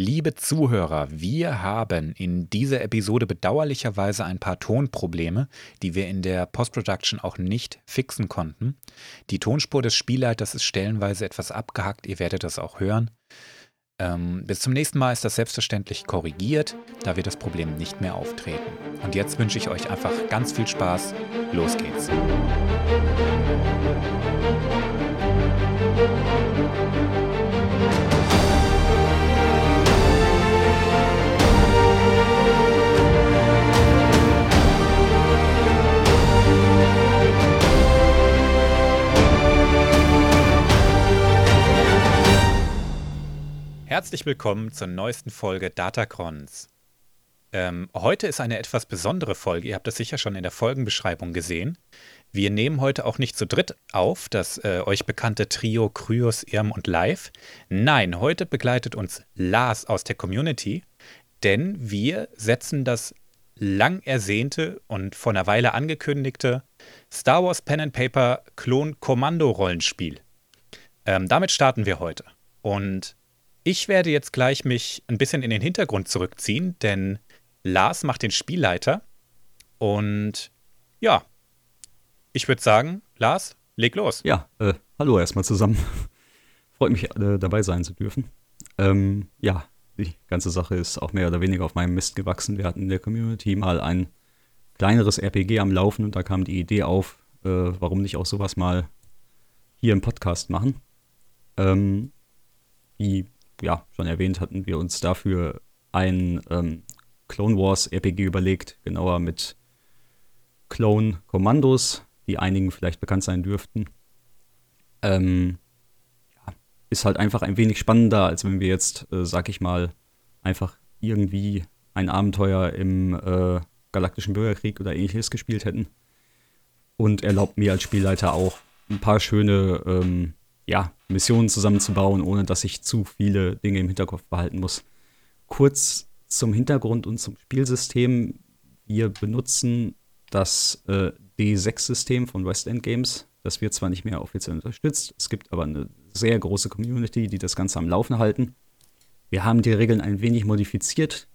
Liebe Zuhörer, wir haben in dieser Episode bedauerlicherweise ein paar Tonprobleme, die wir in der Post-Production auch nicht fixen konnten. Die Tonspur des Spielleiters ist stellenweise etwas abgehackt, ihr werdet das auch hören. Ähm, bis zum nächsten Mal ist das selbstverständlich korrigiert, da wir das Problem nicht mehr auftreten. Und jetzt wünsche ich euch einfach ganz viel Spaß. Los geht's. Herzlich willkommen zur neuesten Folge Datacrons. Ähm, heute ist eine etwas besondere Folge. Ihr habt das sicher schon in der Folgenbeschreibung gesehen. Wir nehmen heute auch nicht zu dritt auf, das äh, euch bekannte Trio Kryos, Irm und Live. Nein, heute begleitet uns Lars aus der Community, denn wir setzen das lang ersehnte und vor einer Weile angekündigte Star Wars Pen and Paper Klon Kommando Rollenspiel. Ähm, damit starten wir heute. Und ich werde jetzt gleich mich ein bisschen in den Hintergrund zurückziehen, denn Lars macht den Spielleiter. Und ja, ich würde sagen, Lars, leg los. Ja, äh, hallo erstmal zusammen. Freut mich, äh, dabei sein zu dürfen. Ähm, ja, die ganze Sache ist auch mehr oder weniger auf meinem Mist gewachsen. Wir hatten in der Community mal ein kleineres RPG am Laufen und da kam die Idee auf, äh, warum nicht auch sowas mal hier im Podcast machen. Ähm, wie ja, schon erwähnt, hatten wir uns dafür ein ähm, Clone Wars RPG überlegt, genauer mit Clone-Kommandos, die einigen vielleicht bekannt sein dürften. Ähm, ja, ist halt einfach ein wenig spannender, als wenn wir jetzt, äh, sag ich mal, einfach irgendwie ein Abenteuer im äh, Galaktischen Bürgerkrieg oder ähnliches gespielt hätten. Und erlaubt mir als Spielleiter auch ein paar schöne ähm, ja, Missionen zusammenzubauen, ohne dass ich zu viele Dinge im Hinterkopf behalten muss. Kurz zum Hintergrund und zum Spielsystem. Wir benutzen das äh, D6-System von West End Games. Das wird zwar nicht mehr offiziell unterstützt, es gibt aber eine sehr große Community, die das Ganze am Laufen halten. Wir haben die Regeln ein wenig modifiziert.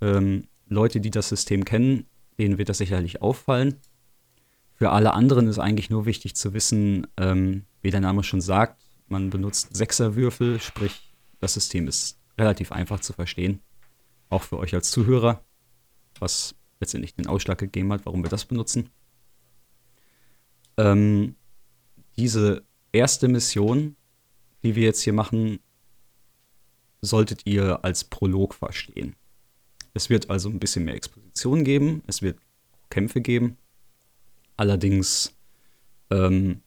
Ähm, Leute, die das System kennen, denen wird das sicherlich auffallen. Für alle anderen ist eigentlich nur wichtig zu wissen, ähm, wie der Name schon sagt, man benutzt Sechserwürfel, sprich, das System ist relativ einfach zu verstehen. Auch für euch als Zuhörer, was letztendlich den Ausschlag gegeben hat, warum wir das benutzen. Ähm, diese erste Mission, die wir jetzt hier machen, solltet ihr als Prolog verstehen. Es wird also ein bisschen mehr Exposition geben, es wird Kämpfe geben. Allerdings ähm,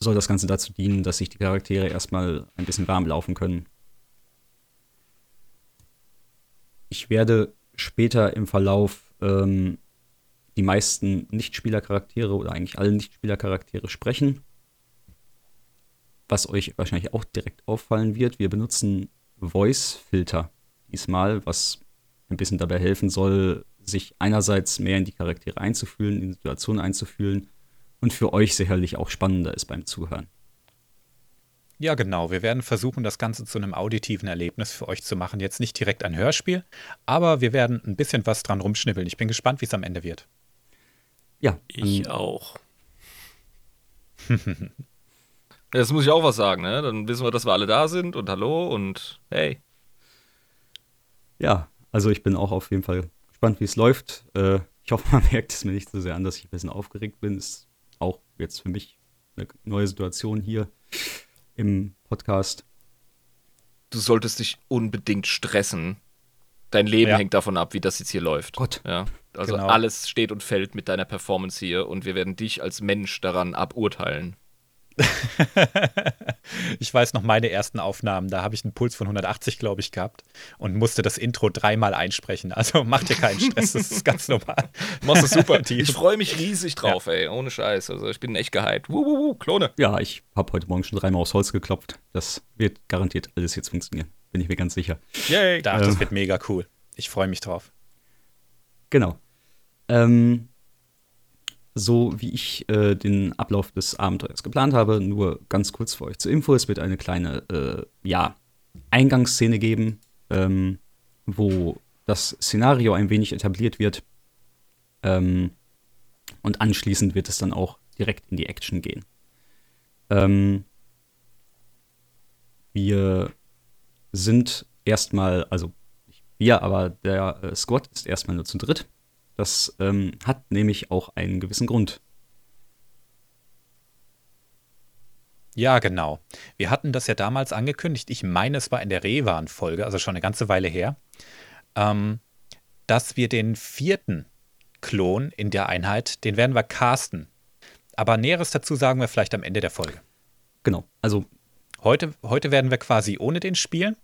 soll das Ganze dazu dienen, dass sich die Charaktere erstmal ein bisschen warm laufen können. Ich werde später im Verlauf ähm, die meisten Nichtspielercharaktere oder eigentlich alle Nichtspielercharaktere sprechen. Was euch wahrscheinlich auch direkt auffallen wird, wir benutzen Voice-Filter diesmal, was ein bisschen dabei helfen soll, sich einerseits mehr in die Charaktere einzufühlen, in die Situation einzufühlen und für euch sicherlich auch spannender ist beim Zuhören. Ja, genau. Wir werden versuchen, das Ganze zu einem auditiven Erlebnis für euch zu machen. Jetzt nicht direkt ein Hörspiel, aber wir werden ein bisschen was dran rumschnippeln. Ich bin gespannt, wie es am Ende wird. Ja. Ich auch. Jetzt muss ich auch was sagen, ne? Dann wissen wir, dass wir alle da sind und hallo und hey. Ja, also ich bin auch auf jeden Fall gespannt, wie es läuft. Äh, ich hoffe, man merkt es mir nicht so sehr an, dass ich ein bisschen aufgeregt bin. Es auch jetzt für mich eine neue Situation hier im Podcast. Du solltest dich unbedingt stressen. Dein Leben ja. hängt davon ab, wie das jetzt hier läuft. Gott. Ja. Also genau. alles steht und fällt mit deiner Performance hier und wir werden dich als Mensch daran aburteilen. ich weiß noch meine ersten Aufnahmen, da habe ich einen Puls von 180, glaube ich, gehabt und musste das Intro dreimal einsprechen. Also mach dir keinen Stress, das ist ganz normal. Machst du super. ich freue mich riesig drauf, ja. ey, ohne Scheiß. Also ich bin echt gehypt. Wuh, wuh, wuh, Klone. Ja, ich habe heute Morgen schon dreimal aufs Holz geklopft. Das wird garantiert alles jetzt funktionieren. Bin ich mir ganz sicher. Yay. Ach, das ähm, wird mega cool. Ich freue mich drauf. Genau. Ähm, so wie ich äh, den Ablauf des Abenteuers geplant habe. Nur ganz kurz für euch zur Info: Es wird eine kleine, äh, ja, Eingangsszene geben. ähm, wo das Szenario ein wenig etabliert wird. Ähm, und anschließend wird es dann auch direkt in die Action gehen. Ähm, wir sind erstmal, also nicht wir, aber der äh, Squad ist erstmal nur zu dritt. Das ähm, hat nämlich auch einen gewissen Grund. Ja, genau. Wir hatten das ja damals angekündigt. Ich meine, es war in der Rewan-Folge, also schon eine ganze Weile her, ähm, dass wir den vierten Klon in der Einheit, den werden wir casten. Aber Näheres dazu sagen wir vielleicht am Ende der Folge. Genau. Also heute, heute werden wir quasi ohne den spielen.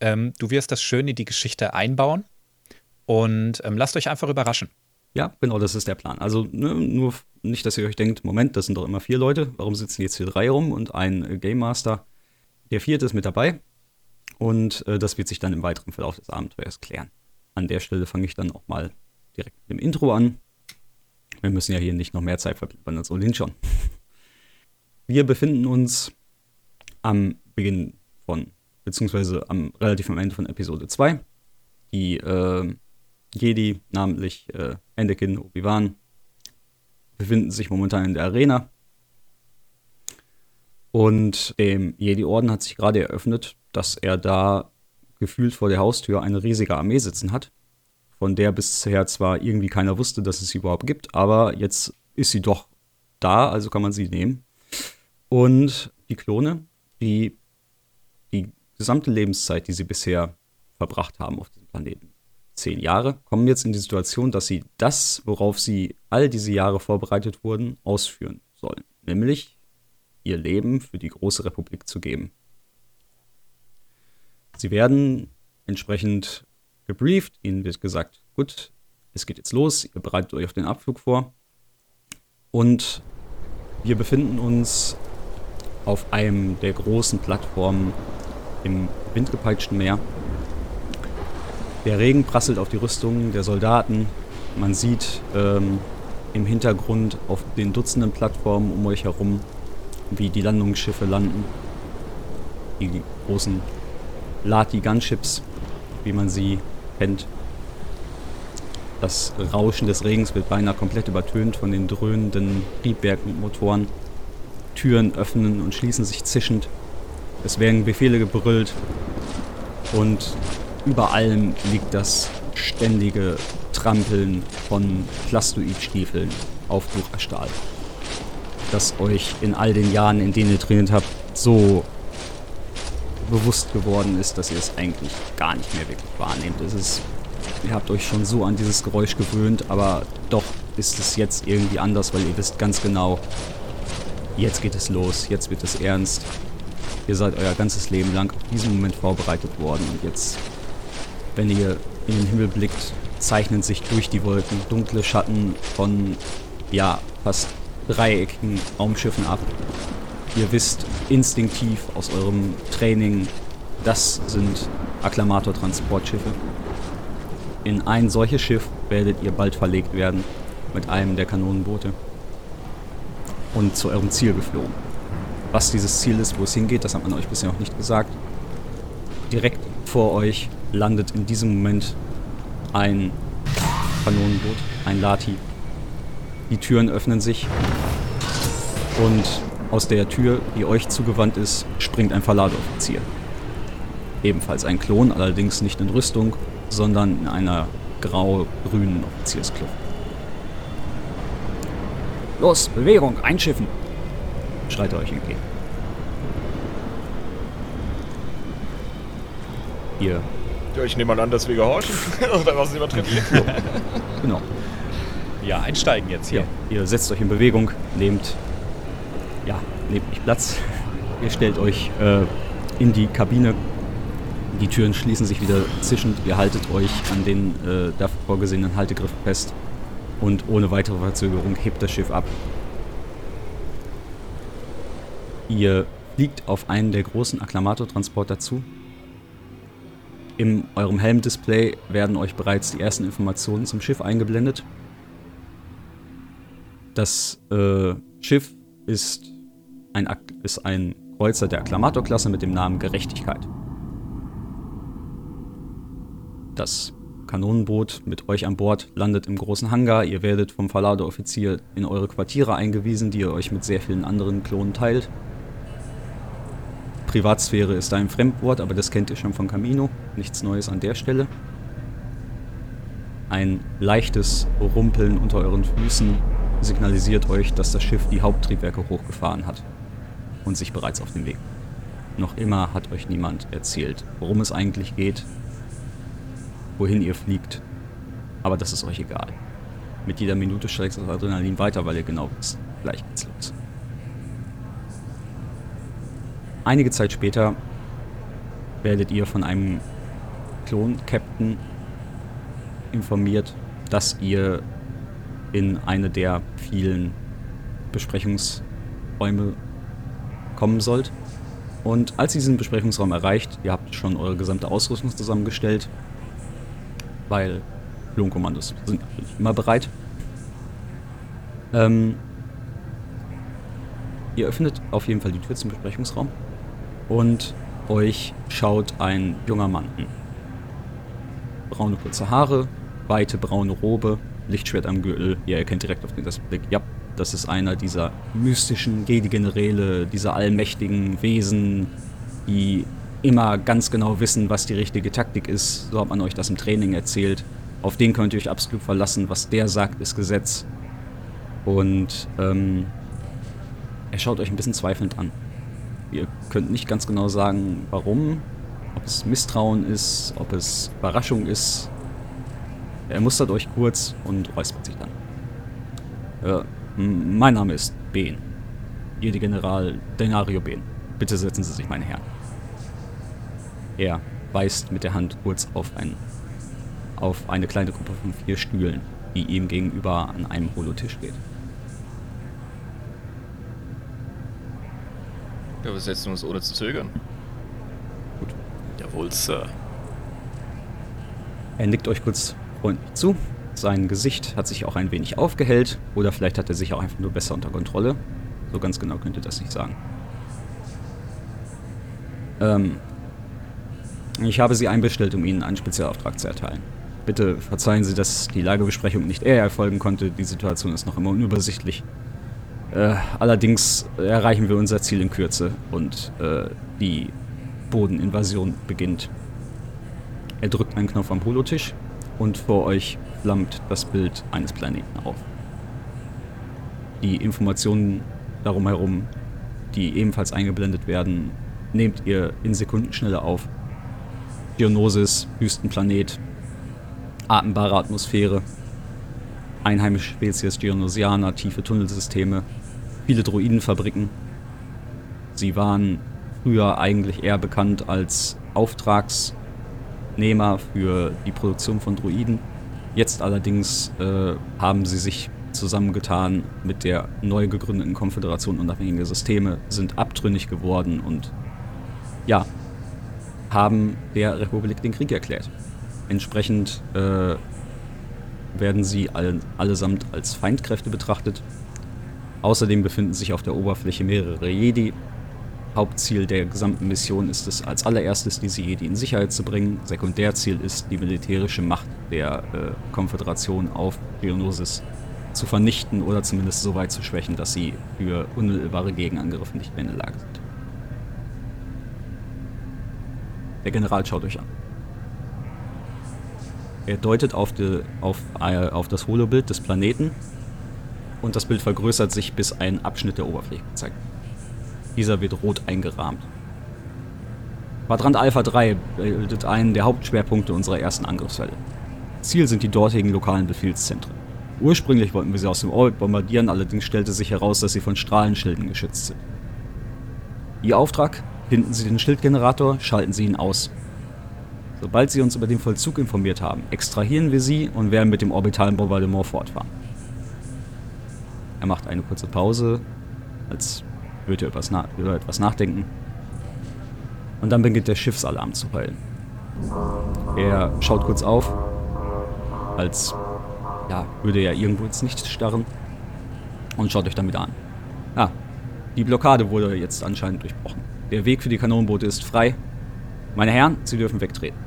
Ähm, du wirst das schön in die Geschichte einbauen und ähm, lasst euch einfach überraschen. Ja, genau, das ist der Plan. Also ne, nur nicht, dass ihr euch denkt, Moment, das sind doch immer vier Leute, warum sitzen jetzt hier drei rum und ein äh, Game Master? Der vierte ist mit dabei und äh, das wird sich dann im weiteren Verlauf des Abenteuers klären. An der Stelle fange ich dann auch mal direkt mit dem Intro an. Wir müssen ja hier nicht noch mehr Zeit verblieben als ohnehin schon. Wir befinden uns am Beginn von, beziehungsweise am relativ am Ende von Episode 2. Die äh, Jedi, namentlich äh, Anakin, Obi-Wan, befinden sich momentan in der Arena. Und dem Jedi-Orden hat sich gerade eröffnet, dass er da gefühlt vor der Haustür eine riesige Armee sitzen hat, von der bisher zwar irgendwie keiner wusste, dass es sie überhaupt gibt, aber jetzt ist sie doch da, also kann man sie nehmen. Und die Klone, die die gesamte Lebenszeit, die sie bisher verbracht haben auf diesem Planeten, zehn Jahre, kommen jetzt in die Situation, dass sie das, worauf sie all diese Jahre vorbereitet wurden, ausführen sollen. Nämlich ihr Leben für die große Republik zu geben. Sie werden entsprechend gebrieft, ihnen wird gesagt, gut, es geht jetzt los, ihr bereitet euch auf den Abflug vor. Und wir befinden uns auf einem der großen Plattformen im windgepeitschten Meer. Der Regen prasselt auf die Rüstungen der Soldaten. Man sieht ähm, im Hintergrund auf den Dutzenden Plattformen um euch herum, wie die Landungsschiffe landen. Die großen Lati Gunships, wie man sie kennt. Das Rauschen des Regens wird beinahe komplett übertönt von den dröhnenden Triebwerken und Motoren. Türen öffnen und schließen sich zischend. Es werden Befehle gebrüllt und über allem liegt das ständige Trampeln von Plastoidstiefeln auf Bucherstahl, das euch in all den Jahren, in denen ihr trainiert habt, so bewusst geworden ist, dass ihr es eigentlich gar nicht mehr wirklich wahrnehmt. Es ist, ihr habt euch schon so an dieses Geräusch gewöhnt, aber doch ist es jetzt irgendwie anders, weil ihr wisst ganz genau, jetzt geht es los, jetzt wird es ernst. Ihr seid euer ganzes Leben lang auf diesen Moment vorbereitet worden und jetzt, wenn ihr in den Himmel blickt, zeichnen sich durch die Wolken dunkle Schatten von, ja, fast dreieckigen Raumschiffen ab, Ihr wisst instinktiv aus eurem Training, das sind Akklamator-Transportschiffe. In ein solches Schiff werdet ihr bald verlegt werden mit einem der Kanonenboote und zu eurem Ziel geflogen. Was dieses Ziel ist, wo es hingeht, das hat man euch bisher noch nicht gesagt. Direkt vor euch landet in diesem Moment ein Kanonenboot, ein Lati. Die Türen öffnen sich und aus der Tür, die euch zugewandt ist, springt ein Verladeoffizier. Ebenfalls ein Klon, allerdings nicht in Rüstung, sondern in einer grau-grünen Offizierskluft. Los, Bewegung, einschiffen! schreit er euch entgegen. Ihr. Ja, ich nehme mal an, dass wir gehorchen. Oder was übertrieben? genau. Ja, einsteigen jetzt hier. Ja, ihr setzt euch in Bewegung, nehmt ja, nehmt nicht Platz. Ihr stellt euch äh, in die Kabine. Die Türen schließen sich wieder zischend. Ihr haltet euch an den äh, dafür vorgesehenen Haltegriffen fest. Und ohne weitere Verzögerung hebt das Schiff ab. Ihr fliegt auf einen der großen Akklamator-Transporter zu. In eurem Helmdisplay werden euch bereits die ersten Informationen zum Schiff eingeblendet. Das äh, Schiff ist ein, ist ein Kreuzer der Akklamator-Klasse mit dem Namen Gerechtigkeit. Das Kanonenboot mit euch an Bord landet im großen Hangar. Ihr werdet vom Verladeoffizier in eure Quartiere eingewiesen, die ihr euch mit sehr vielen anderen Klonen teilt. Privatsphäre ist ein Fremdwort, aber das kennt ihr schon von Camino. Nichts Neues an der Stelle. Ein leichtes Rumpeln unter euren Füßen signalisiert euch, dass das Schiff die Haupttriebwerke hochgefahren hat und sich bereits auf den Weg. Noch immer hat euch niemand erzählt, worum es eigentlich geht, wohin ihr fliegt. Aber das ist euch egal. Mit jeder Minute steigt das Adrenalin weiter, weil ihr genau wisst, gleich geht's los. Einige Zeit später werdet ihr von einem Klon-Captain informiert, dass ihr in eine der vielen Besprechungsräume kommen sollt. Und als ihr diesen Besprechungsraum erreicht, ihr habt schon eure gesamte Ausrüstung zusammengestellt, weil Klonkommandos sind immer bereit. Ähm, ihr öffnet auf jeden Fall die Tür zum Besprechungsraum und euch schaut ein junger Mann an. Braune kurze Haare, weite braune Robe, Lichtschwert am Gürtel. Ihr erkennt direkt auf den ersten Blick, ja, das ist einer dieser mystischen Jedi-Generäle, dieser allmächtigen Wesen, die immer ganz genau wissen, was die richtige Taktik ist. So hat man euch das im Training erzählt. Auf den könnt ihr euch absolut verlassen. Was der sagt, ist Gesetz. Und ähm, er schaut euch ein bisschen zweifelnd an. Ihr könnt nicht ganz genau sagen, warum. Ob es Misstrauen ist, ob es Überraschung ist. Er mustert euch kurz und räuspert sich dann. Äh, mein Name ist Ben. Jedi General Denario Ben. Bitte setzen Sie sich, meine Herren. Er weist mit der Hand kurz auf, ein, auf eine kleine Gruppe von vier Stühlen, die ihm gegenüber an einem Holotisch steht. Ja, wir setzen uns ohne zu zögern. Gut. Jawohl, Sir. Er nickt euch kurz freundlich zu. Sein Gesicht hat sich auch ein wenig aufgehellt oder vielleicht hat er sich auch einfach nur besser unter Kontrolle. So ganz genau könnt ihr das nicht sagen. Ähm, ich habe Sie einbestellt, um Ihnen einen Spezialauftrag zu erteilen. Bitte verzeihen Sie, dass die Lagebesprechung nicht eher erfolgen konnte. Die Situation ist noch immer unübersichtlich. Äh, allerdings erreichen wir unser Ziel in Kürze und äh, die Bodeninvasion beginnt. Er drückt einen Knopf am Holotisch und vor euch flammt das Bild eines Planeten auf. Die Informationen darum herum, die ebenfalls eingeblendet werden, nehmt ihr in Sekundenschnelle auf Geonosis, Wüstenplanet, atembare Atmosphäre, einheimische Spezies Geonosianer, tiefe Tunnelsysteme, viele Droidenfabriken. Sie waren früher eigentlich eher bekannt als Auftragsnehmer für die Produktion von Droiden. Jetzt allerdings äh, haben sie sich zusammengetan mit der neu gegründeten Konföderation unabhängiger Systeme, sind abtrünnig geworden und ja, haben der Republik den Krieg erklärt. Entsprechend äh, werden sie alle, allesamt als Feindkräfte betrachtet. Außerdem befinden sich auf der Oberfläche mehrere Jedi. Hauptziel der gesamten Mission ist es, als allererstes diese Jedi in Sicherheit zu bringen. Sekundärziel ist, die militärische Macht der äh, Konföderation auf Geonosis zu vernichten oder zumindest so weit zu schwächen, dass sie für unmittelbare Gegenangriffe nicht mehr in der Lage sind. Der General schaut euch an. Er deutet auf, die, auf, äh, auf das Holobild des Planeten und das Bild vergrößert sich, bis ein Abschnitt der Oberfläche gezeigt Dieser wird rot eingerahmt. Quadrant Alpha 3 bildet einen der Hauptschwerpunkte unserer ersten Angriffswelle. Ziel sind die dortigen lokalen Befehlszentren. Ursprünglich wollten wir sie aus dem Orbit bombardieren, allerdings stellte sich heraus, dass sie von Strahlenschilden geschützt sind. Ihr Auftrag? Finden Sie den Schildgenerator, schalten Sie ihn aus. Sobald Sie uns über den Vollzug informiert haben, extrahieren wir Sie und werden mit dem orbitalen Bombardement fortfahren. Er macht eine kurze Pause, als würde er etwas na über etwas nachdenken. Und dann beginnt der Schiffsalarm zu heulen. Er schaut kurz auf, als ja, würde er irgendwo ins Nichts starren und schaut euch wieder an. Ah, die Blockade wurde jetzt anscheinend durchbrochen. Der Weg für die Kanonenboote ist frei. Meine Herren, Sie dürfen wegtreten.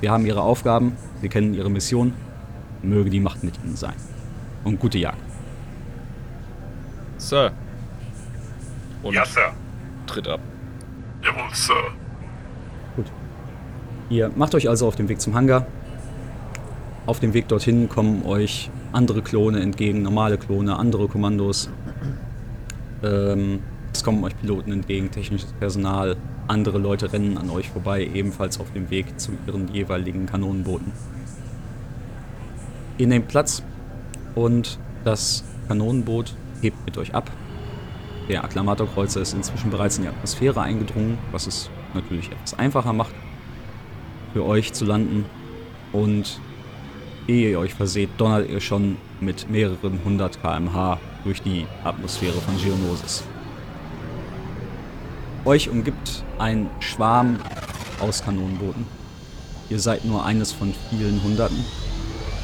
Wir haben ihre Aufgaben, wir kennen ihre Mission. Möge die Macht mit ihnen sein. Und gute Jagd. Sir. Und Ja, Sir. tritt ab. Jawohl, Sir. Ihr macht euch also auf den Weg zum Hangar. Auf dem Weg dorthin kommen euch andere Klone entgegen, normale Klone, andere Kommandos. Ähm, es kommen euch Piloten entgegen, technisches Personal, andere Leute rennen an euch vorbei, ebenfalls auf dem Weg zu ihren jeweiligen Kanonenbooten. Ihr nehmt Platz und das Kanonenboot hebt mit euch ab. Der Akklamatorkreuzer ist inzwischen bereits in die Atmosphäre eingedrungen, was es natürlich etwas einfacher macht für euch zu landen. Und ehe ihr euch verseht, donnert ihr schon mit mehreren hundert km/h durch die Atmosphäre von Geonosis. Euch umgibt ein Schwarm aus Kanonenbooten. Ihr seid nur eines von vielen Hunderten.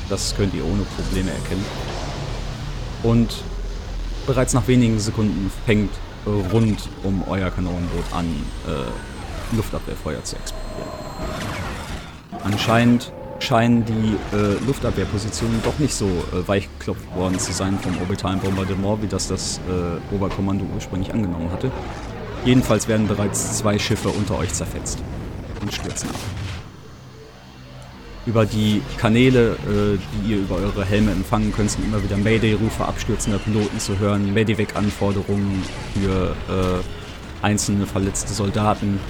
Das könnt ihr ohne Probleme erkennen. Und bereits nach wenigen Sekunden fängt rund um euer Kanonenboot an, äh, Luftabwehrfeuer zu explodieren. Anscheinend scheinen die äh, Luftabwehrpositionen doch nicht so äh, weichgeklopft worden zu sein vom orbitalen Bombardement, wie das das äh, Oberkommando ursprünglich angenommen hatte. Jedenfalls werden bereits zwei Schiffe unter euch zerfetzt und stürzen ab. Über die Kanäle, äh, die ihr über eure Helme empfangen könnt, sind immer wieder Mayday-Rufe abstürzender Piloten zu hören, Medivac-Anforderungen für äh, einzelne verletzte Soldaten,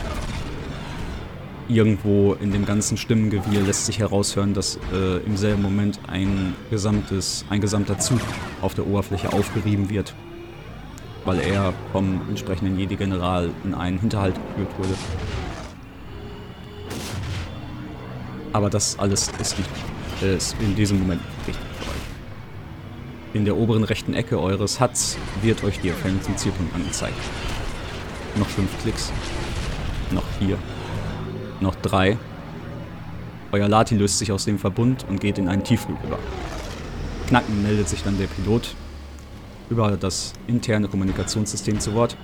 irgendwo in dem ganzen Stimmengewirr lässt sich heraushören, dass äh, im selben Moment ein gesamtes, ein gesamter Zug auf der Oberfläche aufgerieben wird, weil er vom entsprechenden Jedi-General in einen Hinterhalt geführt wurde. Aber das alles ist äh, ist in diesem Moment nicht wichtig für euch. In der oberen rechten Ecke eures Huts wird euch die Entfernung zum Zielpunkt angezeigt. Noch fünf Klicks. Noch vier noch drei. Euer Lati löst sich aus dem Verbund und geht in einen Tiefflug über. Knacken meldet sich dann der Pilot über das interne Kommunikationssystem zu Wort.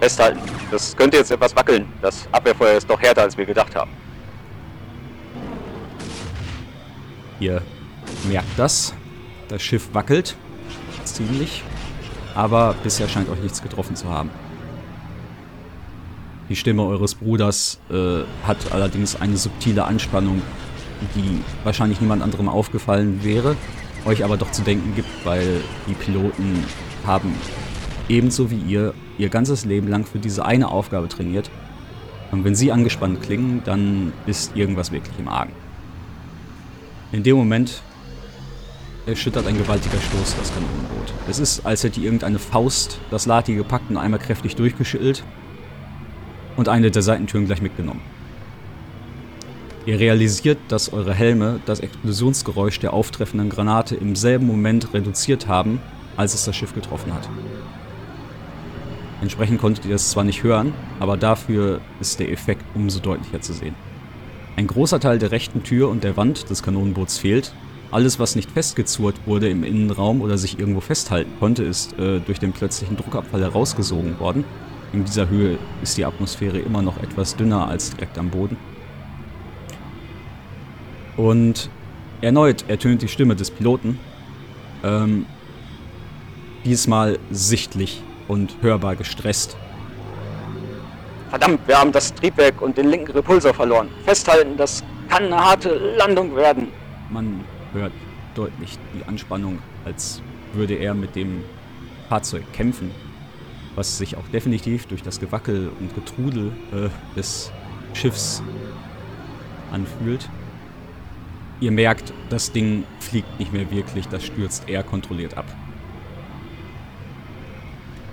Festhalten. Das könnte jetzt etwas wackeln. Das Abwehrfeuer ist doch härter, als wir gedacht haben. Ihr merkt das. Das Schiff wackelt. Ziemlich. Aber bisher scheint euch nichts getroffen zu haben. Die Stimme eures Bruders äh, hat allerdings eine subtile Anspannung, die wahrscheinlich niemand anderem aufgefallen wäre, euch aber doch zu denken gibt, weil die Piloten haben ebenso wie ihr ihr ganzes Leben lang für diese eine Aufgabe trainiert. Und wenn sie angespannt klingen, dann ist irgendwas wirklich im Argen. In dem Moment erschüttert ein gewaltiger Stoß das Kanonenboot. Es ist, als hätte irgendeine Faust das Lati gepackt und einmal kräftig durchgeschüttelt und eine der Seitentüren gleich mitgenommen. Ihr realisiert, dass eure Helme das Explosionsgeräusch der auftreffenden Granate im selben Moment reduziert haben, als es das Schiff getroffen hat. Entsprechend konntet ihr das zwar nicht hören, aber dafür ist der Effekt umso deutlicher zu sehen. Ein großer Teil der rechten Tür und der Wand des Kanonenboots fehlt. Alles, was nicht festgezurrt wurde im Innenraum oder sich irgendwo festhalten konnte, ist äh, durch den plötzlichen Druckabfall herausgesogen worden in dieser Höhe ist die Atmosphäre immer noch etwas dünner als direkt am Boden. Und erneut ertönt die Stimme des Piloten. Ähm, diesmal sichtlich und hörbar gestresst. Verdammt, wir haben das Triebwerk und den linken Repulsor verloren. Festhalten, das kann eine harte Landung werden. Man hört deutlich die Anspannung, als würde er mit dem Fahrzeug kämpfen was sich auch definitiv durch das Gewackel und Getrudel äh, des Schiffs anfühlt. Ihr merkt, das Ding fliegt nicht mehr wirklich, das stürzt eher kontrolliert ab.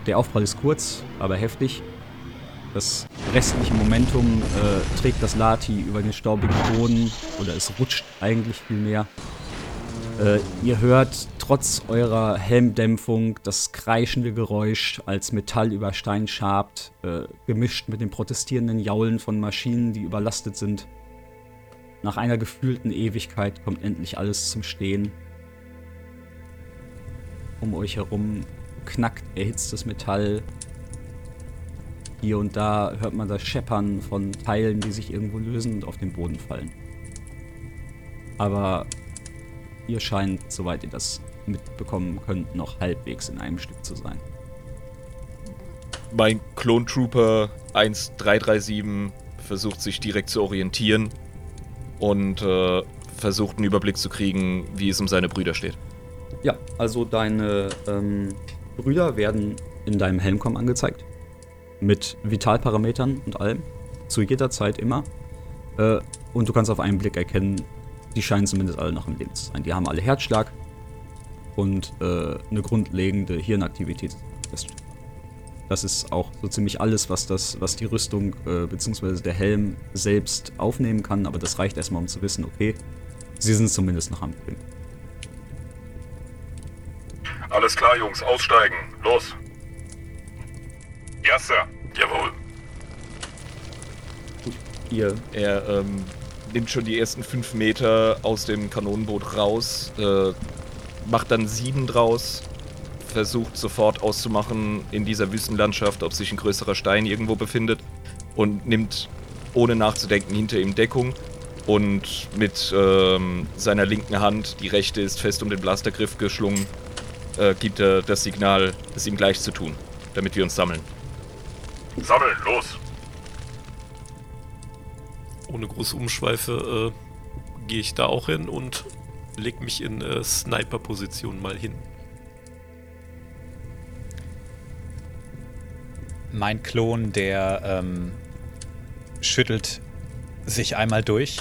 Der Aufprall ist kurz, aber heftig. Das restliche Momentum äh, trägt das Lati über den staubigen Boden oder es rutscht eigentlich viel mehr. Äh, ihr hört trotz eurer Helmdämpfung das kreischende Geräusch, als Metall über Stein schabt, äh, gemischt mit den protestierenden Jaulen von Maschinen, die überlastet sind. Nach einer gefühlten Ewigkeit kommt endlich alles zum Stehen. Um euch herum knackt erhitztes Metall. Hier und da hört man das Scheppern von Teilen, die sich irgendwo lösen und auf den Boden fallen. Aber ihr scheint, soweit ihr das mitbekommen könnt, noch halbwegs in einem Stück zu sein. Mein Clone Trooper 1337 versucht sich direkt zu orientieren und äh, versucht einen Überblick zu kriegen, wie es um seine Brüder steht. Ja, also deine ähm, Brüder werden in deinem Helmcom angezeigt. Mit Vitalparametern und allem. Zu jeder Zeit immer. Äh, und du kannst auf einen Blick erkennen, die scheinen zumindest alle noch im Leben zu sein. Die haben alle Herzschlag und äh, eine grundlegende Hirnaktivität. Das ist auch so ziemlich alles, was, das, was die Rüstung äh, bzw. der Helm selbst aufnehmen kann. Aber das reicht erstmal, um zu wissen, okay, sie sind zumindest noch am Leben. Alles klar, Jungs, aussteigen. Los. Ja, Sir. Jawohl. Ihr Er ähm, nimmt schon die ersten fünf Meter aus dem Kanonenboot raus, äh, macht dann sieben draus, versucht sofort auszumachen in dieser Wüstenlandschaft, ob sich ein größerer Stein irgendwo befindet und nimmt ohne nachzudenken hinter ihm Deckung und mit ähm, seiner linken Hand, die rechte ist fest um den Blastergriff geschlungen, äh, gibt er das Signal, es ihm gleich zu tun, damit wir uns sammeln. Sammeln, los. Ohne große Umschweife äh, gehe ich da auch hin und leg mich in äh, Sniper-Position mal hin. Mein Klon, der ähm, schüttelt sich einmal durch,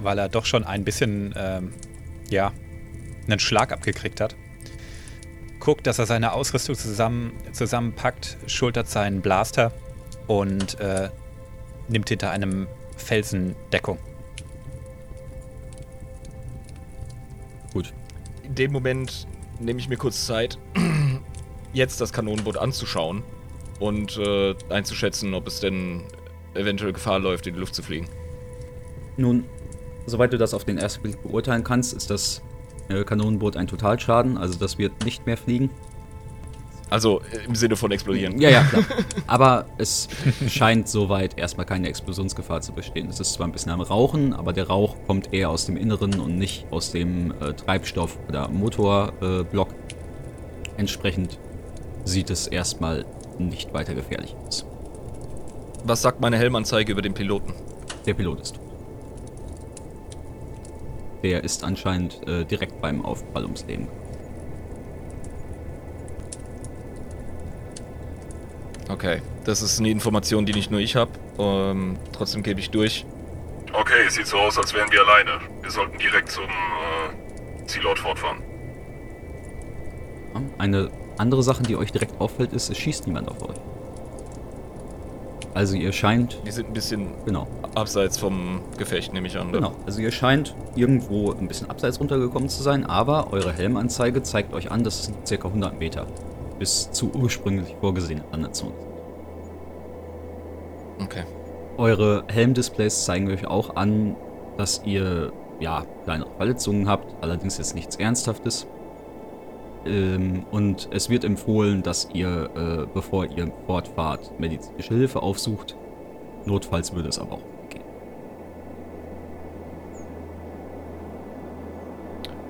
weil er doch schon ein bisschen, ähm, ja, einen Schlag abgekriegt hat. Guckt, dass er seine Ausrüstung zusammen, zusammenpackt, schultert seinen Blaster und äh, nimmt hinter einem Felsen Deckung. Gut. In dem Moment nehme ich mir kurz Zeit, jetzt das Kanonenboot anzuschauen und äh, einzuschätzen, ob es denn eventuell Gefahr läuft, in die Luft zu fliegen. Nun, soweit du das auf den ersten Blick beurteilen kannst, ist das äh, Kanonenboot ein Totalschaden, also das wird nicht mehr fliegen. Also äh, im Sinne von explodieren. Ja, ja, klar. Aber es scheint soweit erstmal keine Explosionsgefahr zu bestehen. Es ist zwar ein bisschen am Rauchen, aber der Rauch kommt eher aus dem Inneren und nicht aus dem äh, Treibstoff- oder Motorblock. Äh, Entsprechend sieht es erstmal nicht weiter gefährlich aus. Was sagt meine Helmanzeige über den Piloten? Der Pilot ist tot. Der ist anscheinend äh, direkt beim Aufprall ums Leben gekommen. Okay, das ist eine Information, die nicht nur ich habe. Ähm, trotzdem gebe ich durch. Okay, sieht so aus, als wären wir alleine. Wir sollten direkt zum äh, Zielort fortfahren. Ja, Eine andere Sache, die euch direkt auffällt, ist, es schießt niemand auf euch. Also ihr scheint, Die sind ein bisschen genau, abseits vom Gefecht, nehme ich an. ne? genau, also ihr scheint irgendwo ein bisschen abseits runtergekommen zu sein, aber eure Helmanzeige zeigt euch an, dass es noch ca. 100 Meter bis zu ursprünglich vorgesehenen Landezone sind. Okay. Eure Helmdisplays zeigen euch auch an, dass ihr ja kleinere Verletzungen habt, allerdings jetzt nichts Ernsthaftes. Ähm, und es wird empfohlen, dass ihr, äh, bevor ihr fortfahrt, medizinische Hilfe aufsucht. Notfalls würde es aber auch gehen.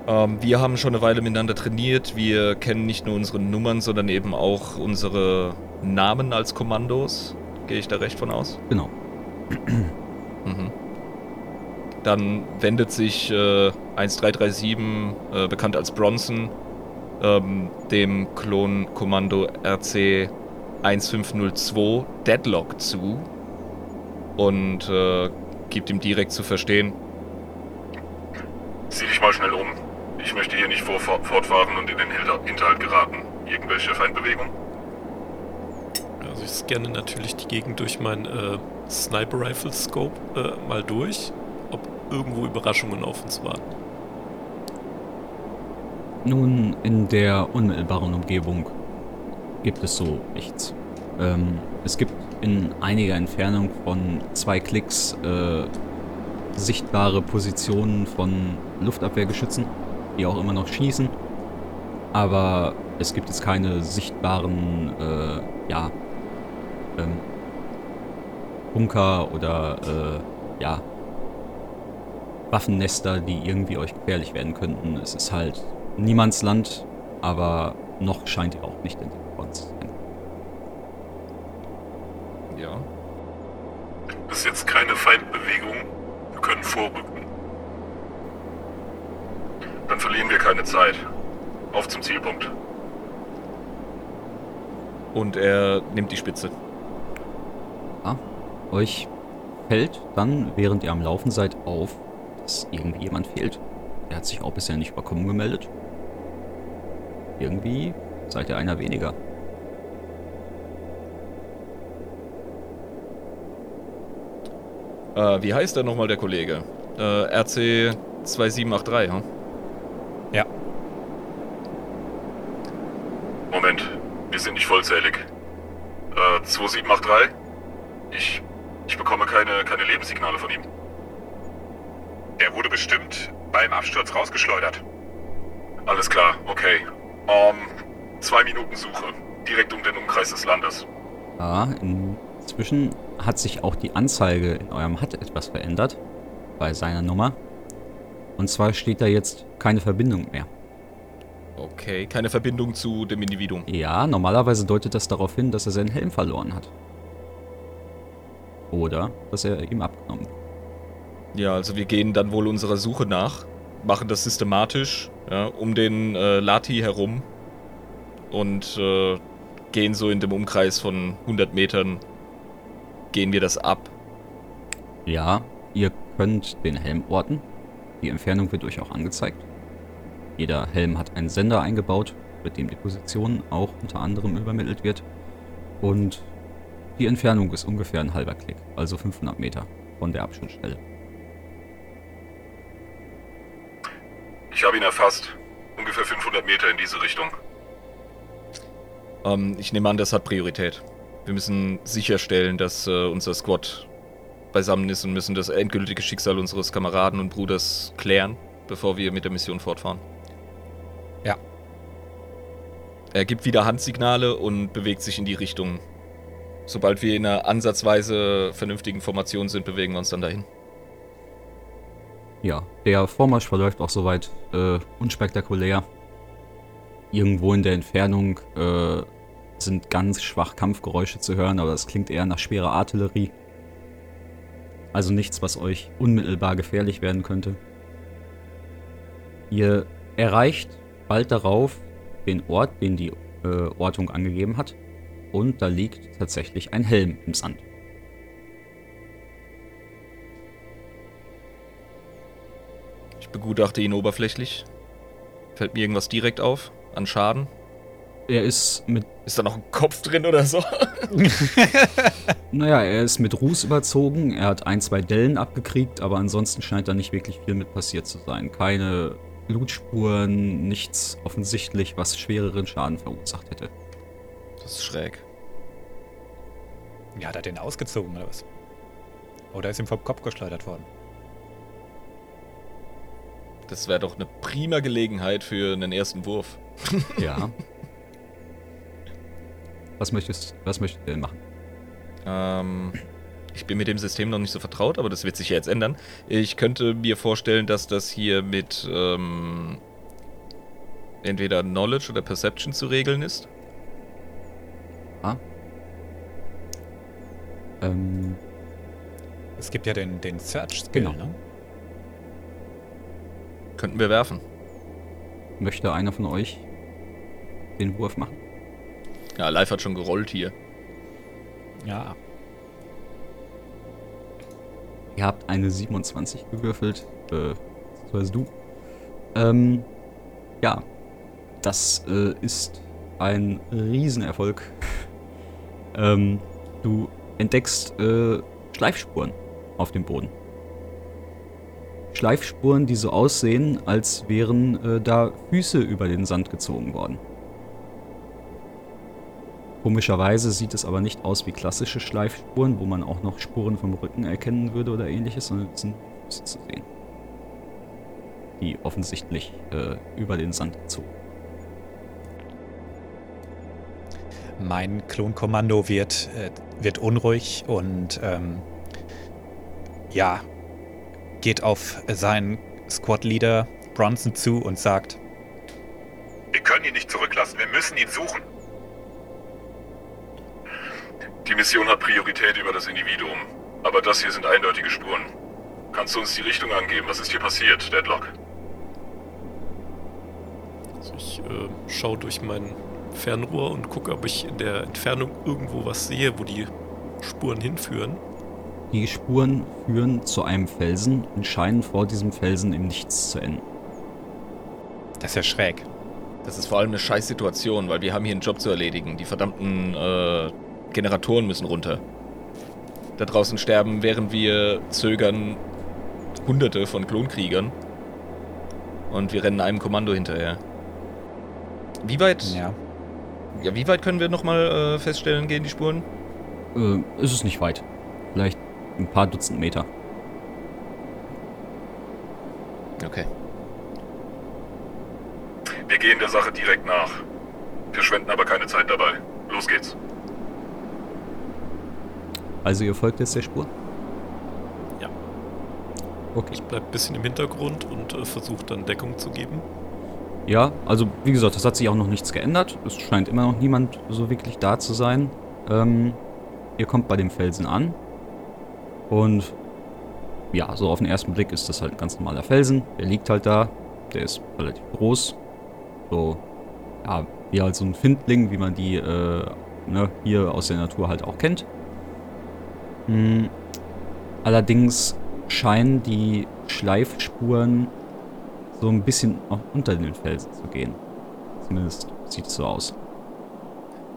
Ähm, wir haben schon eine Weile miteinander trainiert. Wir kennen nicht nur unsere Nummern, sondern eben auch unsere Namen als Kommandos. Gehe ich da recht von aus? Genau. Mhm. Dann wendet sich äh, 1337, äh, bekannt als Bronson, ähm, dem Klonkommando RC 1502 Deadlock zu und äh, gibt ihm direkt zu verstehen, Zieh dich mal schnell um. Ich möchte hier nicht vor, fort- fortfahren und in den Hinter Hinterhalt geraten. Irgendwelche Feindbewegung? Also ich scanne natürlich die Gegend durch mein äh, Sniper Rifle Scope äh, mal durch, ob irgendwo Überraschungen auf uns warten. Nun, in der unmittelbaren Umgebung gibt es so nichts. Ähm, es gibt in einiger Entfernung von zwei Klicks äh, sichtbare Positionen von Luftabwehrgeschützen, die auch immer noch schießen. Aber es gibt jetzt keine sichtbaren, äh, ja, ähm, Bunker oder äh, ja, Waffennester, die irgendwie euch gefährlich werden könnten. Es ist halt niemands Land, aber noch scheint ihr auch nicht in den Front zu sein. Ja. Das ist jetzt keine Feindbewegung. Wir können vorrücken. Dann verlieren wir keine Zeit. Auf zum Zielpunkt. Und er nimmt die Spitze. Ja, euch fällt dann, während ihr am Laufen seid, auf, dass irgendwie jemand fehlt. Er hat sich auch bisher nicht überkommen gemeldet. Irgendwie seid ihr einer weniger. Äh, wie heißt denn nochmal der Kollege? Äh, RC 2783, hm? Ja, Moment, wir sind nicht vollzählig. Äh, 2783? Ich. Ich bekomme keine, keine Lebenssignale von ihm. Er wurde bestimmt beim Absturz rausgeschleudert. Alles klar, okay. Ähm, zwei Minuten Suche. Direkt um den Umkreis des Landes. Ja, inzwischen hat sich auch die Anzeige in eurem HUD etwas verändert. Bei seiner Nummer. Und zwar steht da jetzt keine Verbindung mehr. Okay, keine Verbindung zu dem Individuum. Ja, normalerweise deutet das darauf hin, dass er seinen Helm verloren hat. Oder dass er ihm abgenommen wurde. Ja, also wir gehen dann wohl unserer Suche nach, machen das systematisch, ja, um den äh, Lati herum und äh, gehen so in dem Umkreis von 100 Metern, gehen wir das ab. Ja, ihr könnt den Helm orten. Die Entfernung wird euch auch angezeigt. Jeder Helm hat einen Sender eingebaut, mit dem die Position auch unter anderem übermittelt wird. Und die Entfernung ist ungefähr ein halber Klick, also 500 Meter von der Abschnittstelle. Ich habe ihn erfasst. Ungefähr 500 Meter in diese Richtung. Ähm, ich nehme an, das hat Priorität. Wir müssen sicherstellen, dass äh, unser Squad beisammen ist und müssen das endgültige Schicksal unseres Kameraden und Bruders klären, bevor wir mit der Mission fortfahren. Er gibt wieder Handsignale und bewegt sich in die Richtung. Sobald wir in einer ansatzweise vernünftigen Formation sind, bewegen wir uns dann dahin. Ja, der Vormarsch verläuft auch soweit äh, unspektakulär. Irgendwo in der Entfernung äh, sind ganz schwach Kampfgeräusche zu hören, aber das klingt eher nach schwerer Artillerie. Also nichts, was euch unmittelbar gefährlich werden könnte. Ihr erreicht bald darauf den Ort, den die äh, Ortung angegeben hat. Und da liegt tatsächlich ein Helm im Sand. Ich begutachte ihn oberflächlich. Fällt mir irgendwas direkt auf? An Schaden? Er ist mit, Ist da noch ein Kopf drin oder so? naja, er ist mit Ruß überzogen. Er hat ein, zwei Dellen abgekriegt, aber ansonsten scheint da nicht wirklich viel mit passiert zu sein. Keine Blutspuren, nichts offensichtlich, was schwereren Schaden verursacht hätte. Das ist schräg. Ja, hat er den ausgezogen oder was? Oder ist ihm vom Kopf geschleudert worden? Das wäre doch eine prima Gelegenheit für einen ersten Wurf. Ja. was möchtest, was möchtet ihr denn machen? Ähm, ich bin mit dem System noch nicht so vertraut, aber das wird sich ja jetzt ändern. Ich könnte mir vorstellen, dass das hier mit ähm, entweder Knowledge oder Perception zu regeln ist. Ah. Ähm, Es gibt ja den, den Search-Skill, Genau. ne? Könnten wir werfen. möchte einer von euch den Wurf machen? Ja, Live hat schon gerollt hier. Ja. Ihr habt eine 27 gewürfelt. Äh, das heißt du. Ähm, ja. Das äh, ist ein Riesenerfolg. ähm, du entdeckst äh, Schleifspuren auf dem Boden. Schleifspuren, die so aussehen, als wären äh, da Füße über den Sand gezogen worden. Komischerweise sieht es aber nicht aus wie klassische Schleifspuren, wo man auch noch Spuren vom Rücken erkennen würde oder ähnliches, sondern es sind Füße zu sehen. Die offensichtlich äh, über den Sand gezogen. mein Klonkommando wird, äh, wird unruhig und ähm, ja, geht auf seinen Squad-Leader Bronson zu und sagt, Wir können ihn nicht zurücklassen, wir müssen ihn suchen. Die Mission hat Priorität über das Individuum, aber das hier sind eindeutige Spuren. Kannst du uns die Richtung angeben? Was ist hier passiert, Deadlock? Also ich äh, schaue durch mein Fernrohr und gucke, ob ich in der Entfernung irgendwo was sehe, wo die Spuren hinführen. Die Spuren führen zu einem Felsen und scheinen vor diesem Felsen im Nichts zu enden. das ist ja schräg. Das ist vor allem eine Scheißsituation, weil wir haben hier einen Job zu erledigen. Die verdammten äh, Generatoren müssen runter. Da draußen sterben, während wir zögern, hunderte von Klonkriegern. Und wir rennen einem Kommando hinterher. Wie weit, ja. Ja. wie weit können wir nochmal äh, feststellen, gehen die Spuren? Äh, ist es nicht weit. Vielleicht ein paar Dutzend Meter. Okay. Wir gehen der Sache direkt nach. Verschwenden aber keine Zeit dabei. Los geht's. Also ihr folgt jetzt der Spur? Ja. Okay. Ich bleib ein bisschen im Hintergrund und äh, versuche dann Deckung zu geben. Ja, also wie gesagt, das hat sich auch noch nichts geändert. Es scheint immer noch niemand so wirklich da zu sein. Ähm, ihr kommt bei dem Felsen an. Und ja, so auf den ersten Blick ist das halt ein ganz normaler Felsen. Der liegt halt da. Der ist relativ groß. So, ja, wie halt so ein Findling, wie man die äh, ne, hier aus der Natur halt auch kennt. Hm. Allerdings scheinen die Schleifspuren so ein bisschen auch unter den Felsen zu gehen. Zumindest sieht es so aus.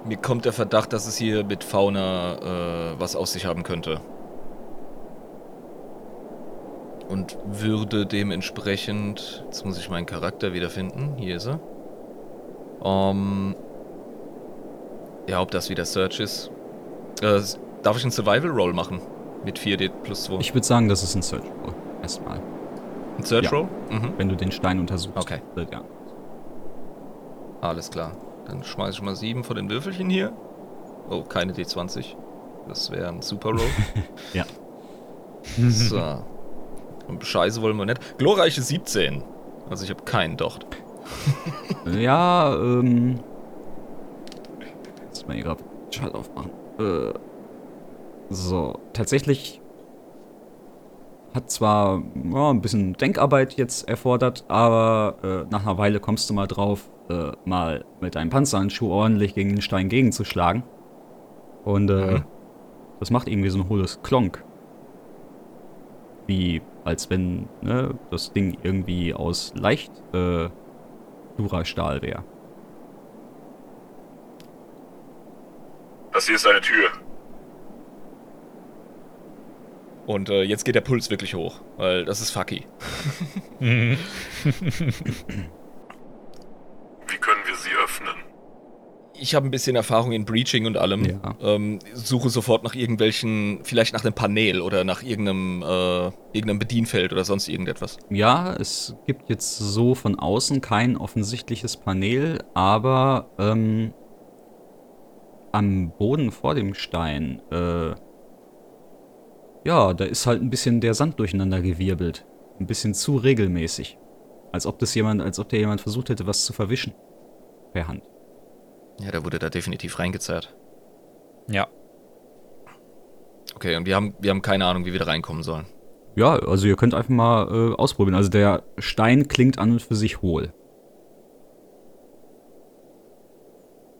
Mir kommt der Verdacht, dass es hier mit Fauna äh, was aus sich haben könnte. Und würde dementsprechend. Jetzt muss ich meinen Charakter wiederfinden. Hier ist er. Ähm. ja, ob das wieder Search ist. Äh, darf ich einen Survival Roll machen? Mit 4D plus 2. Ich würde sagen, das ist ein Search Roll. Erstmal. Ein Search ja. Roll? Mhm. Wenn du den Stein untersuchst. Okay. Ja. Alles klar. Dann schmeiße ich mal 7 von den Würfelchen hier. Oh, keine D20. Das wäre ein Super Roll. Ja. So. Und Scheiße wollen wir nicht. Glorreiche 17. Also ich habe keinen Docht. Ja, ähm. Jetzt mal hier gerade Schalt aufmachen. Äh, so, tatsächlich hat zwar ja, ein bisschen Denkarbeit jetzt erfordert, aber äh, nach einer Weile kommst du mal drauf, äh, mal mit deinem Panzerhandschuh ordentlich gegen den Stein gegenzuschlagen. Und äh, Mhm. das macht irgendwie so ein hohles Klonk. Wie als wenn ne, das Ding irgendwie aus leicht äh, Dura-Stahl wäre. Das hier ist eine Tür. Und äh, jetzt geht der Puls wirklich hoch, weil das ist fucky. Wie können wir sie öffnen? Ich habe ein bisschen Erfahrung in Breaching und allem. Ja. Ähm, suche sofort nach irgendwelchen, vielleicht nach einem Panel oder nach irgendeinem, äh, irgendeinem Bedienfeld oder sonst irgendetwas. Ja, es gibt jetzt so von außen kein offensichtliches Panel, aber ähm, am Boden vor dem Stein, äh, ja, da ist halt ein bisschen der Sand durcheinander gewirbelt. Ein bisschen zu regelmäßig. Als ob das jemand, als ob der jemand versucht hätte, was zu verwischen. Per Hand. Ja, da wurde da definitiv reingezerrt. Ja. Okay, und wir haben, wir haben keine Ahnung, wie wir da reinkommen sollen. Ja, also ihr könnt einfach mal äh, ausprobieren. Also der Stein klingt an und für sich hohl.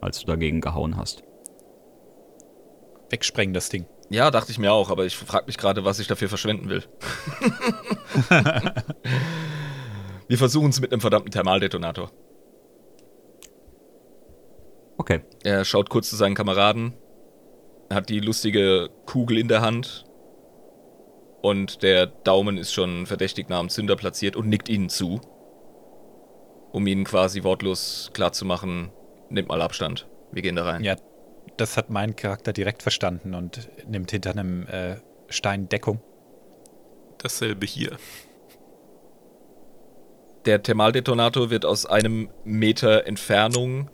Als du dagegen gehauen hast. Wegsprengen das Ding. Ja, dachte ich mir auch, aber ich frage mich gerade, was ich dafür verschwenden will. wir versuchen es mit einem verdammten Thermaldetonator. Okay. Er schaut kurz zu seinen Kameraden, hat die lustige Kugel in der Hand und der Daumen ist schon verdächtig nah am Zünder platziert und nickt ihnen zu, um ihnen quasi wortlos klarzumachen, nehmt mal Abstand, wir gehen da rein. Ja, das hat mein Charakter direkt verstanden und nimmt hinter einem äh, Stein Deckung. Dasselbe hier. Der Thermaldetonator wird aus einem Meter Entfernung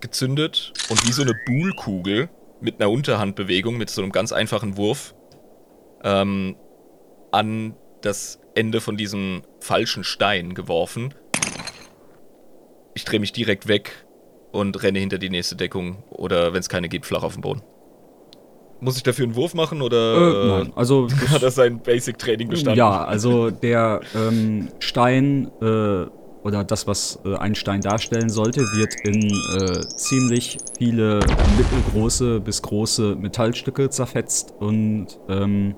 gezündet und wie so eine Buhlkugel mit einer Unterhandbewegung, mit so einem ganz einfachen Wurf, ähm, an das Ende von diesem falschen Stein geworfen. Ich drehe mich direkt weg und renne hinter die nächste Deckung oder wenn es keine gibt, flach auf den Boden. Muss ich dafür einen Wurf machen oder Äh, nein, also hat er sein Basic-Training bestanden? Ja, also der ähm, Stein äh, oder das, was äh, ein Stein darstellen sollte, wird in äh, ziemlich viele mittelgroße bis große Metallstücke zerfetzt und ähm,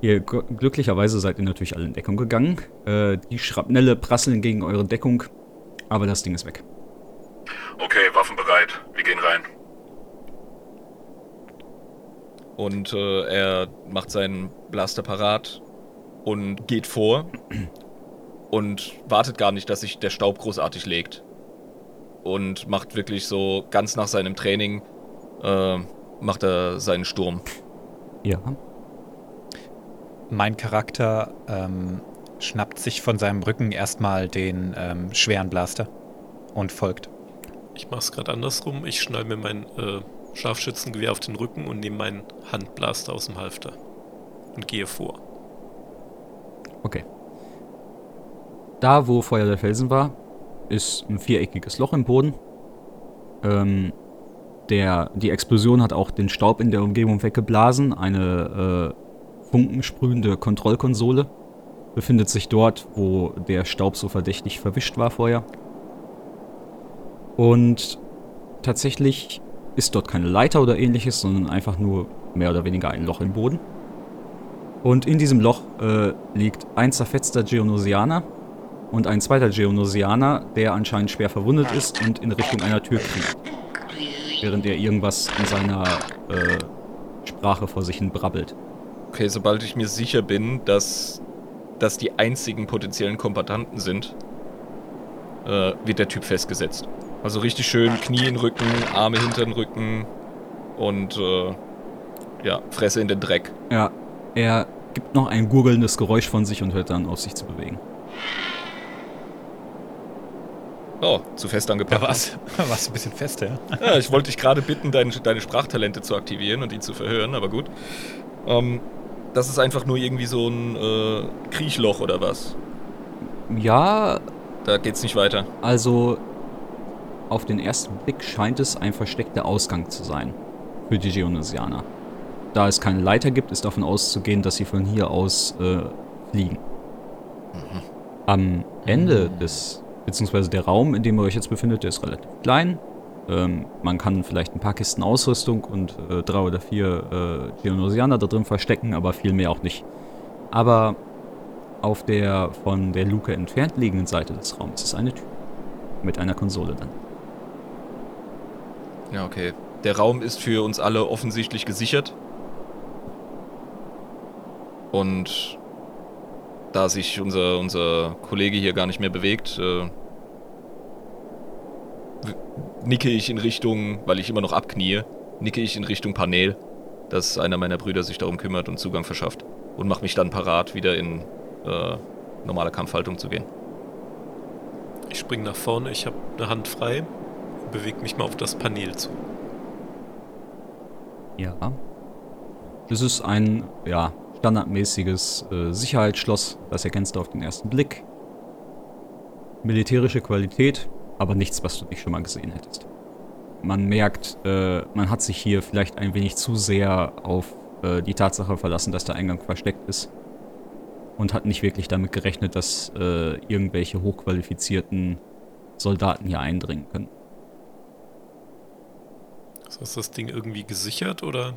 ihr gl- glücklicherweise seid ihr natürlich alle in Deckung gegangen. Äh, die Schrapnelle prasseln gegen eure Deckung, aber das Ding ist weg. Okay, Waffen bereit. Wir gehen rein. Und äh, er macht seinen Blaster parat und geht vor und wartet gar nicht, dass sich der Staub großartig legt. Und macht wirklich so ganz nach seinem Training, äh, macht er seinen Sturm. Ja. Mein Charakter ähm, schnappt sich von seinem Rücken erstmal den ähm, schweren Blaster und folgt. Ich mach's gerade andersrum. Ich schnall mir mein äh, Scharfschützengewehr auf den Rücken und nehme meinen Handblaster aus dem Halfter und gehe vor. Okay. Da, wo vorher der Felsen war, ist ein viereckiges Loch im Boden. Ähm, der, die Explosion hat auch den Staub in der Umgebung weggeblasen. Eine äh, funkensprühende Kontrollkonsole befindet sich dort, wo der Staub so verdächtig verwischt war vorher. Und tatsächlich ist dort keine Leiter oder ähnliches, sondern einfach nur mehr oder weniger ein Loch im Boden. Und in diesem Loch äh, liegt ein zerfetzter Geonosianer und ein zweiter Geonosianer, der anscheinend schwer verwundet ist und in Richtung einer Tür kriegt. Während er irgendwas in seiner äh, Sprache vor sich hin brabbelt. Okay, sobald ich mir sicher bin, dass das die einzigen potenziellen Kombatanten sind, äh, wird der Typ festgesetzt. Also richtig schön Knie in den Rücken, Arme hinter den Rücken und äh, ja, Fresse in den Dreck. Ja, er gibt noch ein gurgelndes Geräusch von sich und hört dann auf, sich zu bewegen. Oh, zu fest Da angepackt. war's, war's ein bisschen fester, ja. Ja, ich wollte dich gerade bitten, deine, deine Sprachtalente zu aktivieren und ihn zu verhören, aber gut. Ähm, das ist einfach nur irgendwie so ein äh, Kriechloch oder was. Ja, Da geht's nicht weiter. also auf den ersten Blick scheint es ein versteckter Ausgang zu sein für die Geonosianer. Da es keine Leiter gibt, ist davon auszugehen, dass sie von hier aus äh, fliegen. Am Ende des, beziehungsweise der Raum, in dem ihr euch jetzt befindet, der ist relativ klein. Ähm, man kann vielleicht ein paar Kisten Ausrüstung und äh, drei oder vier äh, Geonosianer da drin verstecken, aber viel mehr auch nicht. Aber auf der von der Luke entfernt liegenden Seite des Raums ist eine Tür. Mit einer Konsole dann. Ja, okay. Der Raum ist für uns alle offensichtlich gesichert. Und da sich unser, unser Kollege hier gar nicht mehr bewegt, äh, nicke ich in Richtung, weil ich immer noch abknie, nicke ich in Richtung Panel, dass einer meiner Brüder sich darum kümmert und Zugang verschafft. Und mache mich dann parat, wieder in äh, normale Kampfhaltung zu gehen. Ich spring nach vorne, ich habe eine Hand frei bewege mich mal auf das Panel zu. Ja. Das ist ein, ja, standardmäßiges äh, Sicherheitsschloss. Das erkennst du auf den ersten Blick. Militärische Qualität, aber nichts, was du nicht schon mal gesehen hättest. Man merkt, äh, man hat sich hier vielleicht ein wenig zu sehr auf äh, die Tatsache verlassen, dass der Eingang versteckt ist. Und hat nicht wirklich damit gerechnet, dass äh, irgendwelche hochqualifizierten Soldaten hier eindringen können. Ist das, das Ding irgendwie gesichert oder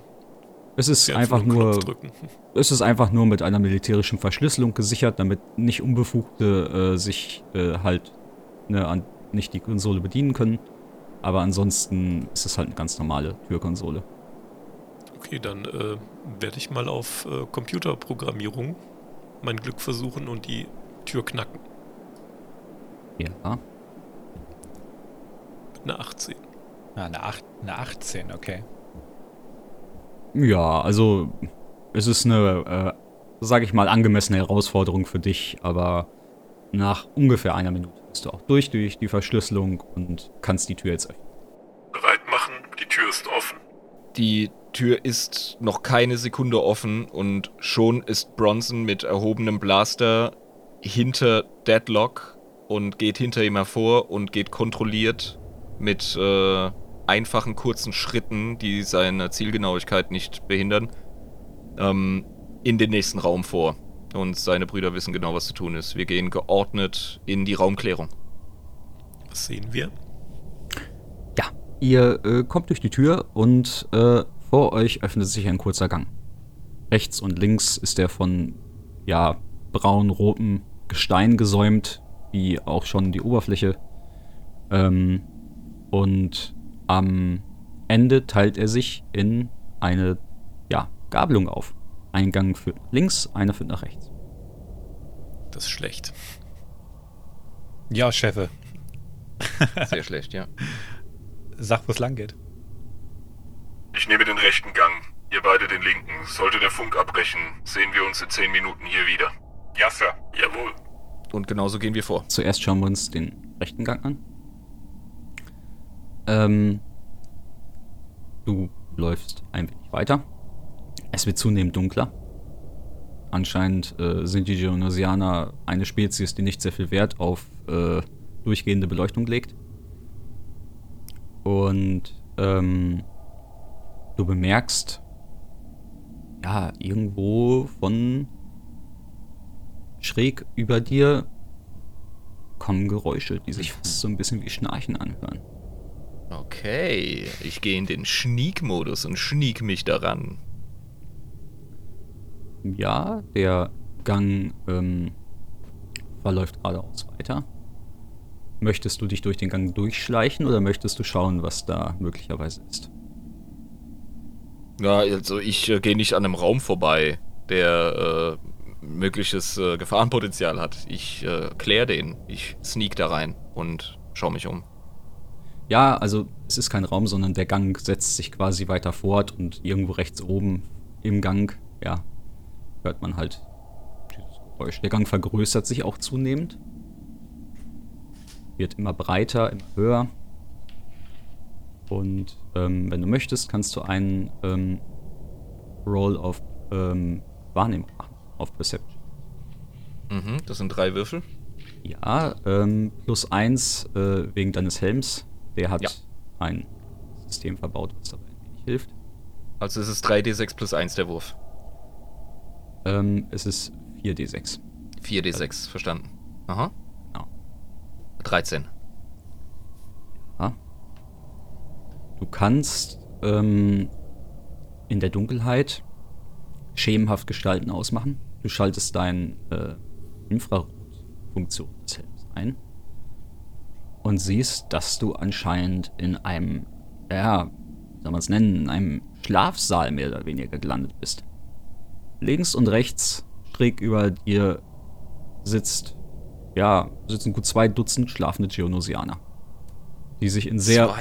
Es ist einfach nur? Es ist einfach nur mit einer militärischen Verschlüsselung gesichert, damit nicht Unbefugte äh, sich äh, halt ne, an, nicht die Konsole bedienen können. Aber ansonsten ist es halt eine ganz normale Türkonsole. Okay, dann äh, werde ich mal auf äh, Computerprogrammierung mein Glück versuchen und die Tür knacken. Ja. Mit einer 18. Ah, eine, acht, eine 18, okay. Ja, also es ist eine, äh, sage ich mal, angemessene Herausforderung für dich, aber nach ungefähr einer Minute bist du auch durch durch die Verschlüsselung und kannst die Tür jetzt öffnen. Bereit machen, die Tür ist offen. Die Tür ist noch keine Sekunde offen und schon ist Bronson mit erhobenem Blaster hinter Deadlock und geht hinter ihm hervor und geht kontrolliert mit äh, einfachen kurzen Schritten, die seine Zielgenauigkeit nicht behindern, ähm, in den nächsten Raum vor. Und seine Brüder wissen genau, was zu tun ist. Wir gehen geordnet in die Raumklärung. Was sehen wir? Ja, ihr äh, kommt durch die Tür und äh, vor euch öffnet sich ein kurzer Gang. Rechts und links ist der von ja braun-rotem Gestein gesäumt, wie auch schon die Oberfläche. Ähm, und am Ende teilt er sich in eine ja, Gabelung auf. Ein Gang führt links, einer führt nach rechts. Das ist schlecht. Ja, Chefe. Sehr schlecht, ja. Sag, wo es lang geht. Ich nehme den rechten Gang, ihr beide den linken. Sollte der Funk abbrechen, sehen wir uns in 10 Minuten hier wieder. Ja, Sir. Jawohl. Und genauso gehen wir vor. Zuerst schauen wir uns den rechten Gang an. Ähm, du läufst ein wenig weiter. Es wird zunehmend dunkler. Anscheinend äh, sind die Geonosianer eine Spezies, die nicht sehr viel Wert auf äh, durchgehende Beleuchtung legt. Und ähm, du bemerkst, ja, irgendwo von schräg über dir kommen Geräusche, die sich fast so ein bisschen wie Schnarchen anhören. Okay, ich gehe in den Schniek-Modus und schniek mich daran. Ja, der Gang ähm, verläuft geradeaus weiter. Möchtest du dich durch den Gang durchschleichen oder möchtest du schauen, was da möglicherweise ist? Ja, also ich äh, gehe nicht an einem Raum vorbei, der äh, mögliches äh, Gefahrenpotenzial hat. Ich äh, kläre den. Ich sneak da rein und schaue mich um. Ja, also es ist kein Raum, sondern der Gang setzt sich quasi weiter fort und irgendwo rechts oben im Gang, ja, hört man halt dieses Geräusch. Der Gang vergrößert sich auch zunehmend. Wird immer breiter, immer höher. Und ähm, wenn du möchtest, kannst du einen ähm, Roll auf ähm, Wahrnehmung machen, auf Perception. Mhm, das sind drei Würfel. Ja, ähm, plus eins äh, wegen deines Helms. Der hat Ja. ein System verbaut, was dabei ein wenig hilft. Also es ist 3d6 plus 1 der Wurf. Ähm, es ist 4d6. 4d6, verstanden. Aha. Genau. 13. Ja. Du kannst ähm, in der Dunkelheit schemenhaft Gestalten ausmachen. Du schaltest deine äh, Infrarotfunktion des Helms ein und siehst, dass du anscheinend in einem, ja, wie soll man es nennen, in einem Schlafsaal mehr oder weniger gelandet bist. Links und rechts, schräg über dir, sitzt, ja, sitzen gut zwei Dutzend schlafende Geonosianer, die sich in sehr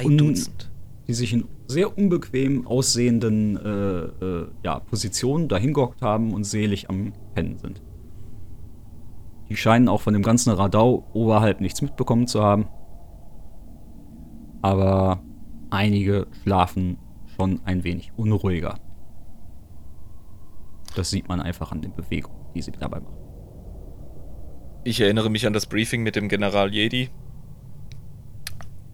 die sich in sehr unbequem aussehenden äh, äh, ja, Positionen dahingehockt haben und selig am Pennen sind. Die scheinen auch von dem ganzen Radau oberhalb nichts mitbekommen zu haben. Aber einige schlafen schon ein wenig unruhiger. Das sieht man einfach an den Bewegungen, die sie dabei machen. Ich erinnere mich an das Briefing mit dem General Jedi.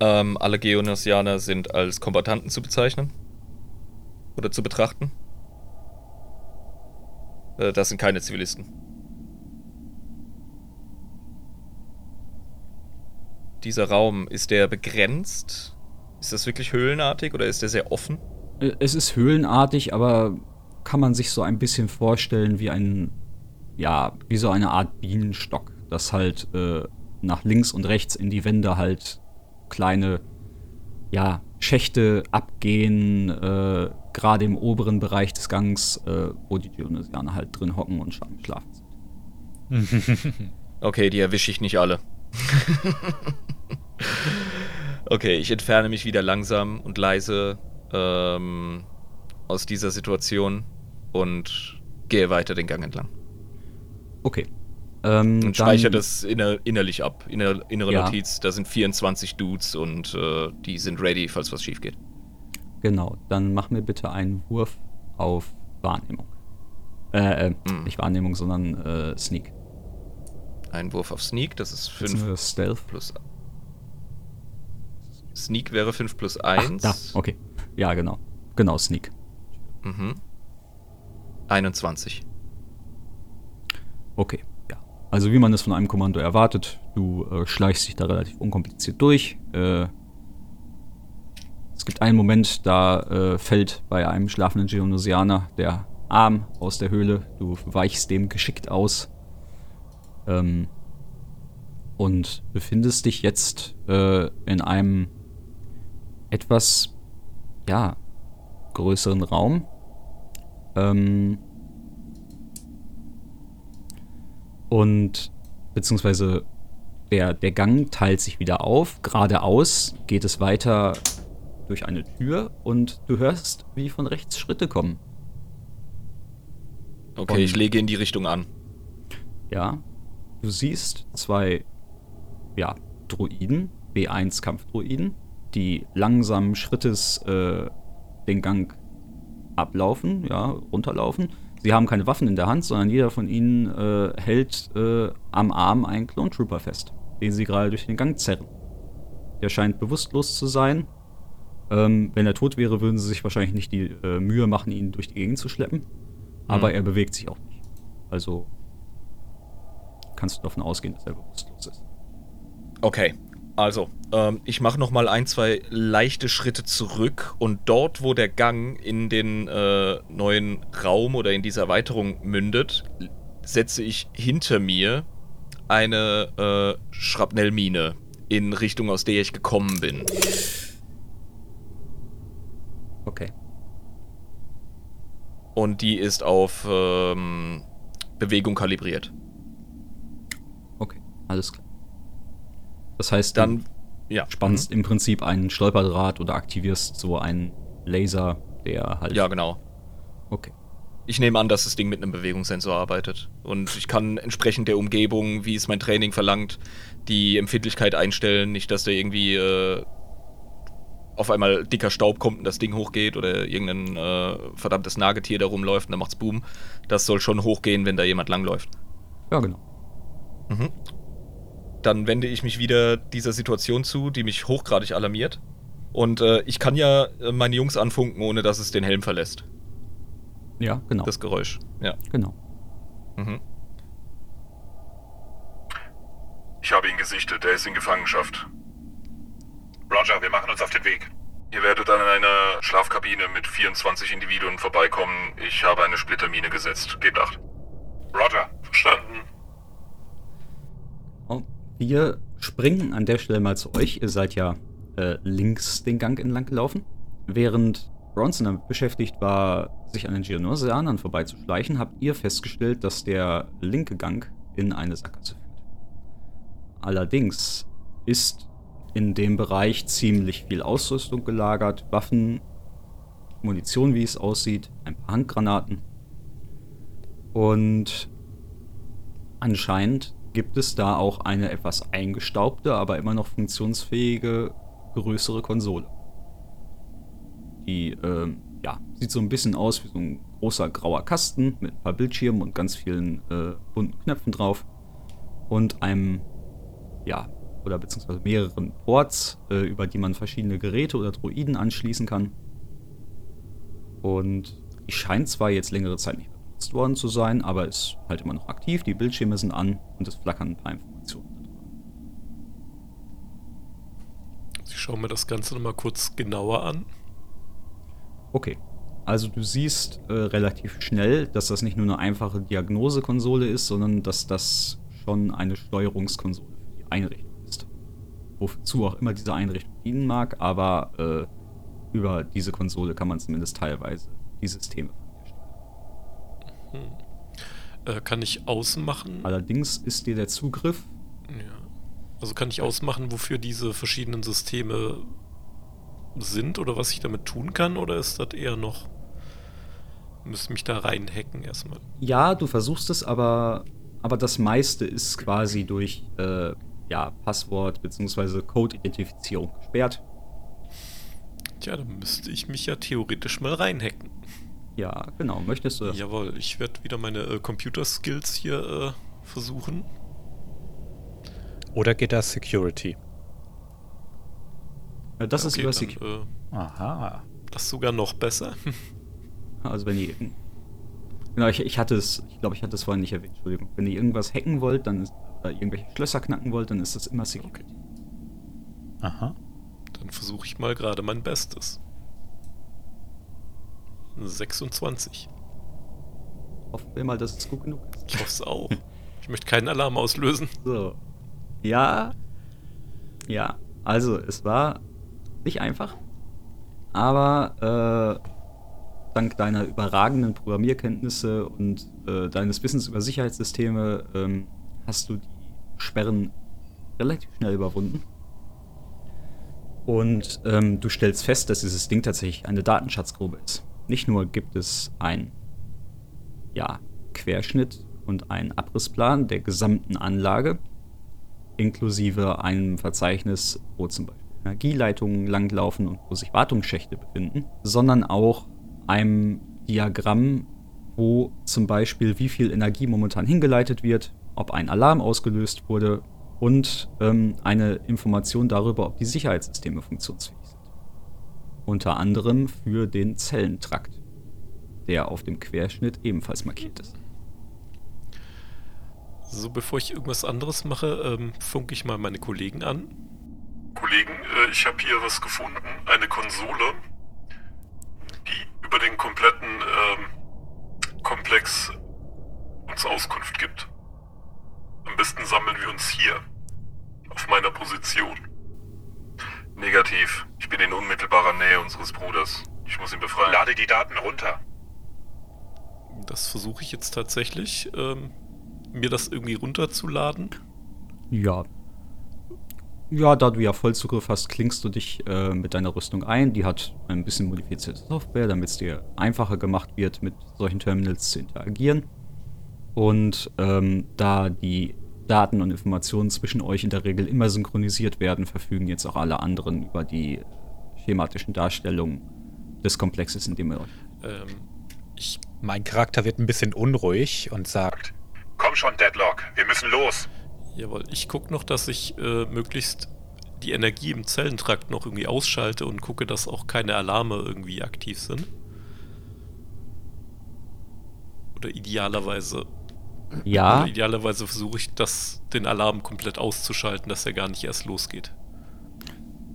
Ähm, alle Geonosianer sind als Kombattanten zu bezeichnen. Oder zu betrachten. Äh, das sind keine Zivilisten. Dieser Raum, ist der begrenzt? Ist das wirklich höhlenartig oder ist der sehr offen? Äh, Es ist höhlenartig, aber kann man sich so ein bisschen vorstellen wie ein, ja, wie so eine Art Bienenstock, das halt äh, nach links und rechts in die Wände halt kleine, ja, Schächte abgehen, äh, gerade im oberen Bereich des Gangs, äh, wo die Geonosianer halt drin hocken und schlafen sind. Okay, die erwische ich nicht alle. okay, ich entferne mich wieder langsam und leise ähm, aus dieser Situation und gehe weiter den Gang entlang. Okay. Ähm, Und speichere das inner, innerlich ab. Inner, innere Ja. Notiz. Da sind 24 Dudes und äh, die sind ready, falls was schief geht. Genau, dann mach mir bitte einen Wurf auf Wahrnehmung. Äh, äh Hm. nicht Wahrnehmung, sondern äh, Sneak. Ein Wurf auf Sneak, das ist 5 Beziehungsweise Stealth. plus. Sneak wäre 5 plus Ach, 1. da, okay. Ja, genau. Genau, Sneak. Mhm. 21. Okay, ja. Also wie man es von einem Kommando erwartet, du äh, schleichst dich da relativ unkompliziert durch. Äh, es gibt einen Moment, da äh, fällt bei einem schlafenden Geonosianer der Arm aus der Höhle. Du weichst dem geschickt aus. Ähm, und befindest dich jetzt äh, in einem etwas, ja, größeren Raum. Ähm, und beziehungsweise der, der Gang teilt sich wieder auf. Geradeaus geht es weiter durch eine Tür und du hörst, wie von rechts Schritte kommen. Okay, Und- ich lege in die Richtung an. Ja. Du siehst zwei, ja, Druiden, B1-Kampfdruiden, die langsamen Schrittes äh, den Gang ablaufen, ja, runterlaufen. Sie haben keine Waffen in der Hand, sondern jeder von ihnen äh, hält äh, am Arm einen Clone Trooper fest, den sie gerade durch den Gang zerren. Der scheint bewusstlos zu sein. Ähm, wenn er tot wäre, würden sie sich wahrscheinlich nicht die äh, Mühe machen, ihn durch die Gegend zu schleppen. Aber Mhm. er bewegt sich auch nicht. Also kannst du davon ausgehen, dass er bewusstlos ist. Okay, also, ähm, ich mache noch mal ein, zwei leichte Schritte zurück und dort, wo der Gang in den äh, neuen Raum oder in diese Erweiterung mündet, setze ich hinter mir eine äh, Schrapnellmine in Richtung, aus der ich gekommen bin. Okay. Und die ist auf ähm, Bewegung kalibriert. Alles klar. Das heißt, Dann, du ja. spannst im Prinzip einen Stolperdraht oder aktivierst so einen Laser, der halt. Ja, genau. Okay. Ich nehme an, dass das Ding mit einem Bewegungssensor arbeitet. Und ich kann entsprechend der Umgebung, wie es mein Training verlangt, die Empfindlichkeit einstellen. Nicht, dass da irgendwie äh, auf einmal dicker Staub kommt und das Ding hochgeht oder irgendein äh, verdammtes Nagetier da rumläuft und dann macht's Boom. Das soll schon hochgehen, wenn da jemand langläuft. Ja, genau. Mhm. Dann wende ich mich wieder dieser Situation zu, die mich hochgradig alarmiert. Und äh, ich kann ja äh, meine Jungs anfunken, ohne dass es den Helm verlässt. Ja, genau. Das Geräusch. Ja. genau. Mhm. Ich habe ihn gesichtet, er ist in Gefangenschaft. Roger, wir machen uns auf den Weg. Ihr werdet an einer Schlafkabine mit 24 Individuen vorbeikommen. Ich habe eine Splittermine gesetzt. Gebt acht. Roger, verstanden. Wir springen an der Stelle mal zu euch. Ihr seid ja äh, links den Gang entlang gelaufen. Während Bronson damit beschäftigt war, sich an den Geonosianern vorbeizuschleichen, habt ihr festgestellt, dass der linke Gang in eine Sackgasse führt. Allerdings ist in dem Bereich ziemlich viel Ausrüstung gelagert, Waffen, Munition, wie es aussieht, ein paar Handgranaten. Und anscheinend gibt es da auch eine etwas eingestaubte, aber immer noch funktionsfähige größere Konsole. Die, ähm, ja, sieht so ein bisschen aus wie so ein großer grauer Kasten mit ein paar Bildschirmen und ganz vielen äh, bunten Knöpfen drauf. Und einem, ja, oder beziehungsweise mehreren Ports, äh, über die man verschiedene Geräte oder Droiden anschließen kann. Und die scheint zwar jetzt längere Zeit nicht benutzt worden zu sein, aber ist halt immer noch aktiv, die Bildschirme sind an und es flackern ein paar Informationen. Ich schaue mir das Ganze nochmal kurz genauer an. Okay. Also du siehst äh, relativ schnell, dass das nicht nur eine einfache Diagnosekonsole ist, sondern dass das schon eine Steuerungskonsole für die Einrichtung ist. Wozu auch immer diese Einrichtung dienen mag, aber äh, über diese Konsole kann man zumindest teilweise die Systeme steuern. Äh, kann ich ausmachen? Allerdings ist dir der Zugriff Ja. Also kann ich ausmachen, wofür diese verschiedenen Systeme sind oder was ich damit tun kann? Oder ist das eher noch. Müsste mich da reinhacken erstmal. Ja, du versuchst es, aber aber das meiste ist quasi durch äh, ja, Passwort bzw. Code-Identifizierung gesperrt. Tja, dann müsste ich mich ja theoretisch mal reinhacken. Ja, genau. Möchtest du das? Jawohl, ich werde wieder meine äh, Computer-Skills hier äh, versuchen. Oder geht das Security? Ja, das ist Okay, über dann, Security. äh, Aha. Das ist sogar noch besser. Also wenn ihr. Genau, ich, ich hatte es, ich glaube, ich hatte es vorhin nicht erwähnt, Entschuldigung. Wenn ihr irgendwas hacken wollt, dann ist, oder irgendwelche Schlösser knacken wollt, dann ist das immer Security. Aha. Dann versuche ich mal gerade mein Bestes. 26. Hoffen wir mal, dass es gut genug ist. Ich hoffe es auch. Ich möchte keinen Alarm auslösen. So. Ja. Ja. Also, es war nicht einfach. Aber äh, dank deiner überragenden Programmierkenntnisse und äh, deines Wissens über Sicherheitssysteme ähm, hast du die Sperren relativ schnell überwunden. Und ähm, du stellst fest, dass dieses Ding tatsächlich eine Datenschatzgrube ist. Nicht nur gibt es ein ja, Querschnitt und einen Abrissplan der gesamten Anlage, inklusive einem Verzeichnis, wo zum Beispiel Energieleitungen langlaufen und wo sich Wartungsschächte befinden, sondern auch einem Diagramm, wo zum Beispiel wie viel Energie momentan hingeleitet wird, ob ein Alarm ausgelöst wurde und ähm, eine Information darüber, ob die Sicherheitssysteme funktionsfähig. Unter anderem für den Zellentrakt, der auf dem Querschnitt ebenfalls markiert ist. So, bevor ich irgendwas anderes mache, ähm, funke ich mal meine Kollegen an. Kollegen, äh, ich habe hier was gefunden, eine Konsole, die über den kompletten ähm, Komplex uns Auskunft gibt. Am besten sammeln wir uns hier, auf meiner Position. Negativ. Ich bin in unmittelbarer Nähe unseres Bruders. Ich muss ihn befreien. Lade die Daten runter. Das versuche ich jetzt tatsächlich, ähm, mir das irgendwie runterzuladen. Ja. Ja, da du ja Vollzugriff hast, klingst du dich äh, mit deiner Rüstung ein. Die hat ein bisschen modifizierte Software, damit es dir einfacher gemacht wird, mit solchen Terminals zu interagieren. Und ähm, da die Daten und Informationen zwischen euch in der Regel immer synchronisiert werden, verfügen jetzt auch alle anderen über die schematischen Darstellungen des Komplexes, in dem ihr euch. Ähm, ich, Mein Charakter wird ein bisschen unruhig und sagt, Komm schon, Deadlock. Wir müssen los. jawohl, ich gucke noch, dass ich äh, möglichst die Energie im Zellentrakt noch irgendwie ausschalte und gucke, dass auch keine Alarme irgendwie aktiv sind. Oder idealerweise, Ja, oder idealerweise versuche ich, das, den Alarm komplett auszuschalten, dass er gar nicht erst losgeht.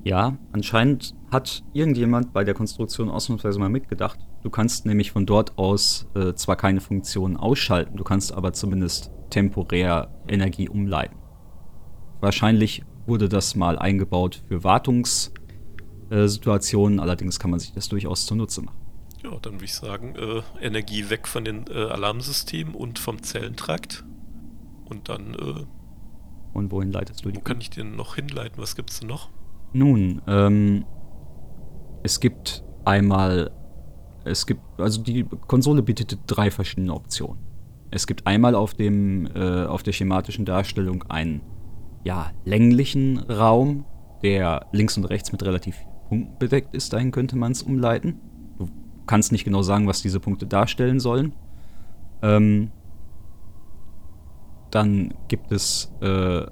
Ja, anscheinend hat irgendjemand bei der Konstruktion ausnahmsweise mal mitgedacht. Du kannst nämlich von dort aus äh, zwar keine Funktion ausschalten, du kannst aber zumindest temporär Energie umleiten. Wahrscheinlich wurde das mal eingebaut für Wartungssituationen, allerdings kann man sich das durchaus zunutze machen. Ja, dann würde ich sagen, äh, Energie weg von den äh, Alarmsystemen und vom Zellentrakt. Und dann, äh, Und wohin leitest du die? wo kann ich den noch hinleiten? Was gibt's denn noch? Nun, ähm, es gibt einmal, es gibt, also die Konsole bietet drei verschiedene Optionen. Es gibt einmal auf dem, äh, auf der schematischen Darstellung einen, ja, länglichen Raum, der links und rechts mit relativ Punkten bedeckt ist, dahin könnte man es umleiten. Du kannst nicht genau sagen, was diese Punkte darstellen sollen. Ähm, dann gibt es äh,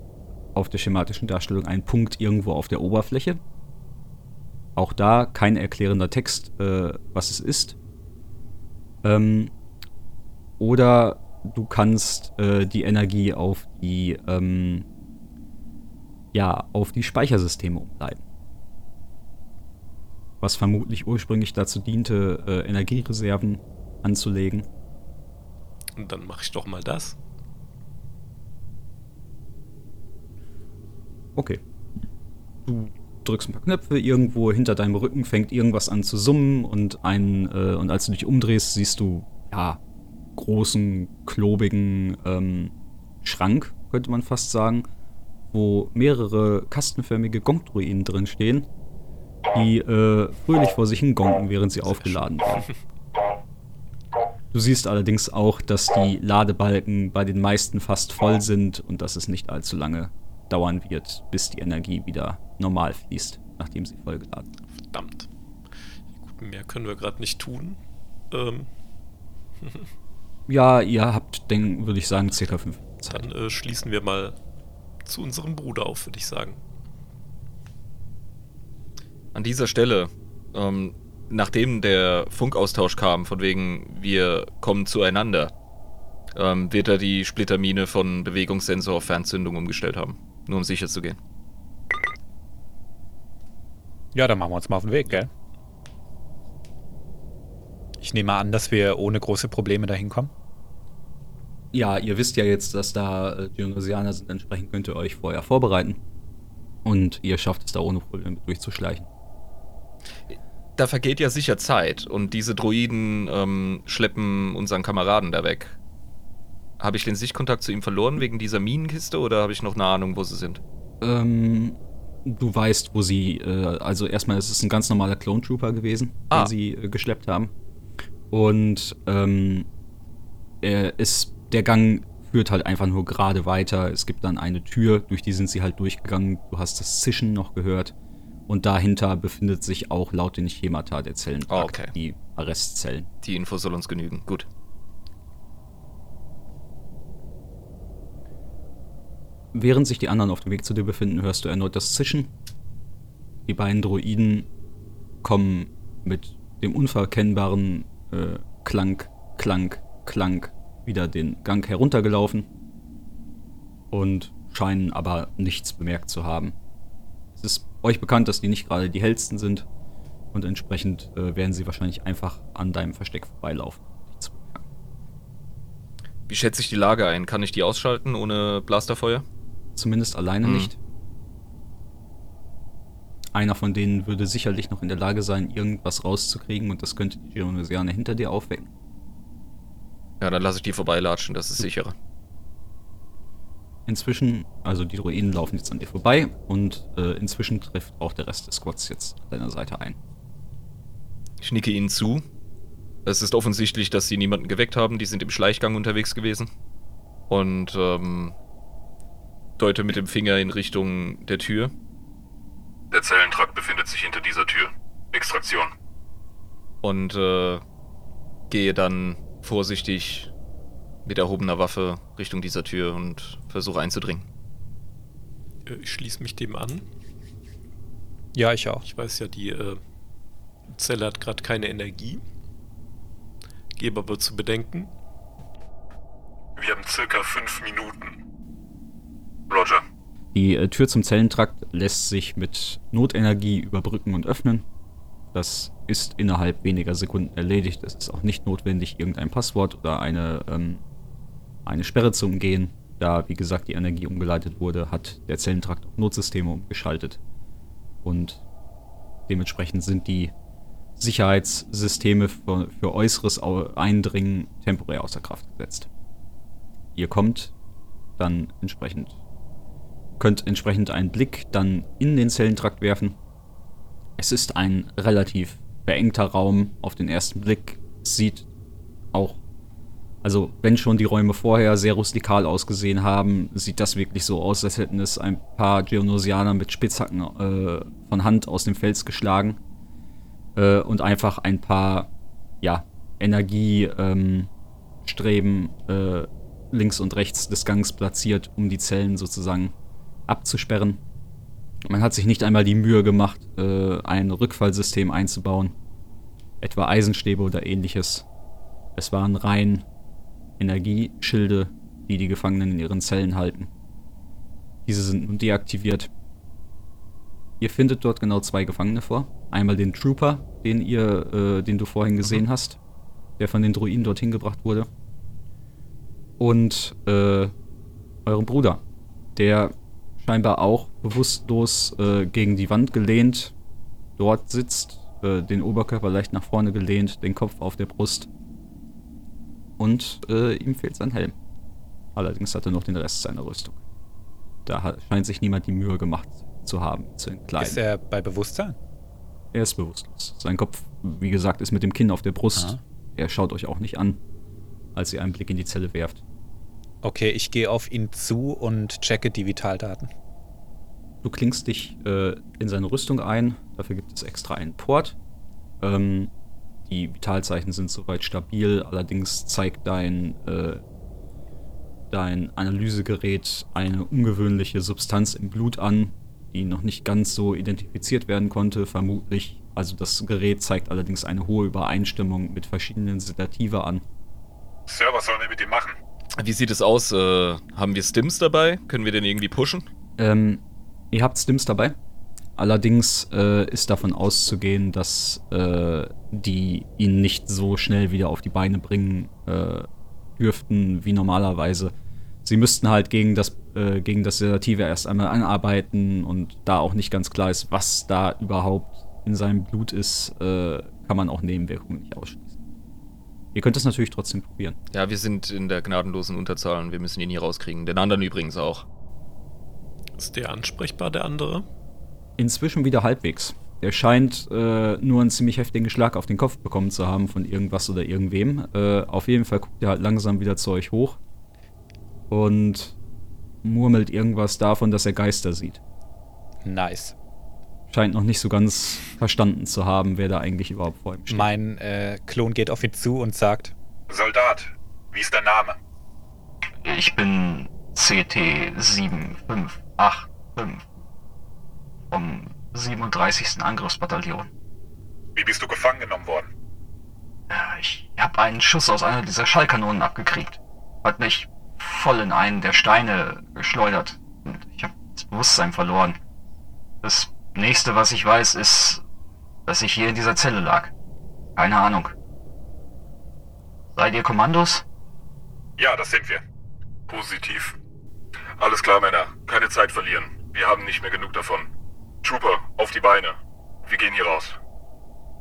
auf der schematischen Darstellung einen Punkt irgendwo auf der Oberfläche. Auch da kein erklärender Text, äh, was es ist. Ähm, oder du kannst äh, die Energie auf die, ähm, ja, auf die Speichersysteme umleiten. Was vermutlich ursprünglich dazu diente, äh, Energiereserven anzulegen. Und dann mache ich doch mal das. Okay. Du drückst ein paar Knöpfe, irgendwo hinter deinem Rücken fängt irgendwas an zu summen und ein, äh, und als du dich umdrehst, siehst du, ja, großen, klobigen ähm, Schrank, könnte man fast sagen, wo mehrere kastenförmige Gongdruiden drin stehen, die äh, fröhlich vor sich hin gonken, während sie aufgeladen werden. Du siehst allerdings auch, dass die Ladebalken bei den meisten fast voll sind und dass es nicht allzu lange dauern wird, bis die Energie wieder normal fließt, nachdem sie vollgeladen ist. Verdammt. Gut, mehr können wir gerade nicht tun. Ähm, Ja, ihr habt, denk, würde ich sagen, circa fünf Zeit. dann äh, schließen wir mal zu unserem Bruder auf, würde ich sagen. An dieser Stelle, ähm, nachdem der Funkaustausch kam, von wegen wir kommen zueinander, ähm, wird er die Splittermine von Bewegungssensor auf Fernzündung umgestellt haben. Nur um sicher zu gehen. Ja, dann machen wir uns mal auf den Weg, gell? Ich nehme an, dass wir ohne große Probleme dahin kommen. Ja, ihr wisst ja jetzt, dass da äh, Dionosianer sind, entsprechend könnt ihr euch vorher vorbereiten. Und ihr schafft es da ohne Probleme durchzuschleichen. Da vergeht ja sicher Zeit und diese Droiden ähm, schleppen unseren Kameraden da weg. Habe ich den Sichtkontakt zu ihm verloren wegen dieser Minenkiste oder habe ich noch eine Ahnung, wo sie sind? Ähm, du weißt, wo sie, äh, also erstmal ist es ein ganz normaler Clone Trooper gewesen, Ah. den sie äh, geschleppt haben. Und ähm, er ist, der Gang führt halt einfach nur gerade weiter. Es gibt dann eine Tür, durch die sind sie halt durchgegangen. Du hast das Zischen noch gehört. Und dahinter befindet sich auch laut den Schemata der Zellen Ah, okay. die Arrestzellen. Die Info soll uns genügen. Gut. Während sich die anderen auf dem Weg zu dir befinden, hörst du erneut das Zischen. Die beiden Droiden kommen mit dem unverkennbaren äh, Klang, Klang, Klang wieder den Gang heruntergelaufen und scheinen aber nichts bemerkt zu haben. Es ist euch bekannt, dass die nicht gerade die hellsten sind und entsprechend äh, werden sie wahrscheinlich einfach an deinem Versteck vorbeilaufen. Nichts bemerken. Wie schätze ich die Lage ein? Kann ich die ausschalten ohne Blasterfeuer? Zumindest alleine Mhm. nicht. Einer von denen würde sicherlich noch in der Lage sein, irgendwas rauszukriegen und das könnte die Geonosianer hinter dir aufwecken. Ja, dann lasse ich die vorbeilatschen, das ist sicherer. Inzwischen, also die Druiden laufen jetzt an dir vorbei und äh, inzwischen trifft auch der Rest des Squads jetzt an deiner Seite ein. Ich nicke ihnen zu. Es ist offensichtlich, dass sie niemanden geweckt haben. Die sind im Schleichgang unterwegs gewesen. Und ähm, deute mit dem Finger in Richtung der Tür. Der Zellentrakt befindet sich hinter dieser Tür. Extraktion. Und äh, gehe dann vorsichtig mit erhobener Waffe Richtung dieser Tür und versuche einzudringen. Äh, Ich schließe mich dem an. Ja, ich auch. Ich weiß ja, die äh, Zelle hat gerade keine Energie. Gebe aber zu bedenken, Wir haben circa fünf Minuten. Roger. Die äh, Tür zum Zellentrakt lässt sich mit Notenergie überbrücken und öffnen. Das ist innerhalb weniger Sekunden erledigt. Es ist auch nicht notwendig, irgendein Passwort oder eine, ähm, eine Sperre zu umgehen. Da, wie gesagt, die Energie umgeleitet wurde, hat der Zellentrakt Notsysteme umgeschaltet. Und dementsprechend sind die Sicherheitssysteme für, für äußeres Eindringen temporär außer Kraft gesetzt. Ihr kommt dann entsprechend könnt entsprechend einen Blick dann in den Zellentrakt werfen. Es ist ein relativ beengter Raum auf den ersten Blick. Sieht auch, also wenn schon die Räume vorher sehr rustikal ausgesehen haben, sieht das wirklich so aus, als hätten es ein paar Geonosianer mit Spitzhacken äh, von Hand aus dem Fels geschlagen äh, und einfach ein paar, ja, Energiestreben ähm, äh, links und rechts des Gangs platziert, um die Zellen sozusagen abzusperren. Man hat sich nicht einmal die Mühe gemacht, äh, ein Rückfallsystem einzubauen, etwa Eisenstäbe oder ähnliches. Es waren rein Energieschilde, die die Gefangenen in ihren Zellen halten. Diese sind nun deaktiviert. Ihr findet dort genau zwei Gefangene vor. Einmal den Trooper, den ihr, äh, den du vorhin gesehen hast, der von den Druiden dorthin gebracht wurde. Und äh, euren Bruder, der scheinbar auch bewusstlos äh, gegen die Wand gelehnt dort sitzt, äh, den Oberkörper leicht nach vorne gelehnt, den Kopf auf der Brust. Und äh, ihm fehlt sein Helm. Allerdings hat er noch den Rest seiner Rüstung. Da hat, scheint sich niemand die Mühe gemacht zu haben, zu entkleiden. Ist er bei Bewusstsein? Er ist bewusstlos. Sein Kopf, wie gesagt, ist mit dem Kinn auf der Brust. Aha. Er schaut euch auch nicht an. als ihr einen Blick in die Zelle werft. Okay, ich gehe auf ihn zu und checke die Vitaldaten. Du klingst dich äh, in seine Rüstung ein. Dafür gibt es extra einen Port. Ähm, die Vitalzeichen sind soweit stabil, allerdings zeigt dein, äh, dein Analysegerät eine ungewöhnliche Substanz im Blut an, die noch nicht ganz so identifiziert werden konnte, vermutlich. Also das Gerät zeigt allerdings eine hohe Übereinstimmung mit verschiedenen Sedative an. Sir, was sollen wir mit ihm machen? Wie sieht es aus? Äh, haben wir Stims dabei? Können wir den irgendwie pushen? Ähm, ihr habt Stims dabei. Allerdings äh, ist davon auszugehen, dass äh, die ihn nicht so schnell wieder auf die Beine bringen äh, dürften wie normalerweise. Sie müssten halt gegen das, äh, gegen das Sedative erst einmal anarbeiten und da auch nicht ganz klar ist, was da überhaupt in seinem Blut ist, äh, kann man auch Nebenwirkungen nicht ausschließen. Ihr könnt es natürlich trotzdem probieren. Ja, wir sind in der gnadenlosen Unterzahl und wir müssen ihn hier rauskriegen. Den anderen übrigens auch. Ist der ansprechbar, der andere? Inzwischen wieder halbwegs. Der scheint äh, nur einen ziemlich heftigen Schlag auf den Kopf bekommen zu haben von irgendwas oder irgendwem. Äh, auf jeden Fall guckt er halt langsam wieder zu euch hoch und murmelt irgendwas davon, dass er Geister sieht. Nice. Scheint noch nicht so ganz verstanden zu haben, wer da eigentlich überhaupt vor ihm steht. Mein äh, Klon geht auf ihn zu und sagt: Soldat, wie ist dein Name? Ich bin CT7585 vom 37. Angriffsbataillon. Wie bist du gefangen genommen worden? Ich habe einen Schuss aus einer dieser Schallkanonen abgekriegt. Hat mich voll in einen der Steine geschleudert. Und ich habe das Bewusstsein verloren. Das nächste, was ich weiß, ist, dass ich hier in dieser Zelle lag. Keine Ahnung. Seid ihr Kommandos? Ja, das sind wir. Positiv. Alles klar, Männer. Keine Zeit verlieren. Wir haben nicht mehr genug davon. Trooper, auf die Beine. Wir gehen hier raus.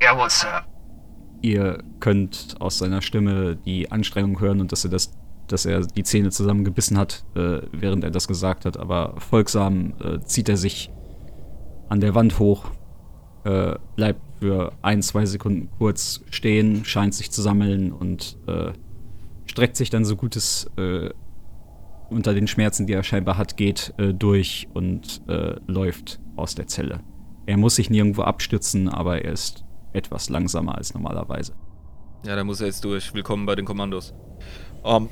Jawohl, Sir. Ihr könnt aus seiner Stimme die Anstrengung hören und dass er das, dass er die Zähne zusammengebissen hat, äh, während er das gesagt hat. Aber folgsam äh, zieht er sich an der Wand hoch, äh, bleibt für ein, zwei Sekunden kurz stehen, scheint sich zu sammeln und äh, streckt sich dann so gut es äh, unter den Schmerzen, die er scheinbar hat, geht, äh, durch und äh, läuft aus der Zelle. Er muss sich nirgendwo abstützen, aber er ist etwas langsamer als normalerweise. Ja, da muss er jetzt durch. Willkommen bei den Kommandos. Um,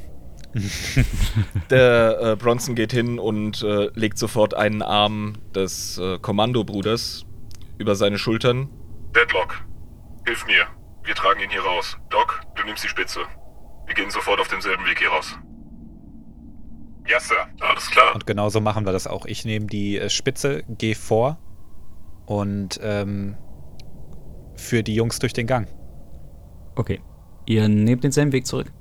der äh, Bronson geht hin und äh, legt sofort einen Arm des äh, Kommandobruders über seine Schultern. Deadlock, hilf mir. Wir tragen ihn hier raus. Doc, du nimmst die Spitze. Wir gehen sofort auf demselben Weg hier raus. Ja, Sir. Alles klar. Und genauso machen wir das auch. Ich nehme die äh, Spitze, gehe vor und ähm, führe die Jungs durch den Gang. Okay. Ihr nehmt denselben Weg zurück.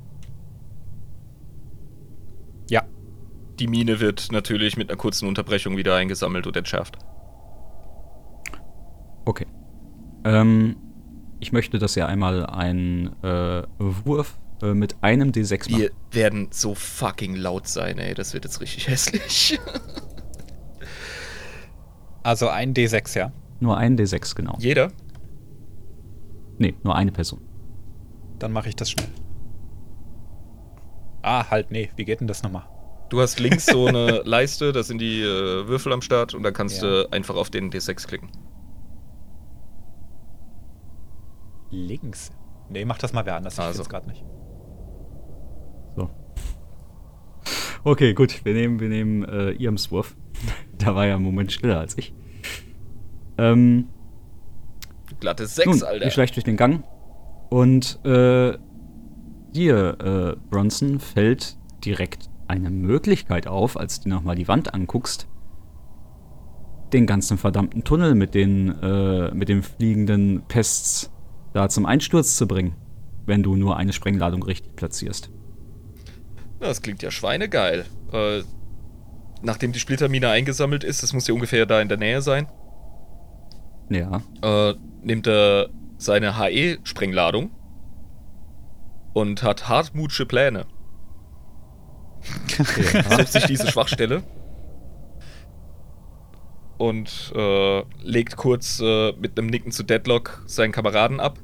Die Mine wird natürlich mit einer kurzen Unterbrechung wieder eingesammelt und entschärft. Okay. Ähm, ich möchte, dass ihr einmal einen äh, Wurf äh, mit einem D6 macht. Wir werden so fucking laut sein, ey. Das wird jetzt richtig hässlich. also ein D6, ja. Nur einen D6, genau. Jeder? Nee, nur eine Person. Dann mache ich das schnell. Ah, halt, nee. Wie geht denn das nochmal? Du hast links so eine Leiste, da sind die äh, Würfel am Start und dann kannst Ja. du einfach auf den D6 klicken. Links. Nee, mach das mal wer anders. Ich Also. also. gerade nicht. So. Okay, gut. Wir nehmen, wir nehmen äh, Iams Wurf. da war ja ein Moment stiller als ich. Ähm, Glatte 6, Nun, Alter. ihr schleicht durch den Gang und äh, dir, äh, Bronson, fällt direkt eine Möglichkeit auf, als du nochmal die Wand anguckst, den ganzen verdammten Tunnel mit den, äh, mit den fliegenden Pests da zum Einsturz zu bringen, wenn du nur eine Sprengladung richtig platzierst. Das klingt ja schweinegeil. Äh, nachdem die Splittermine eingesammelt ist, das muss ja ungefähr da in der Nähe sein, Ja. äh, nimmt er seine HE-Sprengladung und hat hartmutsche Pläne. sucht sich diese Schwachstelle und äh, legt kurz äh, mit einem Nicken zu Deadlock seinen Kameraden ab.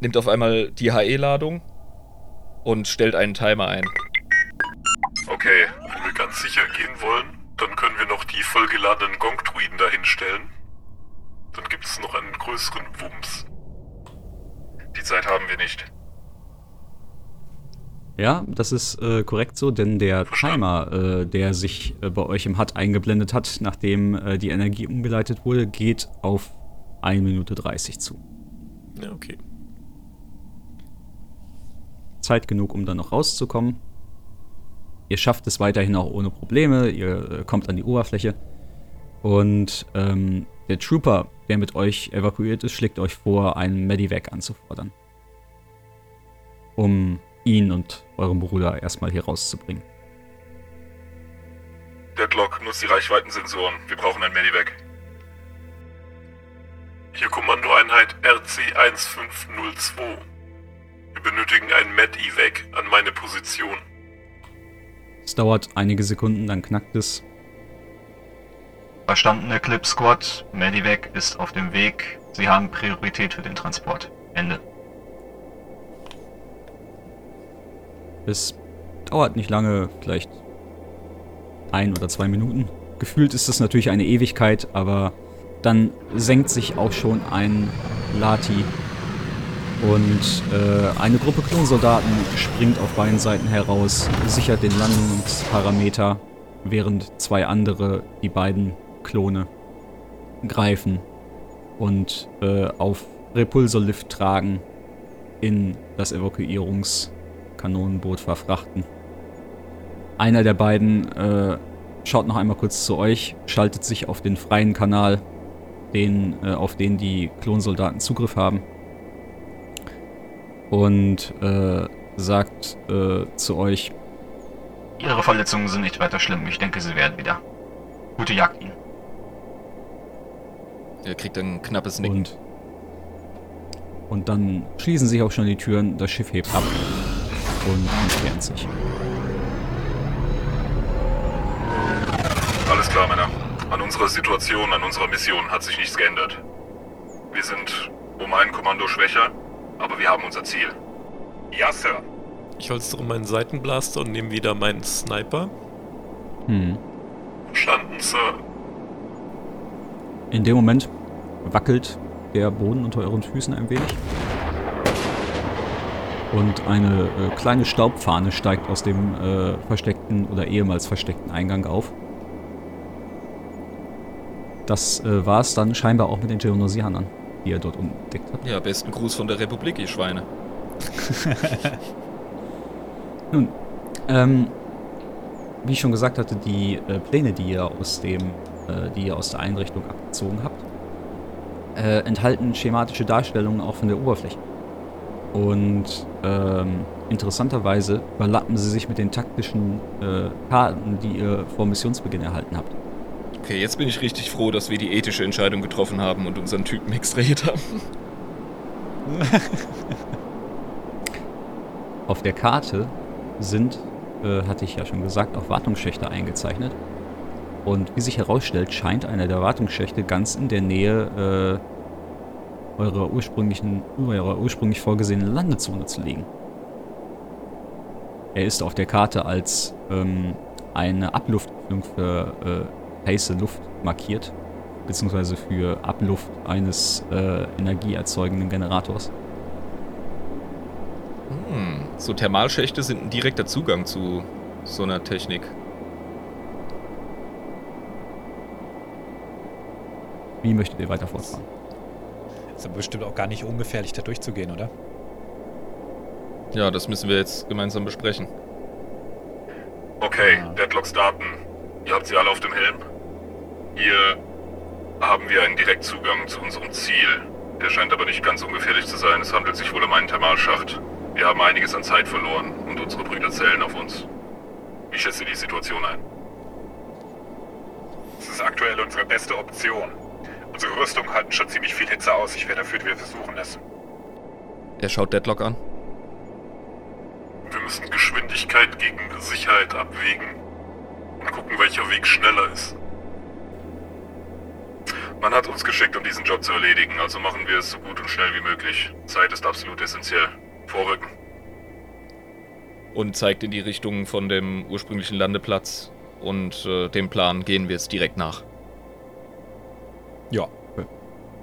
Nimmt auf einmal die HE-Ladung und stellt einen Timer ein. Okay, wenn wir ganz sicher gehen wollen, dann können wir noch die vollgeladenen Gong-Druiden dahinstellen. Dann gibt es noch einen größeren Wumms. Die Zeit haben wir nicht. Ja, das ist äh, korrekt so, denn der Timer, äh, der sich äh, bei euch im HUD eingeblendet hat, nachdem äh, die Energie umgeleitet wurde, geht auf 1 Minute 30 zu. Ja, okay. Zeit genug, um dann noch rauszukommen. Ihr schafft es weiterhin auch ohne Probleme, ihr äh, kommt an die Oberfläche. Und ähm, der Trooper, der mit euch evakuiert ist, schlägt euch vor, einen Medivac anzufordern. Um ihn und euren Bruder erstmal hier rauszubringen. Deadlock, nutzt die Reichweitensensoren. Wir brauchen ein Medivac. Hier Kommandoeinheit RC-1502. Wir benötigen ein Med-Evac an meine Position. Es dauert einige Sekunden, dann knackt es. Verstanden, Eclipse Squad. Medivac ist auf dem Weg. Sie haben Priorität für den Transport. Ende. Es dauert nicht lange, vielleicht ein oder zwei Minuten. Gefühlt ist es natürlich eine Ewigkeit, aber dann senkt sich auch schon ein Lati und äh, eine Gruppe Klonsoldaten springt auf beiden Seiten heraus, sichert den Landungsparameter, während zwei andere die beiden Klone greifen und äh, auf Repulsorlift tragen, in das Evakuierungskanonenboot verfrachten. Einer der beiden äh, schaut noch einmal kurz zu euch, schaltet sich auf den freien Kanal, den, äh, auf den die Klonsoldaten Zugriff haben und äh, sagt äh, zu euch, Ihre Verletzungen sind nicht weiter schlimm. Ich denke, Sie werden wieder. Gute Jagd Ihnen. Er kriegt ein knappes Nicken. und, und dann schließen sich auch schon die Türen, das Schiff hebt ab und entfernt sich. Alles klar, Männer. An unserer Situation, an unserer Mission hat sich nichts geändert. Wir sind um ein Kommando schwächer, aber wir haben unser Ziel. Ja, Sir. Ich holstere meinen Seitenblaster und nehme wieder meinen Sniper. Hm. Verstanden, Sir. In dem Moment wackelt der Boden unter euren Füßen ein wenig. Und eine äh, kleine Staubfahne steigt aus dem äh, versteckten oder ehemals versteckten Eingang auf. Das äh, war es dann scheinbar auch mit den Geonosianern, die ihr dort entdeckt habt. Ja, besten Gruß von der Republik, ihr Schweine. Nun, ähm, wie ich schon gesagt hatte, die äh, Pläne, die ihr aus dem, äh, die ihr aus der Einrichtung abgezogen habt, äh, enthalten schematische Darstellungen auch von der Oberfläche. Und ähm, interessanterweise überlappen sie sich mit den taktischen äh, Karten, die ihr vor Missionsbeginn erhalten habt. Okay, jetzt bin ich richtig froh, dass wir die ethische Entscheidung getroffen haben und unseren Typen extrahiert haben. Auf der Karte sind, äh, hatte ich ja schon gesagt, auch Wartungsschächte eingezeichnet. Und wie sich herausstellt, scheint einer der Wartungsschächte ganz in der Nähe äh, eurer, ursprünglichen, eurer ursprünglich vorgesehenen Landezone zu liegen. Er ist auf der Karte als ähm, eine Abluftung für äh, heiße Luft markiert, beziehungsweise für Abluft eines äh, energieerzeugenden Generators. Hm, so Thermalschächte sind ein direkter Zugang zu so einer Technik. Wie möchtet ihr weiter fortfahren? Ist aber bestimmt auch gar nicht ungefährlich, da durchzugehen, oder? Ja, das müssen wir jetzt gemeinsam besprechen. Okay, Ah. Deadlocks Daten. Ihr habt sie alle auf dem Helm. Hier haben wir einen Direktzugang zu unserem Ziel. Der scheint aber nicht ganz ungefährlich zu sein. Es handelt sich wohl um einen Thermalschacht. Wir haben einiges an Zeit verloren und unsere Brüder zählen auf uns. Wie schätzt ihr die Situation ein? Es ist aktuell unsere beste Option. Unsere Rüstungen halten schon ziemlich viel Hitze aus. Ich wäre dafür, wir versuchen es. Er schaut Deadlock an. Wir müssen Geschwindigkeit gegen Sicherheit abwägen und gucken, welcher Weg schneller ist. Man hat uns geschickt, um diesen Job zu erledigen, also machen wir es so gut und schnell wie möglich. Zeit ist absolut essentiell. Vorrücken. und zeigt in die Richtung von dem ursprünglichen Landeplatz. Und äh, dem Plan gehen wir es direkt nach. Ja.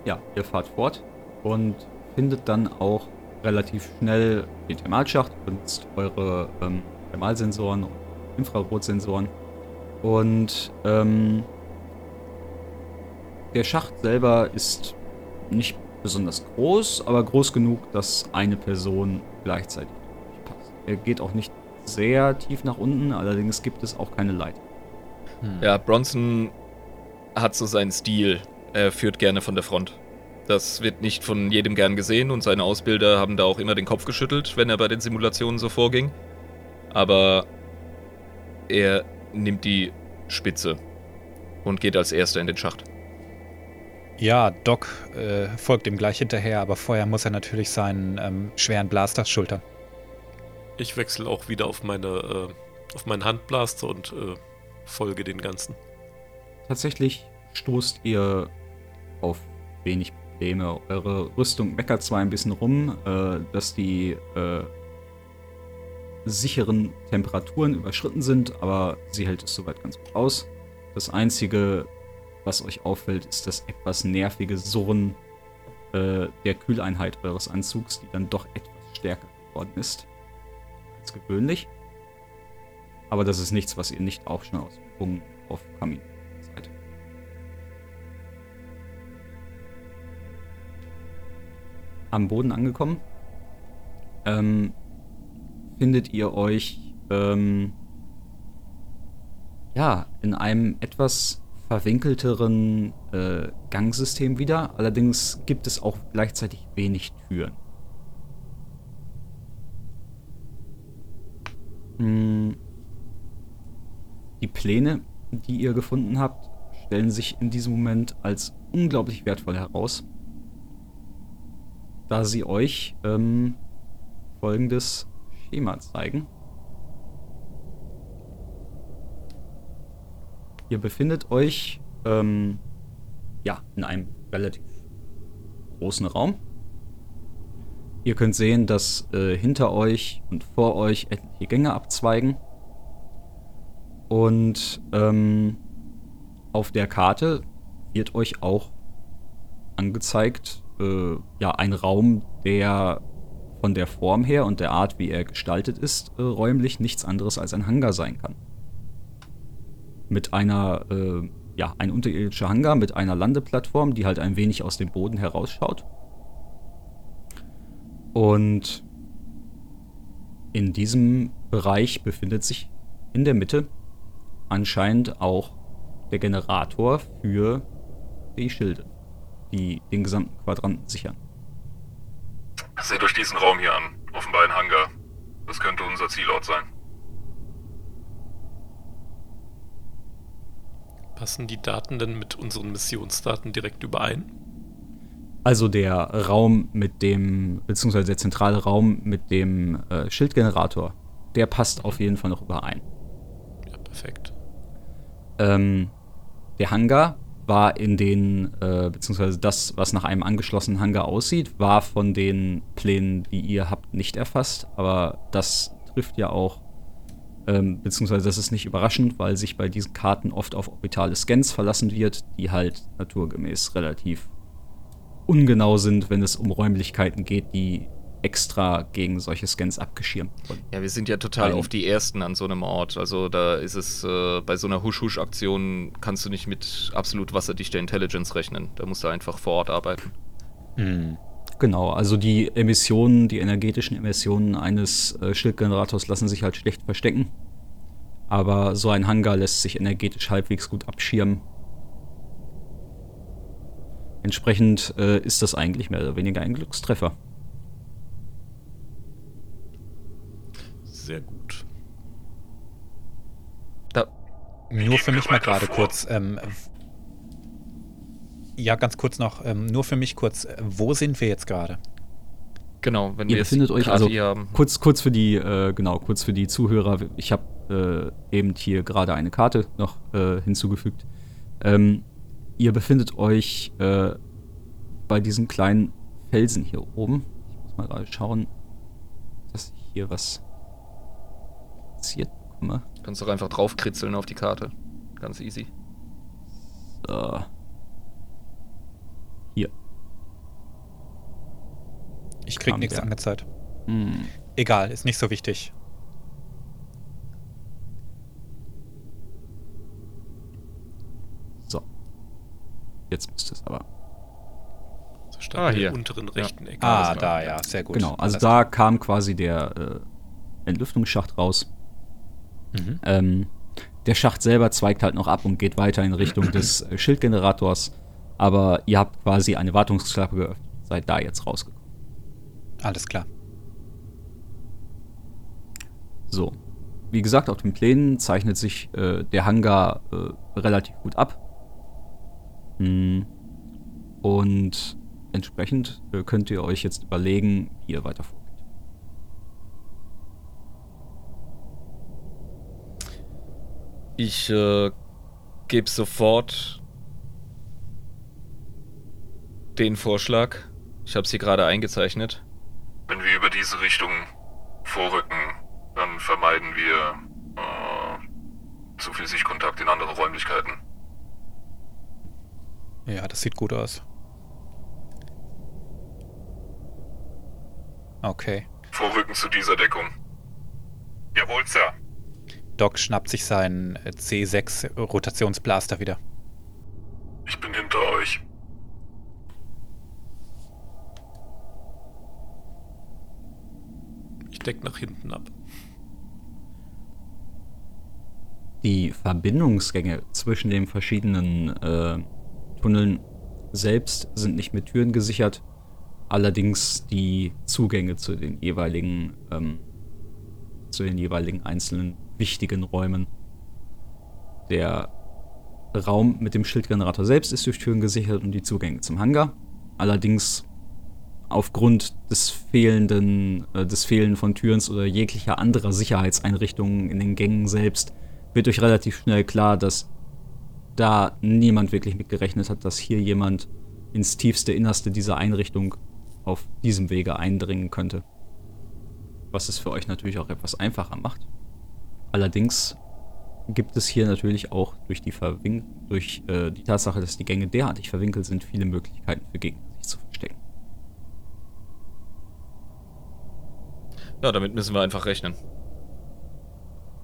Ja, ihr fahrt fort und findet dann auch relativ schnell den Thermalschacht, benutzt eure ähm, Thermalsensoren und Infrarotsensoren. Und ähm, der Schacht selber ist nicht besonders groß, aber groß genug, dass eine Person gleichzeitig passt. Er geht auch nicht sehr tief nach unten, allerdings gibt es auch keine Leiter. Hm. Ja, Bronson hat so seinen Stil. Er führt gerne von der Front. Das wird nicht von jedem gern gesehen und seine Ausbilder haben da auch immer den Kopf geschüttelt, wenn er bei den Simulationen so vorging. Aber er nimmt die Spitze und geht als erster in den Schacht. Ja, Doc äh, folgt ihm gleich hinterher, aber vorher muss er natürlich seinen ähm, schweren Blaster schultern. Ich wechsle auch wieder auf meine äh, auf meinen Handblaster und äh, folge den ganzen. Tatsächlich stoßt ihr auf wenig Probleme. Eure Rüstung meckert zwar ein bisschen rum, äh, dass die äh, sicheren Temperaturen überschritten sind, aber sie hält es soweit ganz gut aus. Das einzige, was euch auffällt, ist das etwas nervige Surren äh, der Kühleinheit eures Anzugs, die dann doch etwas stärker geworden ist als gewöhnlich. Aber das ist nichts, was ihr nicht auch schon aus Übungen auf Kamin Am Boden angekommen, ähm, findet ihr euch ähm, ja in einem etwas verwinkelteren äh, Gangsystem wieder. Allerdings gibt es auch gleichzeitig wenig Türen. Hm. Die Pläne, die ihr gefunden habt, stellen sich in diesem Moment als unglaublich wertvoll heraus, da sie euch ähm, folgendes Schema zeigen. Ihr befindet euch ähm, ja, in einem relativ großen Raum. Ihr könnt sehen, dass äh, hinter euch und vor euch etliche Gänge abzweigen. Und ähm, auf der Karte wird euch auch angezeigt, äh, ja, ein Raum, der von der Form her und der Art, wie er gestaltet ist, äh, räumlich nichts anderes als ein Hangar sein kann mit einer, äh, ja, ein unterirdischer Hangar mit einer Landeplattform, die halt ein wenig aus dem Boden herausschaut. Und in diesem Bereich befindet sich in der Mitte anscheinend auch der Generator für die Schilde, die den gesamten Quadranten sichern. Seht euch diesen Raum hier an. Offenbar ein Hangar. Das könnte unser Zielort sein. Passen die Daten denn mit unseren Missionsdaten direkt überein? Also der Raum mit dem, beziehungsweise der zentrale Raum mit dem äh, Schildgenerator, der passt auf jeden Fall noch überein. Ja, perfekt. Ähm, der Hangar war in den, äh, beziehungsweise das, was nach einem angeschlossenen Hangar aussieht, war von den Plänen, die ihr habt, nicht erfasst. Aber das trifft ja auch ähm, beziehungsweise das ist nicht überraschend, weil sich bei diesen Karten oft auf orbitale Scans verlassen wird, die halt naturgemäß relativ ungenau sind, wenn es um Räumlichkeiten geht, die extra gegen solche Scans abgeschirmt wurden. Ja, wir sind ja total auf die Ersten an so einem Ort. Also da ist es, äh, bei so einer Husch-Husch-Aktion kannst du nicht mit absolut wasserdichter Intelligence rechnen. Da musst du einfach vor Ort arbeiten. Hm. Genau, also die Emissionen, die energetischen Emissionen eines äh, Schildgenerators lassen sich halt schlecht verstecken. Aber so ein Hangar lässt sich energetisch halbwegs gut abschirmen. Entsprechend äh, ist das eigentlich mehr oder weniger ein Glückstreffer. Sehr gut. Da, Nur für mich mal gerade kurz. Ähm, ja, ganz kurz noch. Ähm, nur für mich kurz. äh, Wo sind wir jetzt gerade? genau, wenn Ihr befindet euch gerade also hier haben. kurz, kurz für die, äh, genau, kurz für die Zuhörer. Ich habe äh, eben hier gerade eine Karte noch äh, hinzugefügt. Ähm, ihr befindet euch äh, bei diesen kleinen Felsen hier oben. Ich muss mal gerade schauen, dass ich hier was fixiert bekomme. Kannst doch einfach draufkritzeln auf die Karte. Ganz easy. So. Hier. Ich krieg nichts der. angezeigt. Hm. Egal, ist nicht so wichtig. So. Jetzt müsste es aber. So Ah, hier. unteren rechten Ecke. Ah, da, klar. ja, sehr gut. genau, also Alles da kam quasi der äh, Entlüftungsschacht raus. Mhm. Ähm, der Schacht selber zweigt halt noch ab und geht weiter in Richtung des äh, Schildgenerators. Aber ihr habt quasi eine Wartungsklappe geöffnet. Seid da jetzt rausgekommen. Alles klar. So. Wie gesagt, auf den Plänen zeichnet sich äh, der Hangar äh, relativ gut ab. Hm. Und entsprechend äh, könnt ihr euch jetzt überlegen, wie ihr weiter vorgeht. Ich äh, gebe sofort den Vorschlag. Ich habe sie gerade eingezeichnet. Wenn wir über diese Richtung vorrücken, dann vermeiden wir äh, zu viel Sichtkontakt in andere Räumlichkeiten. Ja, das sieht gut aus. Okay. Vorrücken zu dieser Deckung. Jawohl, Sir. Doc schnappt sich seinen äh, C6 Rotationsblaster wieder. Ich bin hinter euch. Ich deck nach hinten ab. Die Verbindungsgänge zwischen den verschiedenen äh, Tunneln selbst sind nicht mit Türen gesichert. Allerdings die Zugänge zu den jeweiligen, ähm, zu den jeweiligen einzelnen wichtigen Räumen. Der Raum mit dem Schildgenerator selbst ist durch Türen gesichert und die Zugänge zum Hangar. Allerdings aufgrund des fehlenden, äh, des Fehlen von Türen oder jeglicher anderer Sicherheitseinrichtungen in den Gängen selbst wird euch relativ schnell klar, dass da niemand wirklich mit gerechnet hat, dass hier jemand ins tiefste Innerste dieser Einrichtung auf diesem Wege eindringen könnte. Was es für euch natürlich auch etwas einfacher macht. Allerdings gibt es hier natürlich auch durch die, Verwink durch, äh, die Tatsache, dass die Gänge derartig verwinkelt sind, viele Möglichkeiten für Gegner, sich zu verstecken. Ja, damit müssen wir einfach rechnen.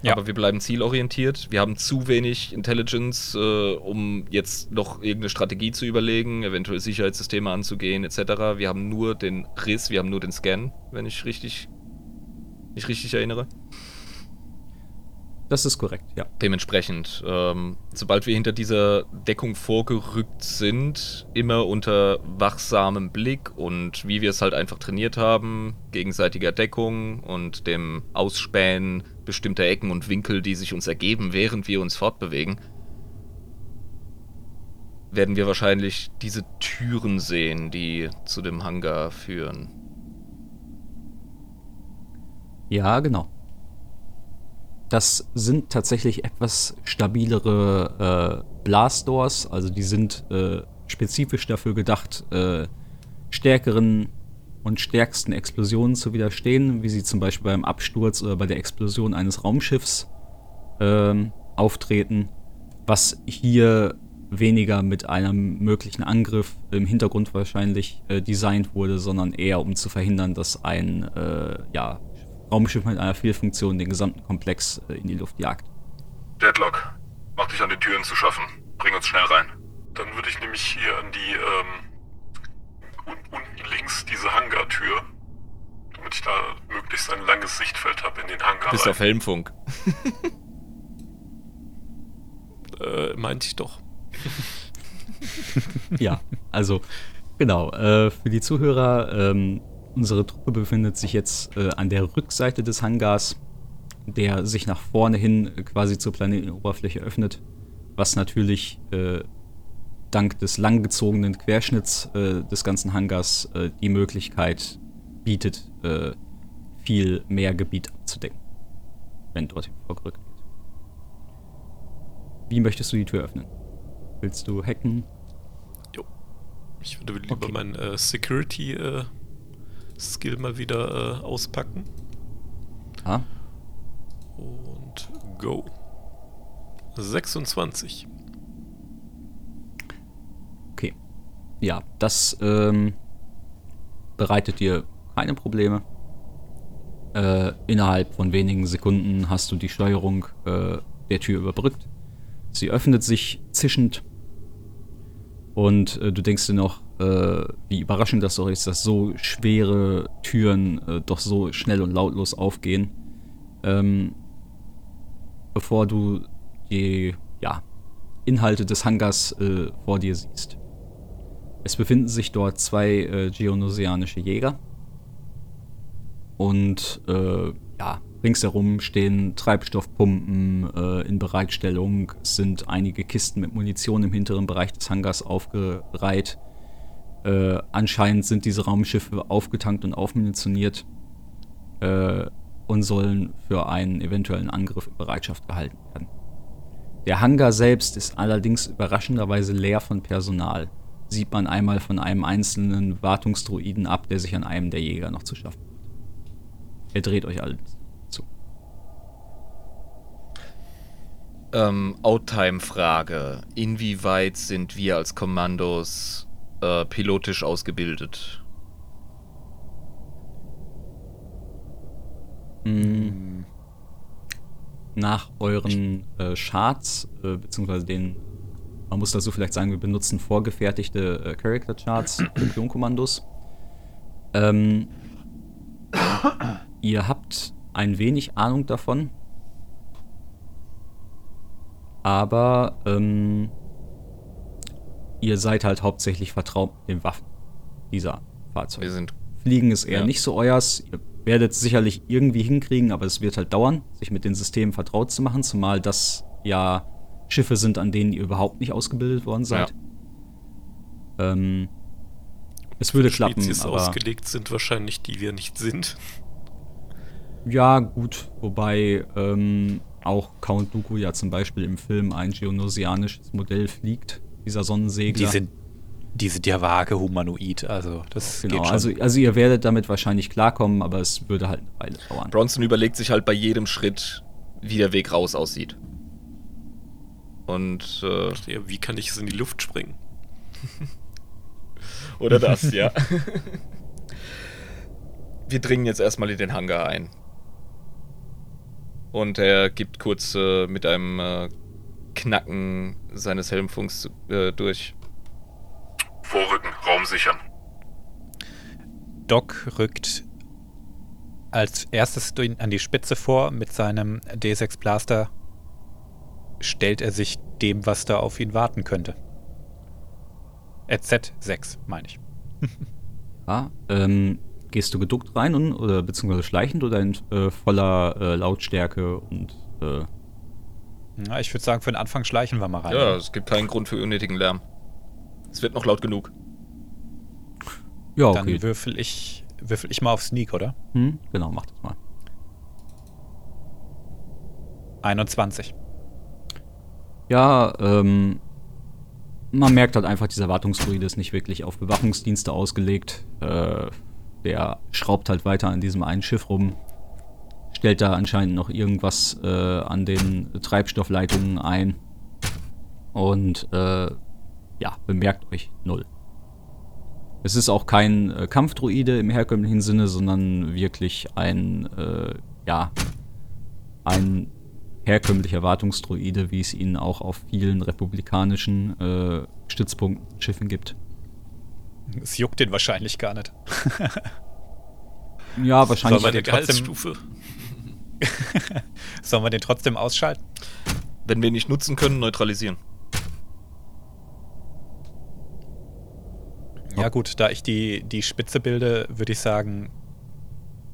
Ja. Aber wir bleiben zielorientiert. Wir haben zu wenig Intelligence, äh, um jetzt noch irgendeine Strategie zu überlegen, eventuell Sicherheitssysteme anzugehen, etc. Wir haben nur den Riss, wir haben nur den Scan, wenn ich richtig, mich richtig erinnere. Das ist korrekt, ja. Dementsprechend, ähm, sobald wir hinter dieser Deckung vorgerückt sind, immer unter wachsamem Blick und wie wir es halt einfach trainiert haben, gegenseitiger Deckung und dem Ausspähen bestimmter Ecken und Winkel, die sich uns ergeben, während wir uns fortbewegen, werden wir wahrscheinlich diese Türen sehen, die zu dem Hangar führen. Ja, genau. Das sind tatsächlich etwas stabilere äh, Blastdoors, also die sind äh, spezifisch dafür gedacht, äh, stärkeren und stärksten Explosionen zu widerstehen, wie sie zum Beispiel beim Absturz oder bei der Explosion eines Raumschiffs ähm, auftreten, was hier weniger mit einem möglichen Angriff im Hintergrund wahrscheinlich äh, designt wurde, sondern eher um zu verhindern, dass ein äh, ja, Raumschiff mit einer Fehlfunktion den gesamten Komplex äh, in die Luft jagt. Deadlock, mach dich an die Türen zu schaffen. Bring uns schnell rein. Dann würde ich nämlich hier an die, ähm, un unten links diese Hangartür, damit ich da möglichst ein langes Sichtfeld habe in den Hangar. Bis auf Helmfunk. Äh, meinte ich doch. ja, also genau, äh, für die Zuhörer, ähm, unsere Truppe befindet sich jetzt äh, an der Rückseite des Hangars, der sich nach vorne hin äh, quasi zur Planetenoberfläche öffnet, was natürlich äh, dank des langgezogenen Querschnitts äh, des ganzen Hangars äh, die Möglichkeit bietet, äh, viel mehr Gebiet abzudecken, wenn dorthin vorgerückt wird. Wie möchtest du die Tür öffnen? Willst du hacken? Ich würde lieber Okay. meinen äh, Security-Skill mal wieder äh, auspacken. Ah, Und Go. 26. Okay. Ja, das ähm, bereitet dir keine Probleme. Äh, innerhalb von wenigen Sekunden hast du die Steuerung äh, der Tür überbrückt. Sie öffnet sich zischend und äh, du denkst dir noch, äh, wie überraschend das doch ist, dass so schwere Türen äh, doch so schnell und lautlos aufgehen. Ähm, bevor du die ja, Inhalte des Hangars äh, vor dir siehst. Es befinden sich dort zwei äh, geonosianische Jäger. Und äh, ja, ringsherum stehen Treibstoffpumpen äh, in Bereitstellung. Es sind einige Kisten mit Munition im hinteren Bereich des Hangars aufgereiht. Äh, anscheinend sind diese Raumschiffe aufgetankt und aufmunitioniert äh, und sollen für einen eventuellen Angriff in Bereitschaft gehalten werden. Der Hangar selbst ist allerdings überraschenderweise leer von Personal. Sieht man einmal von einem einzelnen Wartungsdruiden ab, der sich an einem der Jäger noch zu schaffen macht. Er dreht euch alles zu. Ähm, Outtime-Frage. Inwieweit sind wir als Kommandos äh, pilotisch ausgebildet? Mm. Nach euren äh, Charts, äh, beziehungsweise den, man muss dazu vielleicht sagen, wir benutzen vorgefertigte äh, Character Charts für Klonkommandos. Ähm, ihr habt ein wenig Ahnung davon, aber ähm, ihr seid halt hauptsächlich vertraut mit den Waffen dieser Fahrzeuge. Wir sind Fliegen ist eher Ja. nicht so euers. Ihr werdet es sicherlich irgendwie hinkriegen, aber es wird halt dauern, sich mit den Systemen vertraut zu machen, zumal das ja Schiffe sind, an denen ihr überhaupt nicht ausgebildet worden seid. Ähm, es würde klappen, Spezies aber ausgelegt sind wahrscheinlich, die wir nicht sind. ja gut, wobei ähm, auch Count Dooku ja zum Beispiel im Film ein geonosianisches Modell fliegt, dieser Sonnensegler. Die sind, die sind ja vage humanoid, also das genau, geht schon. also, also ihr werdet damit wahrscheinlich klarkommen, aber es würde halt eine Weile dauern. Bronson überlegt sich halt bei jedem Schritt, wie der Weg raus aussieht. Und äh, wie kann ich es in die Luft springen? Oder das, ja. Wir dringen jetzt erstmal in den Hangar ein. Und er gibt kurz äh, mit einem äh, Knacken seines Helmfunks äh, durch. Vorrücken, Raum sichern. Doc rückt als erstes an die Spitze vor mit seinem D6 Blaster. Stellt er sich dem, was da auf ihn warten könnte. Äh, Z6, meine ich. Ja, ähm, gehst du geduckt rein und, oder beziehungsweise schleichend oder in äh, voller äh, Lautstärke und äh, Ja, ich würde sagen, für den Anfang schleichen wir mal rein. Ja, es gibt keinen Grund für unnötigen Lärm. Es wird noch laut genug. ja, Dann okay. würfel ich, würfel ich mal auf Sneak, oder? Hm, genau, mach das mal. 21. Ja, ähm, man merkt halt einfach, dieser Wartungsdruide ist nicht wirklich auf Bewachungsdienste ausgelegt. Äh, der schraubt halt weiter an diesem einen Schiff rum. Stellt da anscheinend noch irgendwas äh, an den Treibstoffleitungen ein. Und äh, ja, bemerkt euch null. Es ist auch kein äh, Kampfdruide im herkömmlichen Sinne, sondern wirklich ein, äh, ja, ein herkömmlicher Wartungsdruide, wie es ihn auch auf vielen republikanischen äh, Stützpunkten Schiffen gibt. Es juckt den wahrscheinlich gar nicht. Ja, wahrscheinlich. Den trotzdem- Gehaltsstufe. Sollen wir den trotzdem ausschalten? Wenn wir ihn nicht nutzen können, neutralisieren. Ja gut, da ich die, die Spitze bilde, würde ich sagen,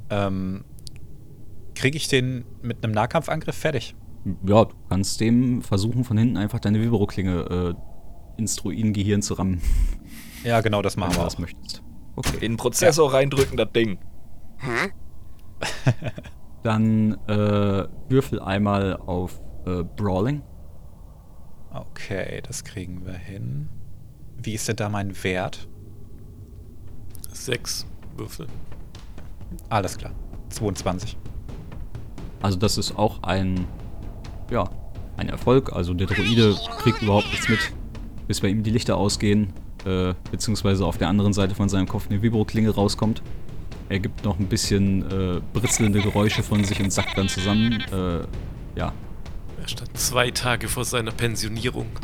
ähm, kriege ich den mit einem Nahkampfangriff fertig. Ja, du kannst dem versuchen, von hinten einfach deine Vibro-Klinge äh, ins Druidengehirn zu rammen, Ja, genau, das wenn machen du wir das auch. möchtest. Okay. In den Prozessor reindrücken, das Ding. Dann äh, würfel einmal auf äh, Brawling. Okay, das kriegen wir hin. Wie ist denn da mein Wert? Sechs Würfel. Alles klar. 22. Also das ist auch ein ja, ein Erfolg. Also der Droide kriegt überhaupt nichts mit, bis bei ihm die Lichter ausgehen, äh, beziehungsweise auf der anderen Seite von seinem Kopf eine Vibro-Klinge rauskommt. Er gibt noch ein bisschen äh, britzelnde Geräusche von sich und sackt dann zusammen. Äh, ja, Er stand zwei Tage vor seiner Pensionierung.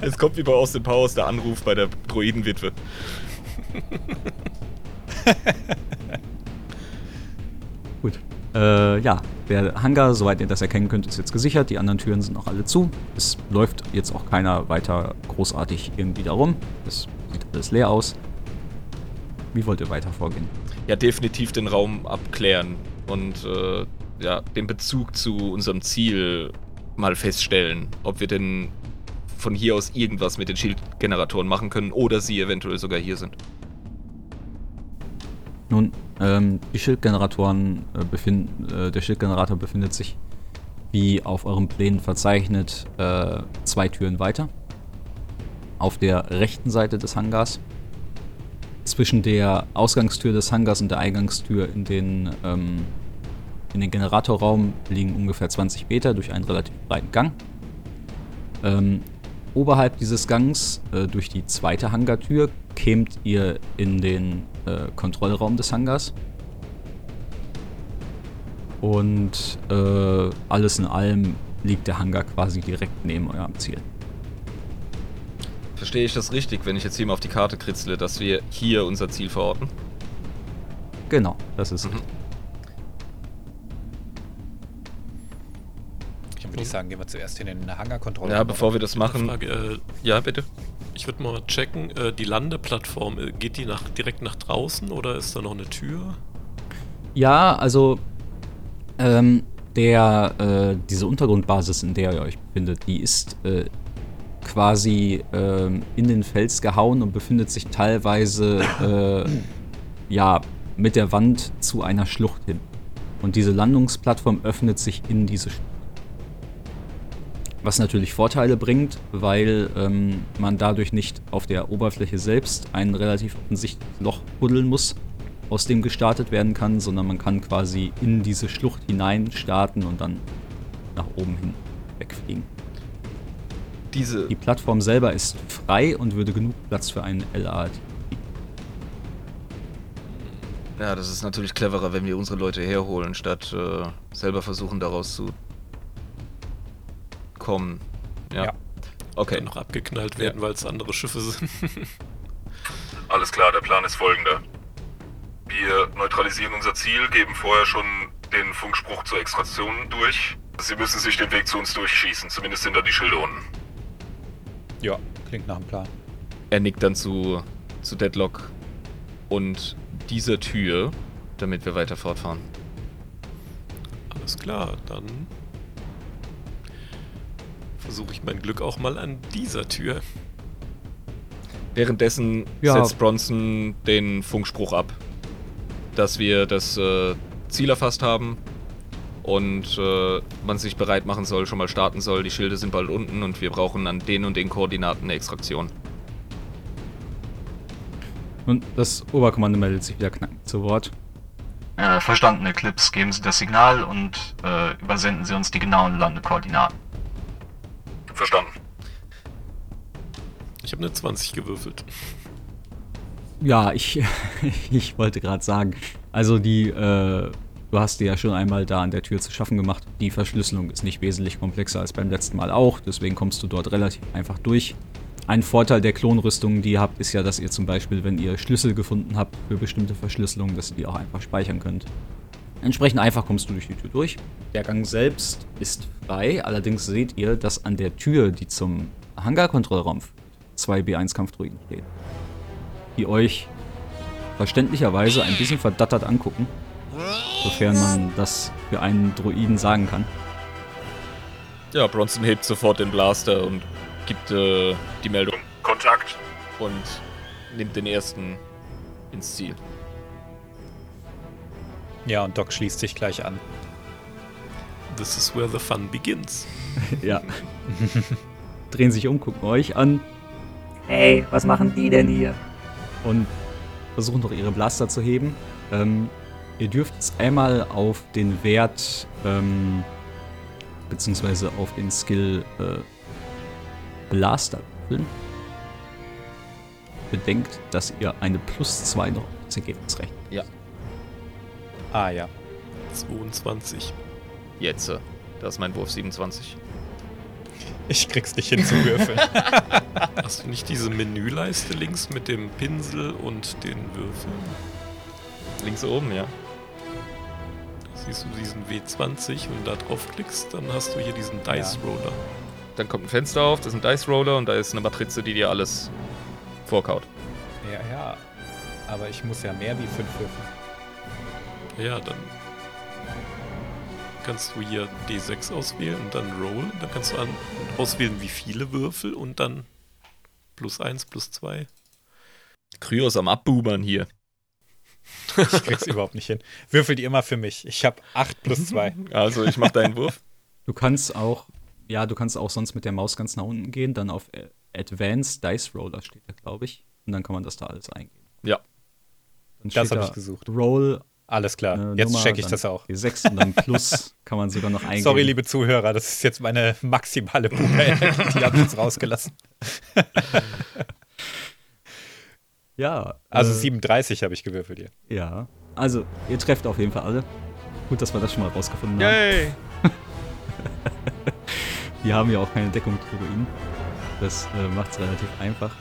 Es kommt wie bei Austin Powers der Anruf bei der Droidenwitwe. Gut. Äh, ja, der Hangar, soweit ihr das erkennen könnt, ist jetzt gesichert. Die anderen Türen sind noch alle zu. Es läuft jetzt auch keiner weiter großartig irgendwie darum. Es sieht alles leer aus. Wie wollt ihr weiter vorgehen? Ja, definitiv den Raum abklären und äh, ja, den Bezug zu unserem Ziel mal feststellen, ob wir denn von hier aus irgendwas mit den Schildgeneratoren machen können oder sie eventuell sogar hier sind. Nun, ähm, die Schildgeneratoren äh, befinden, äh, der Schildgenerator befindet sich, wie auf euren Plänen verzeichnet, äh, zwei Türen weiter. Auf der rechten Seite des Hangars. Zwischen der Ausgangstür des Hangars und der Eingangstür in den, ähm, in den Generatorraum liegen ungefähr 20 Meter durch einen relativ breiten Gang. Ähm, oberhalb dieses Gangs, äh, durch die zweite Hangartür, kämt ihr in den äh, Kontrollraum des Hangars. Und äh, alles in allem liegt der Hangar quasi direkt neben eurem Ziel. Verstehe ich das richtig, wenn ich jetzt hier mal auf die Karte kritzle, dass wir hier unser Ziel verorten? Genau, das ist Mhm. Dann würde ich sagen, gehen wir zuerst in den Hangarkontrolle. Ja, bevor wir das machen. Frage, äh, Ja, bitte. ich würde mal checken, äh, die Landeplattform, äh, geht die nach, direkt nach draußen oder ist da noch eine Tür? Ja, also ähm, der, äh, diese Untergrundbasis, in der ihr euch befindet, die ist äh, quasi ähm, in den Fels gehauen und befindet sich teilweise äh, ja mit der Wand zu einer Schlucht hin. Und diese Landungsplattform öffnet sich in diese Schlucht. Was natürlich Vorteile bringt, weil ähm, man dadurch nicht auf der Oberfläche selbst ein relativ offensichtliches Loch buddeln muss, aus dem gestartet werden kann, sondern man kann quasi in diese Schlucht hinein starten und dann nach oben hin wegfliegen. Diese. Die Plattform selber ist frei und würde genug Platz für einen LAT. Ja, das ist natürlich cleverer, wenn wir unsere Leute herholen, statt äh, selber versuchen, daraus zu kommen. Ja. Ja. Okay. Dann noch abgeknallt werden, weil es andere Schiffe sind. Alles klar, der Plan ist folgender. Wir neutralisieren unser Ziel, geben vorher schon den Funkspruch zur Extraktion durch. Sie müssen sich den Weg zu uns durchschießen, zumindest sind da die Schilde unten. Ja, klingt nach einem Plan. Er nickt dann zu, zu Deadlock und dieser Tür, damit wir weiter fortfahren. Alles klar, dann versuche ich mein Glück auch mal an dieser Tür. Währenddessen Ja. setzt Bronson den Funkspruch ab, dass wir das äh, Ziel erfasst haben und äh, man sich bereit machen soll, schon mal starten soll. Die Schilde sind bald unten und wir brauchen an den und den Koordinaten eine Extraktion. Und das Oberkommando meldet sich wieder knackend zu Wort. Äh, verstanden, Eclipse. Geben Sie das Signal und äh, übersenden Sie uns die genauen Landekoordinaten. Verstanden. Ich habe eine 20 gewürfelt. Ja, ich, ich wollte gerade sagen, also die, äh, du hast dir ja schon einmal da an der Tür zu schaffen gemacht. Die Verschlüsselung ist nicht wesentlich komplexer als beim letzten Mal auch, deswegen kommst du dort relativ einfach durch. Ein Vorteil der Klonrüstungen, die ihr habt, ist ja, dass ihr zum Beispiel, wenn ihr Schlüssel gefunden habt für bestimmte Verschlüsselungen, dass ihr die auch einfach speichern könnt. Entsprechend einfach kommst du durch die Tür durch. Der Gang selbst ist frei, allerdings seht ihr, dass an der Tür, die zum Hangarkontrollraum führt, zwei B1-Kampfdruiden stehen. Die euch verständlicherweise ein bisschen verdattert angucken, sofern man das für einen Druiden sagen kann. Ja, Bronson hebt sofort den Blaster und gibt äh, die Meldung Kontakt. und nimmt den ersten ins Ziel. Ja, und Doc schließt sich gleich an. This is where the fun begins. Ja. Drehen sich um, gucken euch an Hey, was machen die denn hier? und versuchen noch ihre Blaster zu heben. Ähm, ihr dürft jetzt einmal auf den Wert ähm, beziehungsweise auf den Skill äh, Blaster würfeln, bedenkt, dass ihr eine plus 2 noch das Ergebnis rechnet. Ah ja. 22. Jetzt. äh, Das ist mein Wurf 27. Ich krieg's nicht hin zu würfeln. Hast du nicht diese Menüleiste links mit dem Pinsel und den Würfeln? Links oben, ja. Siehst du diesen W20 und da draufklickst, dann hast du hier diesen Dice Roller. Dann kommt ein Fenster auf, das ist ein Dice Roller und da ist eine Matrize, die dir alles vorkaut. ja, ja. Aber ich muss ja mehr wie fünf würfeln. Ja, dann kannst du hier D6 auswählen und dann Roll. Dann kannst du an, auswählen, wie viele Würfel und dann plus 1, plus 2. Kryos am Abbubern hier. Ich krieg's überhaupt nicht hin. Würfel die immer für mich. Ich habe 8 plus 2. Also ich mach deinen Wurf. Du kannst auch, ja, du kannst auch sonst mit der Maus ganz nach unten gehen, dann auf äh, Advanced Dice Roller steht da, glaube ich. Und dann kann man das da alles eingeben. Ja. Dann Das steht hab da ich gesucht. Roll Alles klar. eine Jetzt Nummer, check ich das auch. D6 und dann Plus kann man sogar noch eingeben. Sorry, liebe Zuhörer, das ist jetzt meine maximale Puppe-Energie. Die habe ich jetzt rausgelassen. Ja. Also äh, 37 habe ich gewürfelt hier. Ja. Also, ihr trefft auf jeden Fall alle. Gut, dass wir das schon mal rausgefunden haben. Yay! Wir haben ja auch keine Deckung zu Ruinen. Das äh, macht es relativ einfach.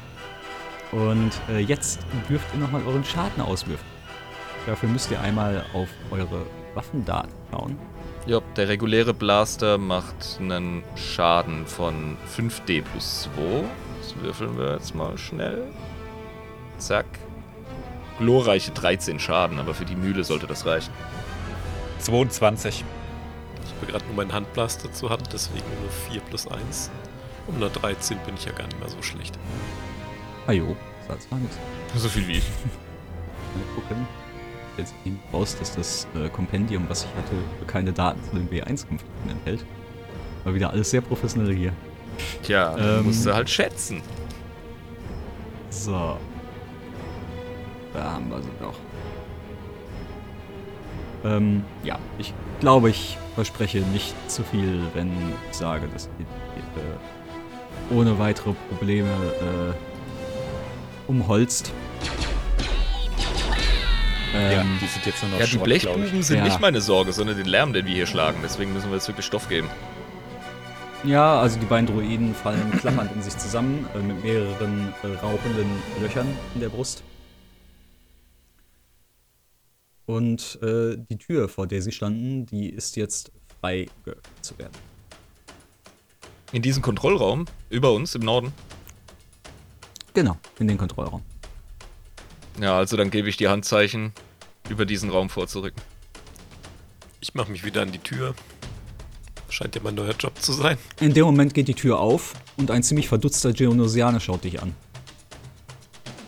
Und äh, jetzt dürft ihr nochmal euren Schaden auswürfen. Dafür müsst ihr einmal auf eure Waffendaten schauen. Ja, der reguläre Blaster macht einen Schaden von 5d plus 2. Das würfeln wir jetzt mal schnell. Zack. Glorreiche 13 Schaden, aber für die Mühle sollte das reichen. 22. Ich habe gerade nur meinen Handblaster zur Hand, deswegen nur 4 plus 1. Um eine 13 bin ich ja gar nicht mehr so schlecht. Ah jo, das war nichts. So viel wie ich. Mal gucken. Jetzt eben raus, dass das äh, Kompendium, was ich hatte, keine Daten zu den W1-Konflikten enthält. War wieder alles sehr professionell hier. Tja, Ähm. musst du halt schätzen. So. Da haben wir sie doch. Ähm, ja, ich glaube, ich verspreche nicht zu viel, wenn ich sage, dass ihr äh, ohne weitere Probleme äh, umholzt. ja, Ähm, die sind jetzt nur noch Ja, die Schrott, ich. Blechbuben sind Ja. nicht meine Sorge, sondern den Lärm, den wir hier schlagen. Deswegen müssen wir jetzt wirklich Stoff geben. Ja, also die beiden Druiden fallen klappernd in sich zusammen, äh, mit mehreren äh, rauchenden Löchern in der Brust. Und äh, die Tür, vor der sie standen, die ist jetzt frei geöffnet zu werden. In diesem Kontrollraum, über uns im Norden. Genau, in den Kontrollraum. Ja, also dann gebe ich die Handzeichen, über diesen Raum vorzurücken. Ich mache mich wieder an die Tür. Scheint ja mein neuer Job zu sein. In dem Moment geht die Tür auf und ein ziemlich verdutzter Geonosianer schaut dich an.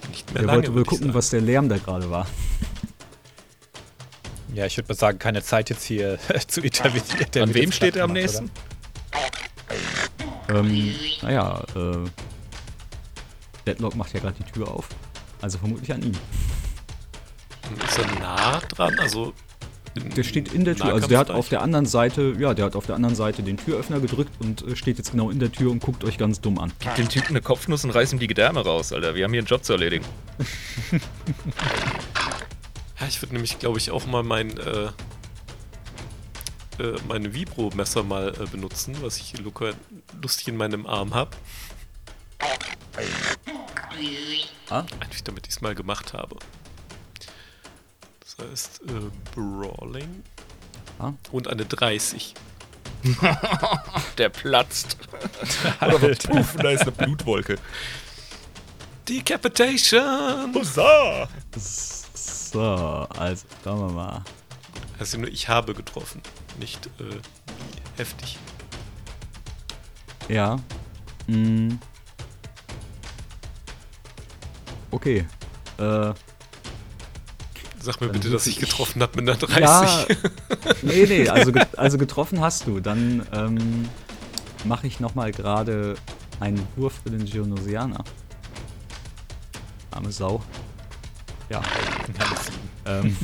Nicht mehr Er lange. wollte wohl gucken, was der Lärm da gerade war. Ja, ich würde mal sagen, keine Zeit jetzt hier zu intervenieren. An wem steht er am nächsten? Ähm, naja, äh. Deadlock macht ja gerade die Tür auf. Also vermutlich an ihm. Ist er nah dran? Also. in- Der steht in der Tür. Also der hat auf der anderen Seite, ja, der hat auf der anderen Seite den Türöffner gedrückt und äh, steht jetzt genau in der Tür und guckt euch ganz dumm an. Gib dem Typen eine Kopfnuss und reiß ihm die Gedärme raus, Alter. Wir haben hier einen Job zu erledigen. Ja, ich würde nämlich, glaube ich, auch mal mein, äh, äh, mein Vibro-Messer mal äh, benutzen, was ich hier Luca lustig in meinem Arm habe. Ah. Einfach damit ich es mal gemacht habe. Das heißt, äh, Brawling. Ah. Und eine 30. Der platzt. Aber puff, da ist eine Blutwolke. Decapitation! Huzzah! So, also, schauen wir mal. Also nur ich habe getroffen, nicht äh, wie heftig. Ja. Mm. Okay. Äh, Sag mir bitte, dass ich ich- getroffen habe mit einer 30. ja. nee, nee, also, also getroffen hast du. Dann ähm, mache ich nochmal gerade einen Wurf für den Geonosianer. Arme Sau. Ja. ähm,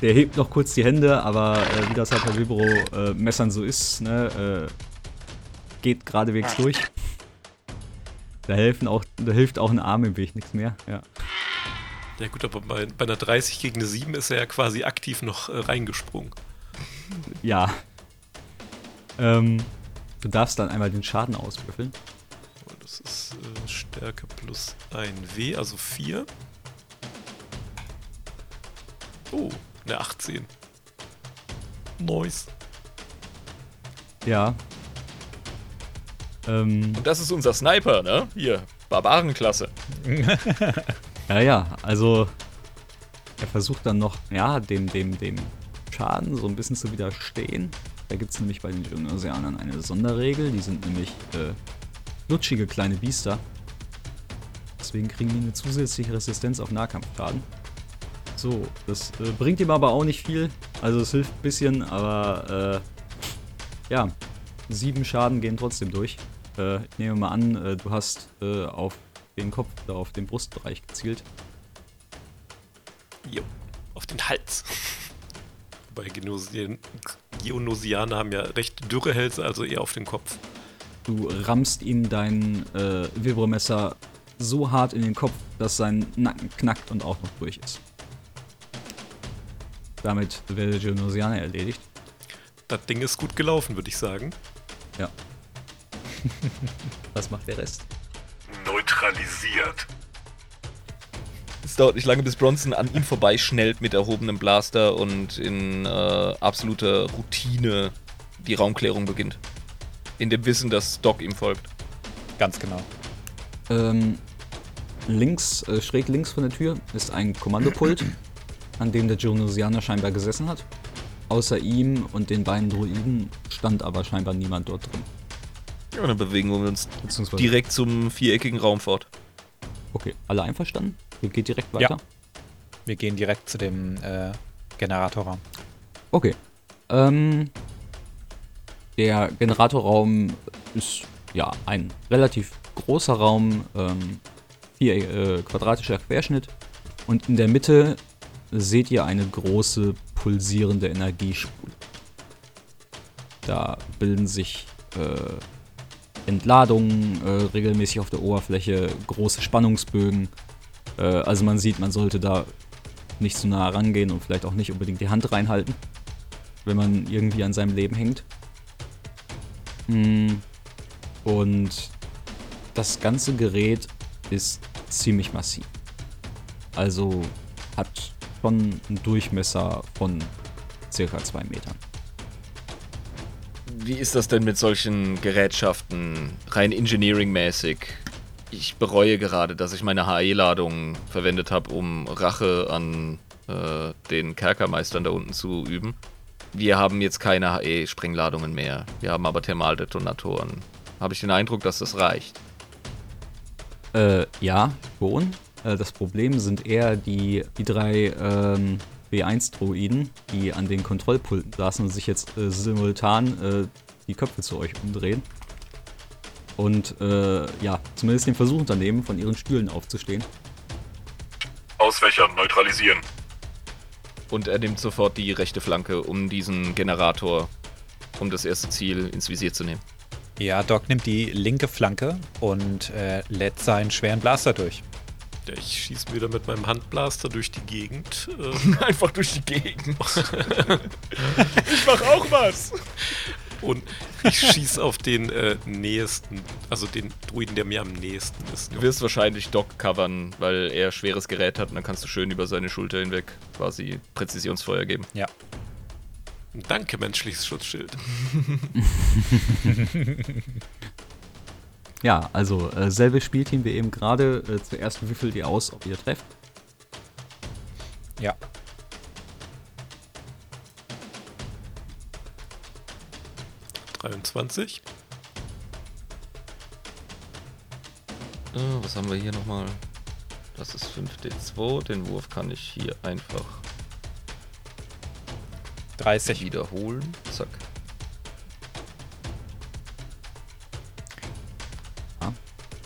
der hebt noch kurz die Hände, aber äh, wie das halt bei Vibro-Messern so ist, ne, äh, geht geradewegs durch. Da, helfen auch, da hilft auch ein Arm im Weg nichts mehr. Ja. Ja gut, aber bei, bei einer 30 gegen eine 7 ist er ja quasi aktiv noch äh, reingesprungen. ja. Ähm, du darfst dann einmal den Schaden auswürfeln. Das ist äh, Stärke plus 1W, also 4. Oh, eine 18. Nice. Ja. Ähm, Und das ist unser Sniper, ne? Hier, Barbarenklasse. Ja, ja, also er versucht dann noch, ja, dem, dem, dem Schaden so ein bisschen zu widerstehen. Da gibt es nämlich bei den Gymnasianern eine Sonderregel, die sind nämlich äh, lutschige kleine Biester. Deswegen kriegen die eine zusätzliche Resistenz auf Nahkampfschaden. So, das äh, bringt ihm aber auch nicht viel. Also es hilft ein bisschen, aber äh, ja, sieben Schaden gehen trotzdem durch. Äh, ich nehme mal an, äh, du hast äh, auf den Kopf, da auf den Brustbereich gezielt. Jo, auf den Hals. Wobei Geonosianer haben ja recht dürre Hälse, also eher auf den Kopf. Du rammst ihm dein äh, Vibromesser so hart in den Kopf, dass sein Nacken knackt und auch noch durch ist. Damit wäre der Geonosianer erledigt. Das Ding ist gut gelaufen, würde ich sagen. Ja. Was macht der Rest? Neutralisiert. Es dauert nicht lange, bis Bronson an ihm vorbeischnellt mit erhobenem Blaster und in äh, absoluter Routine die Raumklärung beginnt. In dem Wissen, dass Doc ihm folgt. Ganz genau. Ähm, links, äh, schräg links von der Tür ist ein Kommandopult, an dem der Geonosianer scheinbar gesessen hat. Außer ihm und den beiden Druiden stand aber scheinbar niemand dort drin. Ja, dann bewegen wir uns direkt zum viereckigen Raum fort. Okay, alle einverstanden? Ihr geht direkt weiter? Ja. Wir gehen direkt zu dem äh, Generatorraum. Okay. Ähm, der Generatorraum ist ja ein relativ großer Raum, ähm, vier äh, quadratischer Querschnitt. Und in der Mitte seht ihr eine große pulsierende Energiespule. Da bilden sich äh, Entladungen äh, regelmäßig auf der Oberfläche, große Spannungsbögen. Äh, also man sieht, man sollte da nicht zu nah rangehen und vielleicht auch nicht unbedingt die Hand reinhalten, wenn man irgendwie an seinem Leben hängt. Mm, Und das ganze Gerät ist ziemlich massiv. Also hat schon einen Durchmesser von circa zwei Metern. Wie ist das denn mit solchen Gerätschaften, rein engineering-mäßig? Ich bereue gerade, dass ich meine HE-Ladung verwendet habe, um Rache an äh, den Kerkermeistern da unten zu üben. Wir haben jetzt keine HE-Sprengladungen mehr. Wir haben aber Thermaldetonatoren. Habe ich den Eindruck, dass das reicht? Äh, ja, schon. Äh, das Problem sind eher die, die drei ähm, B1-Droiden, die an den Kontrollpulten saßen und sich jetzt äh, simultan äh, die Köpfe zu euch umdrehen. Und äh, ja, zumindest den Versuch unternehmen, von ihren Stühlen aufzustehen. Auswächern, neutralisieren. Und er nimmt sofort die rechte Flanke, um diesen Generator, um das erste Ziel ins Visier zu nehmen. Ja, Doc nimmt die linke Flanke und äh, lädt seinen schweren Blaster durch. Ja, ich schieße wieder mit meinem Handblaster durch die Gegend. Äh, Einfach durch die Gegend. ich mach auch was. und ich schieße auf den äh, nächsten, also den Druiden, der mir am nächsten ist. Du wirst wahrscheinlich Doc covern, weil er schweres Gerät hat und dann kannst du schön über seine Schulter hinweg quasi Präzisionsfeuer geben. Ja. Danke, menschliches Schutzschild. Ja, also äh, selbe Spielteam wie eben gerade. Äh, zuerst würfelt ihr aus, ob ihr trefft. Ja. 23. Äh, was haben wir hier nochmal? Das ist 5D2. Den Wurf kann ich hier einfach 30. wiederholen.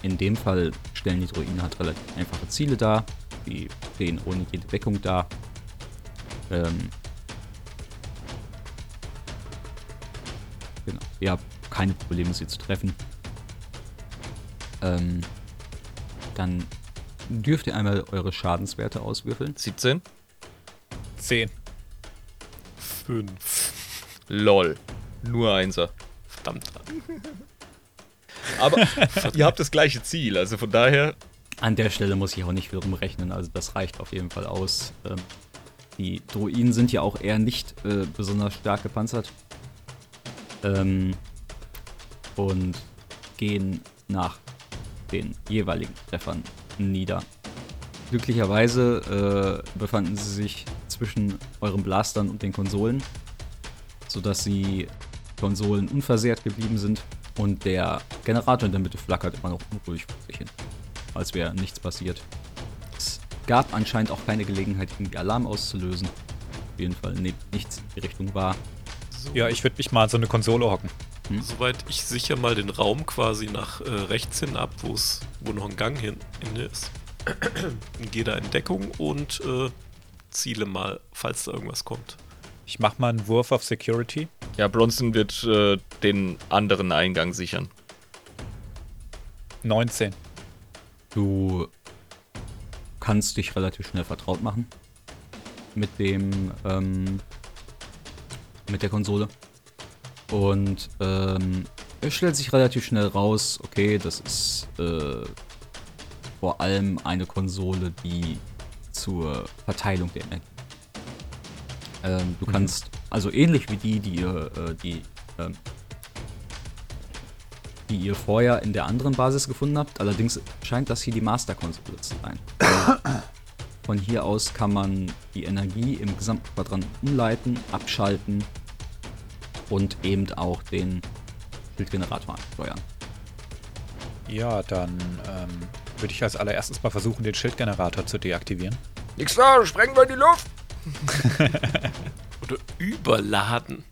in dem Fall stellen die Druiden halt relativ einfache Ziele dar. Die stehen ohne jede Deckung da. Ähm genau. Ihr habt keine Probleme, sie zu treffen. Ähm Dann dürft ihr einmal eure Schadenswerte auswürfeln. 17. 10. 5. Lol. Nur Einser. Verdammt. Aber ihr habt das gleiche Ziel, also von daher. An der Stelle muss ich auch nicht viel rumrechnen, also das reicht auf jeden Fall aus. Ähm, die Druiden sind ja auch eher nicht äh, besonders stark gepanzert. Ähm, und gehen nach den jeweiligen Treffern nieder. Glücklicherweise äh, befanden sie sich zwischen euren Blastern und den Konsolen, sodass die Konsolen unversehrt geblieben sind und der Generator in der Mitte flackert immer noch unruhig vor sich hin, als wäre nichts passiert. Es gab anscheinend auch keine Gelegenheit, irgendwie Alarm auszulösen. Auf jeden Fall ne nichts in die Richtung war. So, Ja, ich würde mich mal an so eine Konsole hocken. Soweit ich sicher mal den Raum quasi nach äh, rechts hin ab, wo's, wo noch ein Gang hin, ist. Gehe da in Deckung und äh, ziele mal, falls da irgendwas kommt. Ich mach mal einen Wurf auf Security. Ja, Bronson wird äh, den anderen Eingang sichern. 19. Du kannst dich relativ schnell vertraut machen mit dem ähm, mit der Konsole und ähm, es stellt sich relativ schnell raus, okay, das ist äh, vor allem eine Konsole, die zur Verteilung der Energie. Ähm, du kannst also ähnlich wie die, die ihr äh, die ähm, die ihr vorher in der anderen Basis gefunden habt. Allerdings scheint das hier die Master-Konsole zu sein. Von hier aus kann man die Energie im gesamten Quadranten umleiten, abschalten und eben auch den Schildgenerator ansteuern. Ja, dann ähm, würde ich als allererstes mal versuchen, den Schildgenerator zu deaktivieren. Nix da, sprengen wir in die Luft! Oder überladen.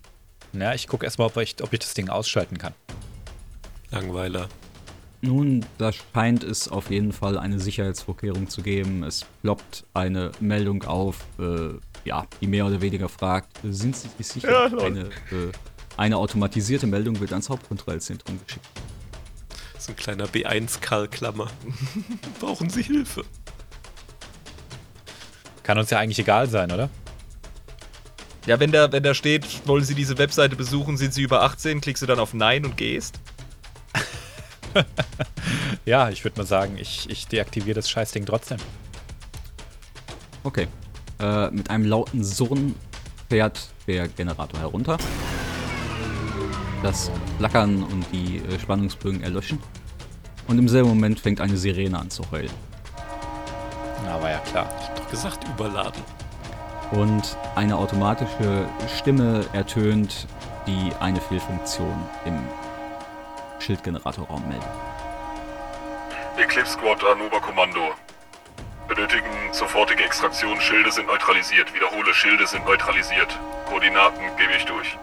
Na, ich gucke erstmal, ob ich, ob ich das Ding ausschalten kann. Langweiler. Nun, da scheint es auf jeden Fall eine Sicherheitsvorkehrung zu geben. Es ploppt eine Meldung auf, äh, ja, die mehr oder weniger fragt, sind Sie sich sicher? Ja, eine, äh, eine automatisierte Meldung wird ans Hauptkontrollzentrum geschickt. So ein kleiner B1-Karl-Klammer. Brauchen Sie Hilfe? Kann uns ja eigentlich egal sein, oder? Ja, wenn da, wenn da steht, wollen Sie diese Webseite besuchen, sind Sie über 18, klickst du dann auf Nein und gehst. Ja, ich würde mal sagen, ich, ich deaktiviere das Scheißding trotzdem. Okay. Äh, mit einem lauten Surren fährt der Generator herunter. Das Flackern und die äh, Spannungsbögen erlöschen. Und im selben Moment fängt eine Sirene an zu heulen. Na, war ja klar. Ich hab doch gesagt, überladen. Und eine automatische Stimme ertönt, die eine Fehlfunktion im Schildgeneratorraum meldet. Eclipse Squad an Oberkommando. Benötigen sofortige Extraktion. Schilde sind neutralisiert. Wiederhole, Schilde sind neutralisiert. Koordinaten gebe ich durch.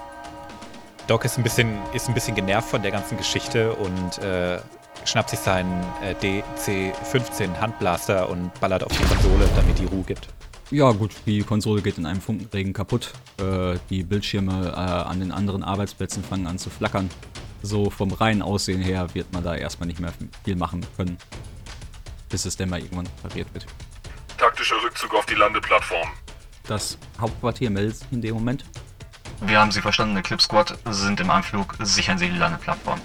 Doc ist ein bisschen, ist ein bisschen genervt von der ganzen Geschichte und äh, schnappt sich seinen äh, DC-15 Handblaster und ballert auf die Konsole, damit die Ruhe gibt. Ja, gut, die Konsole geht in einem Funkenregen kaputt. Äh, die Bildschirme äh, an den anderen Arbeitsplätzen fangen an zu flackern. So vom reinen Aussehen her wird man da erstmal nicht mehr viel machen können. Bis es denn mal irgendwann repariert wird. Taktischer Rückzug auf die Landeplattform. Das Hauptquartier meldet sich in dem Moment. Wir haben Sie verstanden, Eclipse Squad sind im Anflug. Sichern Sie die Landeplattform.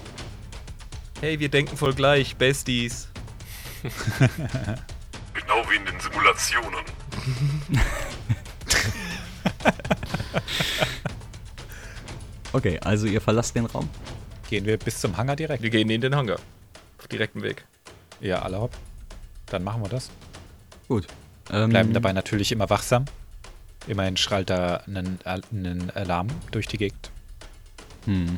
Hey, wir denken voll gleich, Besties. Genau wie in den Simulationen. Okay, also ihr verlasst den Raum. Gehen wir bis zum Hangar direkt? Wir gehen in den Hangar. Auf direktem Weg. Ja, alle hopp. Dann machen wir das. Gut. Ähm, Bleiben dabei natürlich immer wachsam. Immerhin schrallt da einen, einen Alarm durch die Gegend. Hm.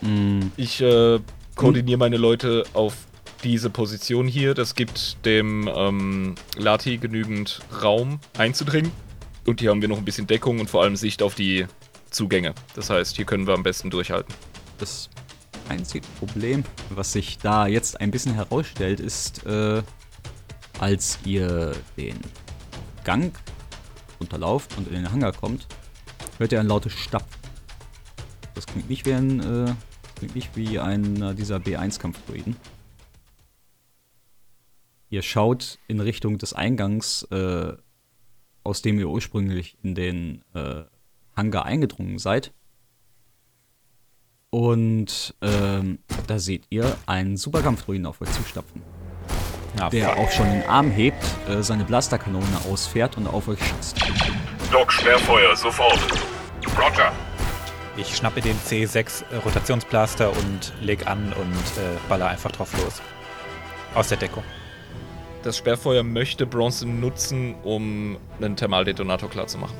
Hm. Ich äh, koordiniere meine Leute auf diese Position hier. Das gibt dem ähm, Lati genügend Raum einzudringen. Und hier haben wir noch ein bisschen Deckung und vor allem Sicht auf die Zugänge. Das heißt, hier können wir am besten durchhalten. Das einzige Problem, was sich da jetzt ein bisschen herausstellt, ist, äh, als ihr den Gang runterlauft und in den Hangar kommt, hört ihr ein lautes Stapfen. Das klingt nicht wie ein, äh, klingt nicht wie einer dieser B1-Kampfdroiden. Ihr schaut in Richtung des Eingangs, äh, aus dem ihr ursprünglich in den äh, Hangar eingedrungen seid. Und ähm, da seht ihr einen Superkampfdruiden auf euch zustapfen, Na, der fuck. auch schon den Arm hebt, äh, seine Blasterkanone ausfährt und auf euch schießt. Doc, Sperrfeuer, sofort. Roger. Ich schnappe den C6 Rotationsblaster und leg an und äh, baller einfach drauf los. Aus der Deckung. Das Sperrfeuer möchte Bronson nutzen, um einen Thermaldetonator klarzumachen.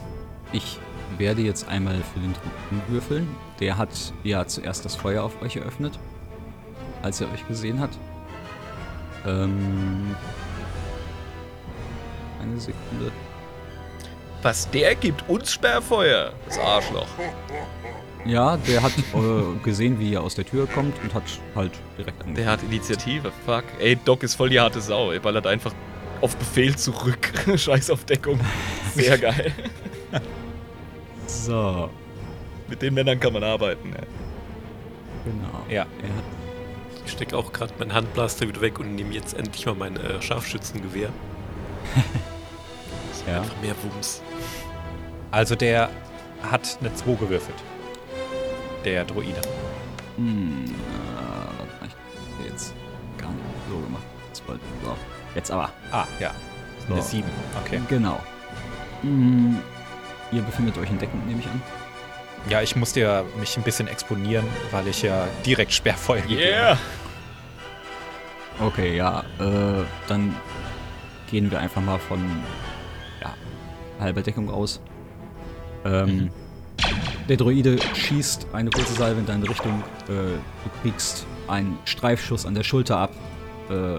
Ich werde jetzt einmal für den Druiden würfeln. Der hat ja zuerst das Feuer auf euch eröffnet, als er euch gesehen hat. Ähm. Eine Sekunde. Was der gibt uns Sperrfeuer? Das Arschloch. Ja, der hat äh, gesehen, wie ihr aus der Tür kommt und hat halt direkt angefangen. Der hat Initiative, fuck. Ey, Doc ist voll die harte Sau. Er ballert einfach auf Befehl zurück. Scheiß auf Deckung. Sehr geil. So, Mit den Männern kann man arbeiten. Ey. genau. Ja. Er hat Ich stecke auch gerade meinen Handblaster wieder weg und nehme jetzt endlich mal mein äh, Scharfschützengewehr. ja. Einfach mehr Wumms. Also der hat eine 2 gewürfelt. Der Droide. Hm, äh, warte mal, ich hab jetzt gar nicht so gemacht. So. Jetzt aber. Ah, ja. Eine So. 7. Okay. Genau. Hm, ihr befindet euch in Deckung, nehme ich an. Ja, ich musste ja mich ein bisschen exponieren, weil ich ja direkt Sperrfeuer gegeben habe. Okay, ja. Äh, dann gehen wir einfach mal von ja, halber Deckung aus. Ähm, Der Droide schießt eine kurze Salve in deine Richtung. Äh, du kriegst einen Streifschuss an der Schulter ab. Äh,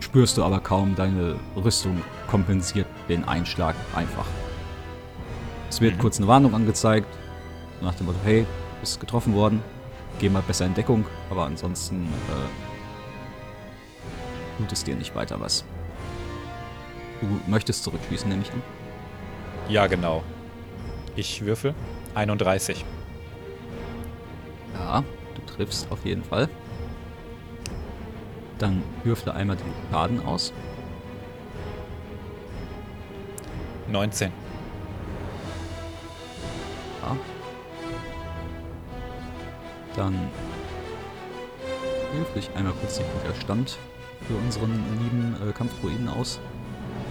spürst du aber kaum. Deine Rüstung kompensiert den Einschlag einfach. Es wird kurz eine Warnung angezeigt. Nach dem Motto, hey, bist getroffen worden. Geh mal besser in Deckung. Aber ansonsten äh, tut es dir nicht weiter was. Du möchtest zurückschießen, nehme ich an. Ja, genau. Ich würfel 31. Ja, du triffst auf jeden Fall. Dann würfle einmal den Schaden aus. 19. Ja. Dann würfle ich einmal kurz den Widerstand für unseren lieben äh, Kampfdruiden aus.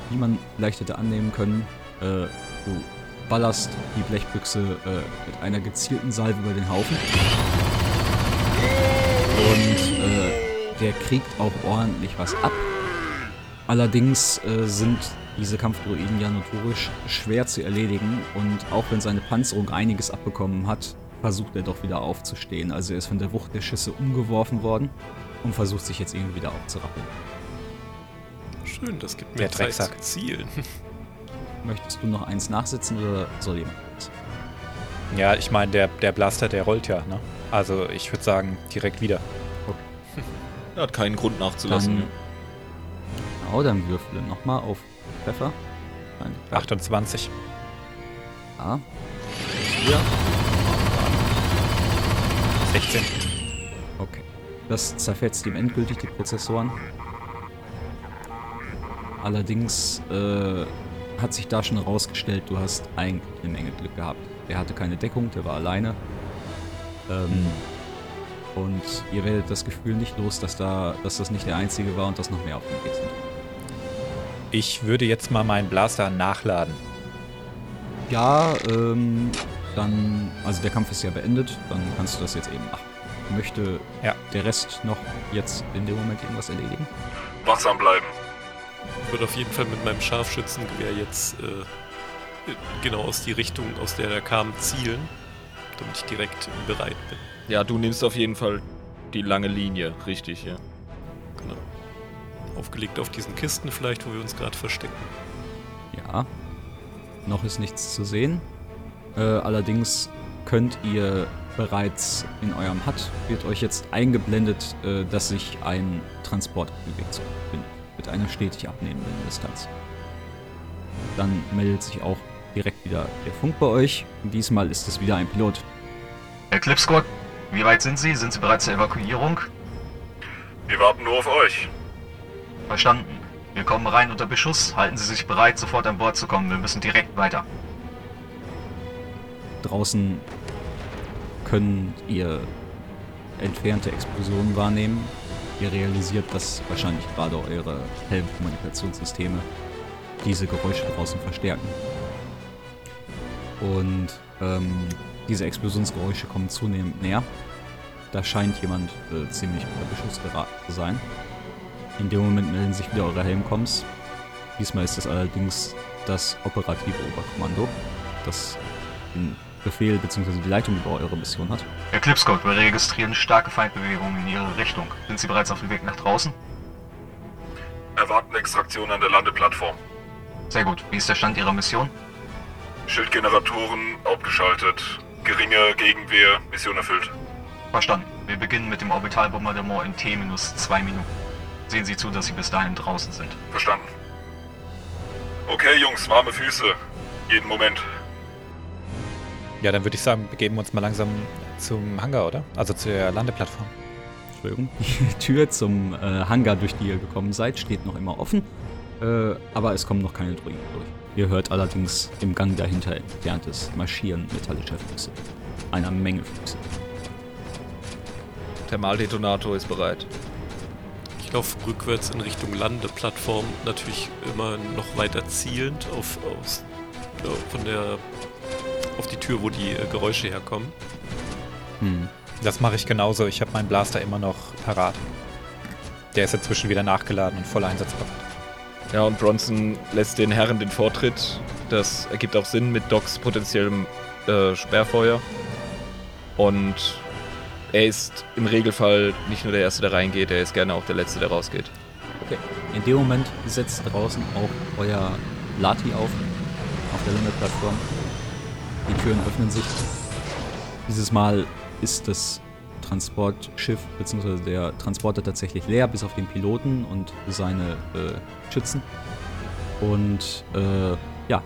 Wie man vielleicht hätte annehmen können, äh, du ballerst die Blechbüchse äh, mit einer gezielten Salve über den Haufen. Und äh, der kriegt auch ordentlich was ab. Allerdings äh, sind diese Kampfdruiden ja notorisch schwer zu erledigen und auch wenn seine Panzerung einiges abbekommen hat, versucht er doch wieder aufzustehen. Also er ist von der Wucht der Schüsse umgeworfen worden und versucht sich jetzt irgendwie wieder aufzurappeln. Schön, das gibt mir Der Zeit Drecksack. zu zielen. Möchtest du noch eins nachsitzen oder soll jemand? Ja, ich meine, der, der Blaster, der rollt ja, ne? Also ich würde sagen, direkt wieder. Er hat keinen Grund nachzulassen. Dann, genau, dann würfle nochmal auf Treffer. Nein, 28. Ja. 16. Okay. Das zerfetzt ihm endgültig die Prozessoren. Allerdings äh, hat sich da schon herausgestellt, du hast eigentlich eine Menge Glück gehabt. Der hatte keine Deckung, der war alleine. Ähm, Und ihr werdet das Gefühl nicht los, dass, da, dass das nicht der einzige war und dass noch mehr auf dem Weg sind. Ich würde jetzt mal meinen Blaster nachladen. Ja, ähm, dann, also der Kampf ist ja beendet, dann kannst du das jetzt eben machen. Möchte Ja. der Rest noch jetzt in dem Moment irgendwas erledigen? Wachsam bleiben. Ich würde auf jeden Fall mit meinem Scharfschützengewehr jetzt äh, genau aus die Richtung, aus der er kam, zielen, damit ich direkt bereit bin. Ja, du nimmst auf jeden Fall die lange Linie, richtig, ja. Genau. Aufgelegt auf diesen Kisten vielleicht, wo wir uns gerade verstecken. Ja. Noch ist nichts zu sehen. Äh, allerdings könnt ihr bereits in eurem Hut, wird euch jetzt eingeblendet, äh, dass sich ein Transport auf dem Weg zu befindet. Mit einer stetig abnehmenden Distanz. Dann meldet sich auch direkt wieder der Funk bei euch. Diesmal ist es wieder ein Pilot. Herr Clipscott, wie weit sind Sie? Sind Sie bereit zur Evakuierung? Wir warten nur auf euch. Verstanden. Wir kommen rein unter Beschuss. Halten Sie sich bereit, sofort an Bord zu kommen. Wir müssen direkt weiter. Draußen können ihr entfernte Explosionen wahrnehmen. Ihr realisiert, dass wahrscheinlich gerade eure Helmkommunikationssysteme diese Geräusche draußen verstärken. Und ähm, diese Explosionsgeräusche kommen zunehmend näher. Da scheint jemand äh, ziemlich unter Beschuss geraten zu sein. In dem Moment melden sich wieder eure Helmcoms. Diesmal ist es allerdings das operative Oberkommando, das den Befehl bzw. die Leitung über eure Mission hat. Herr Clipscott, wir registrieren starke Feindbewegungen in Ihre Richtung. Sind Sie bereits auf dem Weg nach draußen? Erwarten Extraktion an der Landeplattform. Sehr gut. Wie ist der Stand Ihrer Mission? Schildgeneratoren abgeschaltet. Geringe Gegenwehr, Mission erfüllt. Verstanden. Wir beginnen mit dem Orbitalbombardement in T minus zwei Minuten. Sehen Sie zu, dass Sie bis dahin draußen sind. Verstanden. Okay, Jungs, warme Füße. Jeden Moment. Ja, dann würde ich sagen, begeben wir uns mal langsam zum Hangar, oder? Also zur Landeplattform. Entschuldigung. Die Tür zum äh, Hangar, durch die ihr gekommen seid, steht noch immer offen. Äh, aber es kommen noch keine Droiden durch. Ihr hört allerdings im Gang dahinter entferntes Marschieren metallischer Füße. Einer Menge Füße. Thermaldetonator ist bereit. Ich laufe rückwärts in Richtung Landeplattform, natürlich immer noch weiter zielend auf, aus, ja, von der, auf die Tür, wo die äh, Geräusche herkommen. Hm. Das mache ich genauso. Ich habe meinen Blaster immer noch parat. Der ist inzwischen wieder nachgeladen und voll einsatzbereit. Ja, und Bronson lässt den Herren den Vortritt. Das ergibt auch Sinn mit Docs potenziellem äh, Sperrfeuer. Und er ist im Regelfall nicht nur der Erste, der reingeht, er ist gerne auch der Letzte, der rausgeht. Okay. In dem Moment setzt draußen auch euer Lati auf, auf der Landeplattform. Die Türen öffnen sich. Dieses Mal ist das Transportschiff bzw. der Transporter tatsächlich leer, bis auf den Piloten und seine äh, Schützen. Und äh, ja,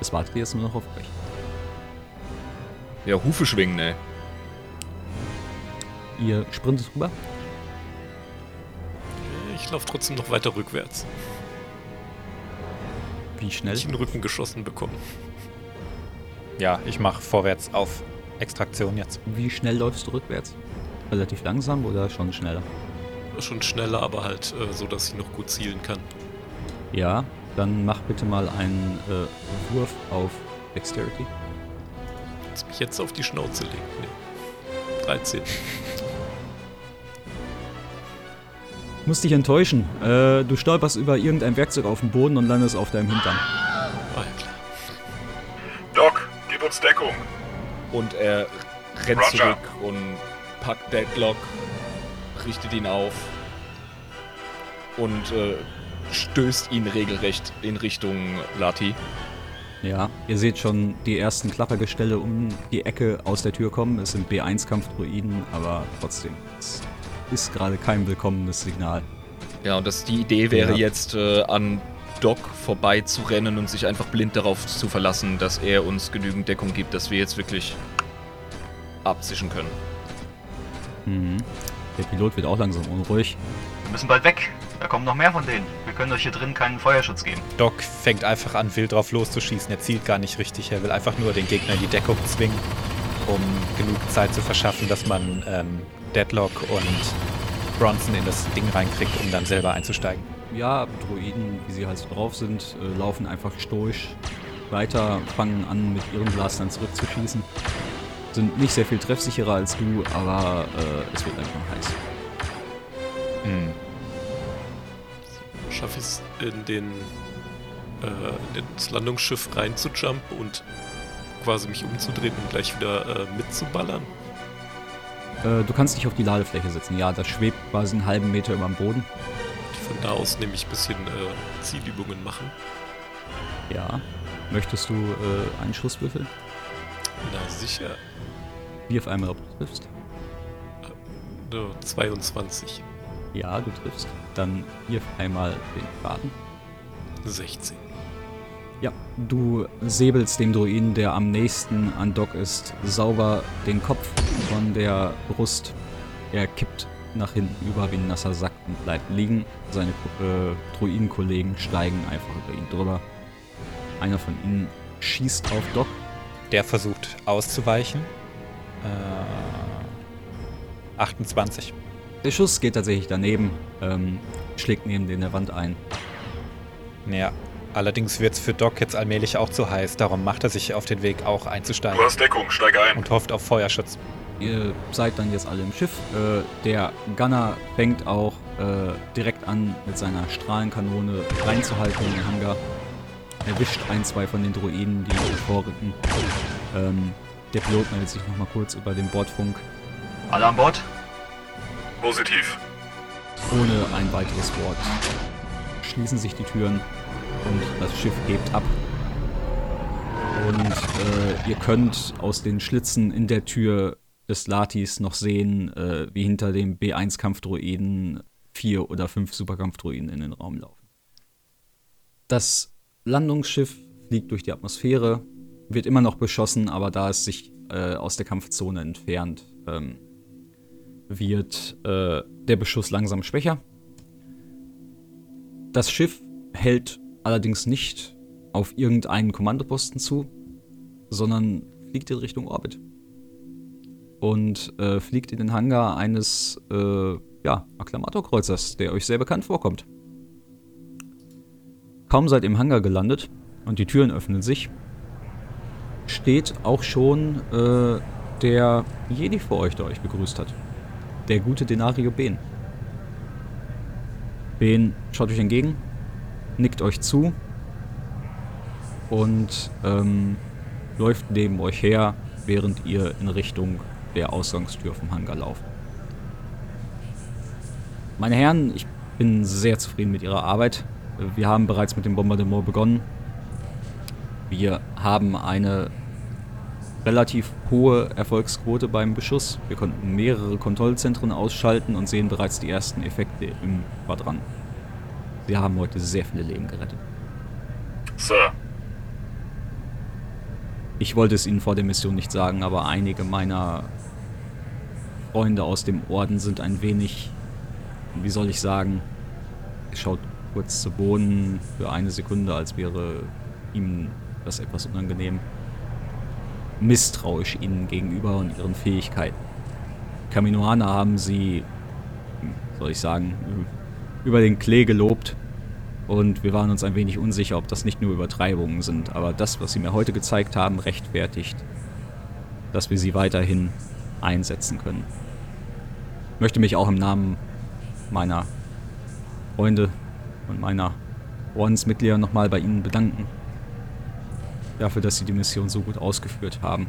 es wartet jetzt nur noch auf euch. Ja, Hufe schwingen, ey. Ihr sprintet rüber. Ich laufe trotzdem noch weiter rückwärts. Wie schnell? Ich den Rücken geschossen bekommen. Ja, ich mache vorwärts auf Extraktion jetzt. Wie schnell läufst du rückwärts? Relativ langsam oder schon schneller? Schon schneller, aber halt äh, so, dass ich noch gut zielen kann. Ja, dann mach bitte mal einen äh, Wurf auf Dexterity. Willst mich jetzt auf die Schnauze legen? Nee. 13. Muss dich enttäuschen. Äh, du stolperst über irgendein Werkzeug auf dem Boden und landest auf deinem Hintern. Ah ja klar. Doc, uns Deckung. Und er rennt Roger. zurück und packt Deadlock, richtet ihn auf und äh, stößt ihn regelrecht in Richtung Lati. Ja, ihr seht schon die ersten Klappergestelle um die Ecke aus der Tür kommen. Es sind B1-Kampfdruiden, aber trotzdem. Es ist gerade kein willkommenes Signal. Ja, und das, die Idee wäre Ja. jetzt äh, an Doc vorbei zu rennen und sich einfach blind darauf zu verlassen, dass er uns genügend Deckung gibt, dass wir jetzt wirklich abzischen können. Mhm. Der Pilot wird auch langsam unruhig. Wir müssen bald weg. Da kommen noch mehr von denen. Wir können euch hier drin keinen Feuerschutz geben. Doc fängt einfach an, wild drauf loszuschießen. Er zielt gar nicht richtig. Er will einfach nur den Gegner in die Deckung zwingen, um genug Zeit zu verschaffen, dass man ähm, Deadlock und Bronson in das Ding reinkriegt, um dann selber einzusteigen. Ja, Droiden, wie sie halt so drauf sind, äh, laufen einfach stoisch weiter, fangen an, mit ihren Blastern zurückzuschießen. Sind nicht sehr viel treffsicherer als du, aber äh, es wird einfach heiß. Hm. Schaffe ich es in den äh, in das Landungsschiff reinzujumpen und quasi mich umzudrehen und gleich wieder äh, mitzuballern? Äh, du kannst dich auf die Ladefläche setzen. Ja, das schwebt quasi einen halben Meter über dem Boden. Von da aus nämlich ein bisschen äh, Zielübungen machen. Ja. Möchtest du äh, einen Schuss würfeln? Na sicher. Wirf einmal, ob du triffst. Äh, 22. Ja, du triffst. Dann wirf einmal den Faden. 16. Ja, du säbelst dem Druiden, der am nächsten an Doc ist, sauber den Kopf von der Brust. Er kippt nach hinten über wie ein nasser Sack und bleibt liegen. Seine äh, Druidenkollegen steigen einfach über ihn drüber. Einer von ihnen schießt auf Doc. Der versucht auszuweichen. Äh, 28. Der Schuss geht tatsächlich daneben, ähm, schlägt neben den der Wand ein. Ja, allerdings wird es für Doc jetzt allmählich auch zu heiß. Darum macht er sich auf den Weg, auch einzusteigen. Du hast Deckung, steige ein. Und hofft auf Feuerschutz. Ihr seid dann jetzt alle im Schiff. Äh, der Gunner fängt auch äh, direkt an, mit seiner Strahlenkanone reinzuhalten in den Hangar. Erwischt ein, zwei von den Droiden, die vorrücken. Ähm, der Pilot meldet sich nochmal kurz über den Bordfunk. Alle an Bord? Positiv. Ohne ein weiteres Wort schließen sich die Türen und das Schiff hebt ab. Und äh, ihr könnt aus den Schlitzen in der Tür des Latis noch sehen, äh, wie hinter dem B1-Kampfdroiden vier oder fünf Superkampfdroiden in den Raum laufen. Das Landungsschiff fliegt durch die Atmosphäre, wird immer noch beschossen, aber da es sich äh, aus der Kampfzone entfernt, ähm, wird äh, der Beschuss langsam schwächer. Das Schiff hält allerdings nicht auf irgendeinen Kommandoposten zu, sondern fliegt in Richtung Orbit. Und äh, fliegt in den Hangar eines äh, ja, Akklamatorkreuzers, der euch sehr bekannt vorkommt. Kaum seid im Hangar gelandet und die Türen öffnen sich, steht auch schon äh, der Jedi vor euch, der euch begrüßt hat. Der gute Denario Ben. Ben schaut euch entgegen, nickt euch zu und ähm, läuft neben euch her, während ihr in Richtung der Ausgangstür vom Hangar lauft. Meine Herren, ich bin sehr zufrieden mit Ihrer Arbeit. Wir haben bereits mit dem Bombardement begonnen. Wir haben eine relativ hohe Erfolgsquote beim Beschuss. Wir konnten mehrere Kontrollzentren ausschalten und sehen bereits die ersten Effekte im Quadrant. Wir haben heute sehr viele Leben gerettet. Sir. Ich wollte es Ihnen vor der Mission nicht sagen, aber einige meiner Freunde aus dem Orden sind ein wenig, wie soll ich sagen, schaut kurz zu Boden für eine Sekunde, als wäre ihm das etwas unangenehm. Misstrauisch ihnen gegenüber und ihren Fähigkeiten. Kaminoaner haben sie, soll ich sagen, über den Klee gelobt und wir waren uns ein wenig unsicher, ob das nicht nur Übertreibungen sind, aber das, was sie mir heute gezeigt haben, rechtfertigt, dass wir sie weiterhin einsetzen können. Ich möchte mich auch im Namen meiner Freunde und meiner Ordensmitglieder nochmal bei Ihnen bedanken. Dafür, dass Sie die Mission so gut ausgeführt haben.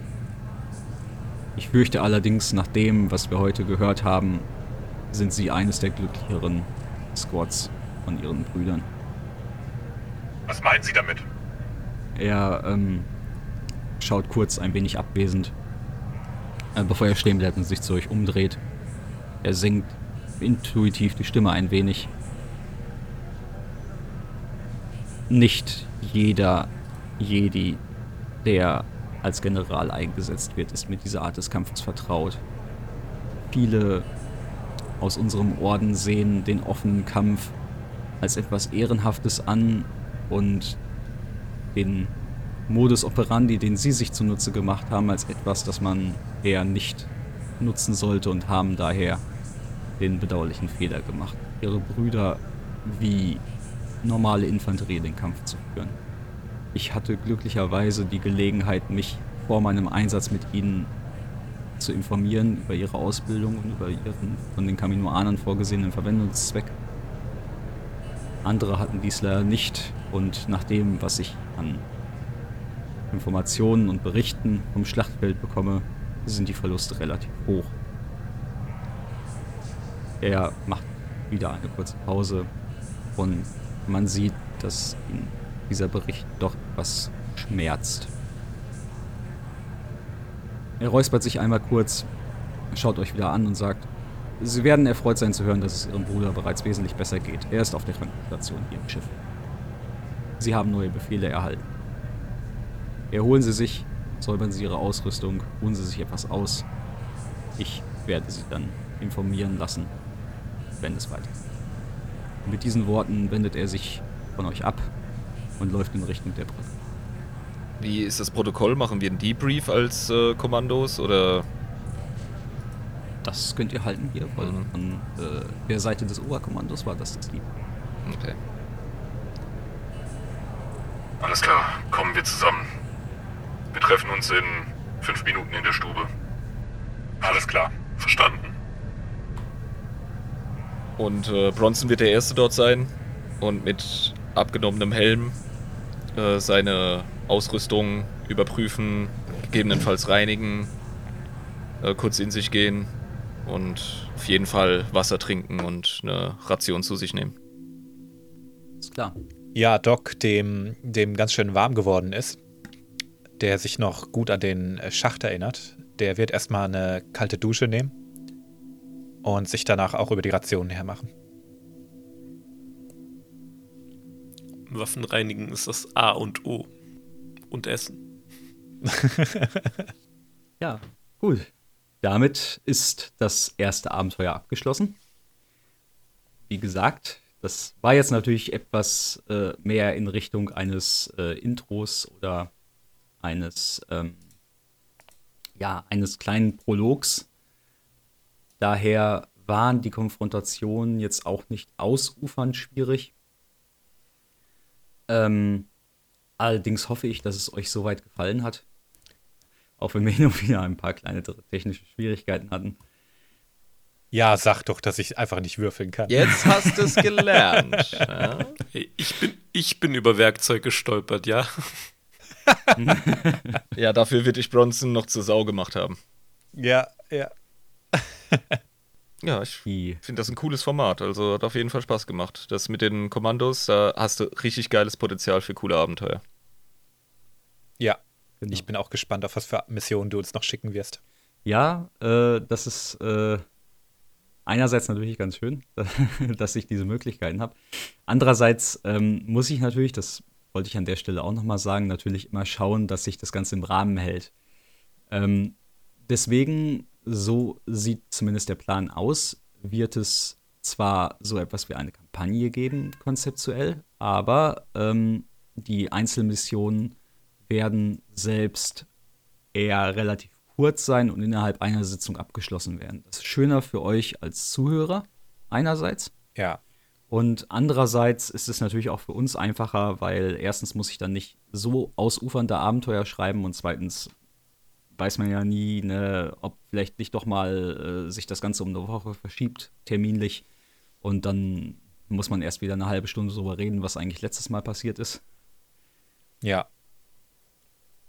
Ich fürchte allerdings, nach dem, was wir heute gehört haben, sind Sie eines der glücklicheren Squads von Ihren Brüdern. Was meinen Sie damit? Er ähm, schaut kurz ein wenig abwesend, äh, bevor er stehen bleibt und sich zu euch umdreht. Er senkt intuitiv die Stimme ein wenig. Nicht jeder Jedi, der als General eingesetzt wird, ist mit dieser Art des Kampfes vertraut. Viele aus unserem Orden sehen den offenen Kampf als etwas Ehrenhaftes an und den Modus operandi, den sie sich zunutze gemacht haben, als etwas, das man eher nicht nutzen sollte und haben daher den bedauerlichen Fehler gemacht, ihre Brüder wie normale Infanterie in den Kampf zu führen. Ich hatte glücklicherweise die Gelegenheit, mich vor meinem Einsatz mit ihnen zu informieren über ihre Ausbildung und über ihren von den Kaminoanern vorgesehenen Verwendungszweck. Andere hatten dies leider nicht und nach dem, was ich an Informationen und Berichten vom Schlachtfeld bekomme, sind die Verluste relativ hoch. Er macht wieder eine kurze Pause und man sieht, dass ihn dieser Bericht doch etwas schmerzt. Er räuspert sich einmal kurz, schaut euch wieder an und sagt, Sie werden erfreut sein zu hören, dass es Ihrem Bruder bereits wesentlich besser geht. Er ist auf der Krankenstation hier im Schiff. Sie haben neue Befehle erhalten. Erholen Sie sich, säubern Sie Ihre Ausrüstung, ruhen Sie sich etwas aus. Ich werde Sie dann informieren lassen, wenn es weitergeht. Mit diesen Worten wendet er sich von euch ab und läuft in Richtung der Brücke. Wie ist das Protokoll? Machen wir einen Debrief als äh, Kommandos oder? Das könnt ihr halten, ihr wollt. Mhm. Von äh, der Seite des Oberkommandos war das das Lieb. Okay. Alles klar, kommen wir zusammen. Wir treffen uns in fünf Minuten in der Stube. Alles klar, verstanden. Und äh, Bronson wird der Erste dort sein und mit abgenommenem Helm äh, seine Ausrüstung überprüfen, gegebenenfalls reinigen, äh, kurz in sich gehen und auf jeden Fall Wasser trinken und eine Ration zu sich nehmen. Ist klar. Ja, Doc, dem, dem ganz schön warm geworden ist, der sich noch gut an den äh, Schacht erinnert, der wird erstmal eine kalte Dusche nehmen und sich danach auch über die Rationen hermachen. Waffen reinigen ist das A und O. Und Essen. Ja, gut. Damit ist das erste Abenteuer abgeschlossen. Wie gesagt, das war jetzt natürlich etwas äh, mehr in Richtung eines äh, Intros oder eines, ähm, ja, eines kleinen Prologs. Daher waren die Konfrontationen jetzt auch nicht ausufernd schwierig. Ähm, allerdings hoffe ich, dass es euch soweit gefallen hat. Auch wenn wir hin und wieder ein paar kleine technische Schwierigkeiten hatten. Ja, sag doch, dass ich einfach nicht würfeln kann. Jetzt hast du es gelernt. ja? Hey, ich, bin, ich bin über Werkzeug gestolpert, ja. ja, dafür wird dich Bronson noch zur Sau gemacht haben. Ja, ja. Ja, ich finde das ein cooles Format. Also hat auf jeden Fall Spaß gemacht. Das mit den Kommandos, da hast du richtig geiles Potenzial für coole Abenteuer. Ja, Genau. ich bin auch gespannt, auf was für Missionen du uns noch schicken wirst. Ja, äh, das ist äh, einerseits natürlich ganz schön, dass ich diese Möglichkeiten habe. Andererseits ähm, muss ich natürlich, das wollte ich an der Stelle auch nochmal sagen, natürlich immer schauen, dass sich das Ganze im Rahmen hält. Ähm, deswegen, so sieht zumindest der Plan aus, wird es zwar so etwas wie eine Kampagne geben, konzeptuell, aber ähm, die Einzelmissionen werden selbst eher relativ kurz sein und innerhalb einer Sitzung abgeschlossen werden. Das ist schöner für euch als Zuhörer einerseits Ja, und andererseits ist es natürlich auch für uns einfacher, weil erstens muss ich dann nicht so ausufernde Abenteuer schreiben und zweitens weiß man ja nie, ne, ob vielleicht nicht doch mal äh, sich das Ganze um eine Woche verschiebt, terminlich. Und dann muss man erst wieder eine halbe Stunde darüber reden, was eigentlich letztes Mal passiert ist. ja.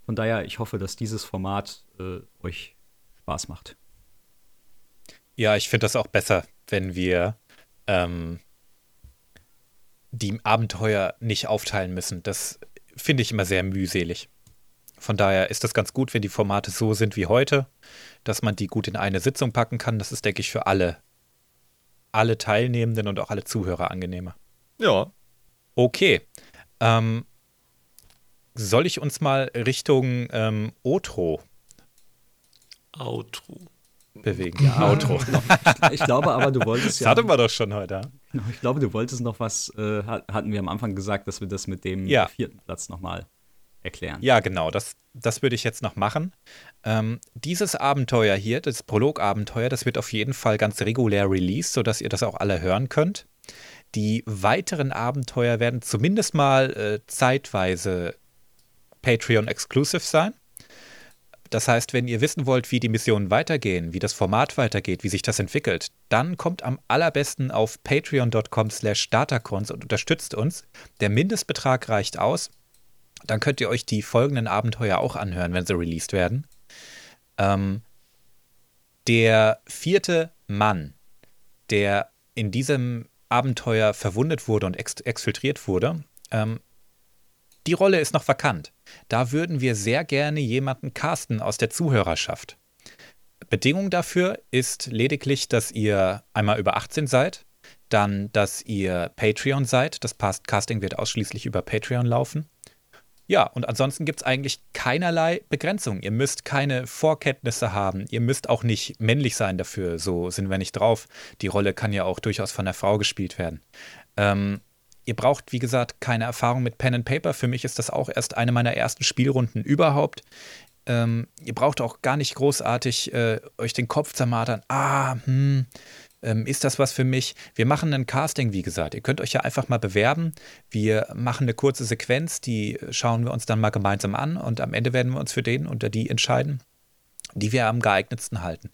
Von daher, ich hoffe, dass dieses Format äh, euch Spaß macht. Ja, ich finde das auch besser, wenn wir ähm, die Abenteuer nicht aufteilen müssen. Das finde ich immer sehr mühselig. Von daher ist das ganz gut, wenn die Formate so sind wie heute, dass man die gut in eine Sitzung packen kann. Das ist, denke ich, für alle, alle Teilnehmenden und auch alle Zuhörer angenehmer. Ja, Okay. Ähm, soll ich uns mal Richtung ähm, Outro Outro. bewegen? Outro. Ich glaube aber, du wolltest Das ja. hatten wir doch schon heute. Ich glaube, du wolltest noch was, äh, hat- hatten wir am Anfang gesagt, dass wir das mit dem Ja. vierten Platz nochmal erklären. Ja, genau, das, das würde ich jetzt noch machen. Ähm, dieses Abenteuer hier, das Prolog-Abenteuer, das wird auf jeden Fall ganz regulär released, sodass ihr das auch alle hören könnt. Die weiteren Abenteuer werden zumindest mal äh, zeitweise Patreon-exclusive sein. Das heißt, wenn ihr wissen wollt, wie die Missionen weitergehen, wie das Format weitergeht, wie sich das entwickelt, dann kommt am allerbesten auf patreon.com slash datacons und unterstützt uns. Der Mindestbetrag reicht aus. Dann könnt ihr euch die folgenden Abenteuer auch anhören, wenn sie released werden. Ähm, der vierte Mann, der in diesem Abenteuer verwundet wurde und ex exfiltriert wurde, ähm, die Rolle ist noch vakant. Da würden wir sehr gerne jemanden casten aus der Zuhörerschaft. Bedingung dafür ist lediglich, dass ihr einmal über 18 seid, dann, dass ihr Patreon seid. Das Casting wird ausschließlich über Patreon laufen. Ja, und ansonsten gibt es eigentlich keinerlei Begrenzung. Ihr müsst keine Vorkenntnisse haben. Ihr müsst auch nicht männlich sein dafür. So sind wir nicht drauf. Die Rolle kann ja auch durchaus von einer Frau gespielt werden. Ähm, ihr braucht, wie gesagt, keine Erfahrung mit Pen and Paper. Für mich ist das auch erst eine meiner ersten Spielrunden überhaupt. Ähm, ihr braucht auch gar nicht großartig äh, euch den Kopf zermatern. Ah, hm, ähm, ist das was für mich? Wir machen ein Casting, wie gesagt. Ihr könnt euch ja einfach mal bewerben. Wir machen eine kurze Sequenz, die schauen wir uns dann mal gemeinsam an und am Ende werden wir uns für den oder die entscheiden, die wir am geeignetsten halten.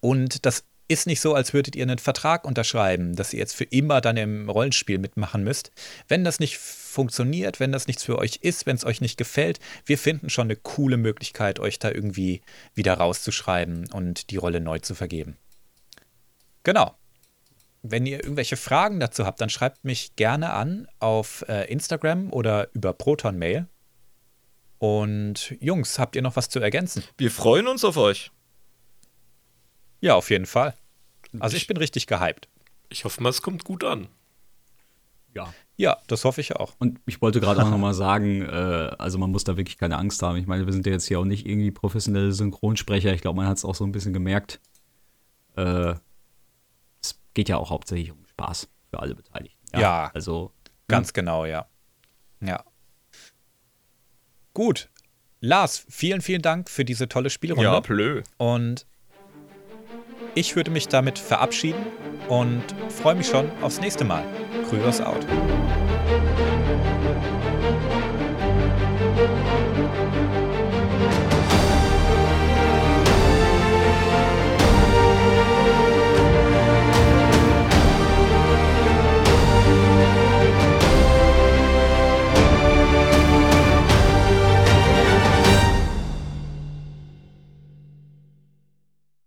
Und das ist nicht so, als würdet ihr einen Vertrag unterschreiben, dass ihr jetzt für immer dann im Rollenspiel mitmachen müsst. Wenn das nicht funktioniert, wenn das nichts für euch ist, wenn es euch nicht gefällt, wir finden schon eine coole Möglichkeit, euch da irgendwie wieder rauszuschreiben und die Rolle neu zu vergeben. Genau. Wenn ihr irgendwelche Fragen dazu habt, dann schreibt mich gerne an auf äh, Instagram oder über Proton Mail. Und Jungs, habt ihr noch was zu ergänzen? Wir freuen uns auf euch. Ja, auf jeden Fall. Also ich bin richtig gehypt. Ich hoffe mal, es kommt gut an. Ja. Ja, das hoffe ich auch. Und ich wollte gerade auch nochmal sagen, äh, also man muss da wirklich keine Angst haben. Ich meine, wir sind ja jetzt hier auch nicht irgendwie professionelle Synchronsprecher. Ich glaube, man hat es auch so ein bisschen gemerkt. Äh, es geht ja auch hauptsächlich um Spaß für alle Beteiligten. Ja. Also. Ganz genau, ja. Ja. Gut. Lars, vielen, vielen Dank für diese tolle Spielrunde. Ja, plö. Und ich würde mich damit verabschieden und freue mich schon aufs nächste Mal. Krügers out.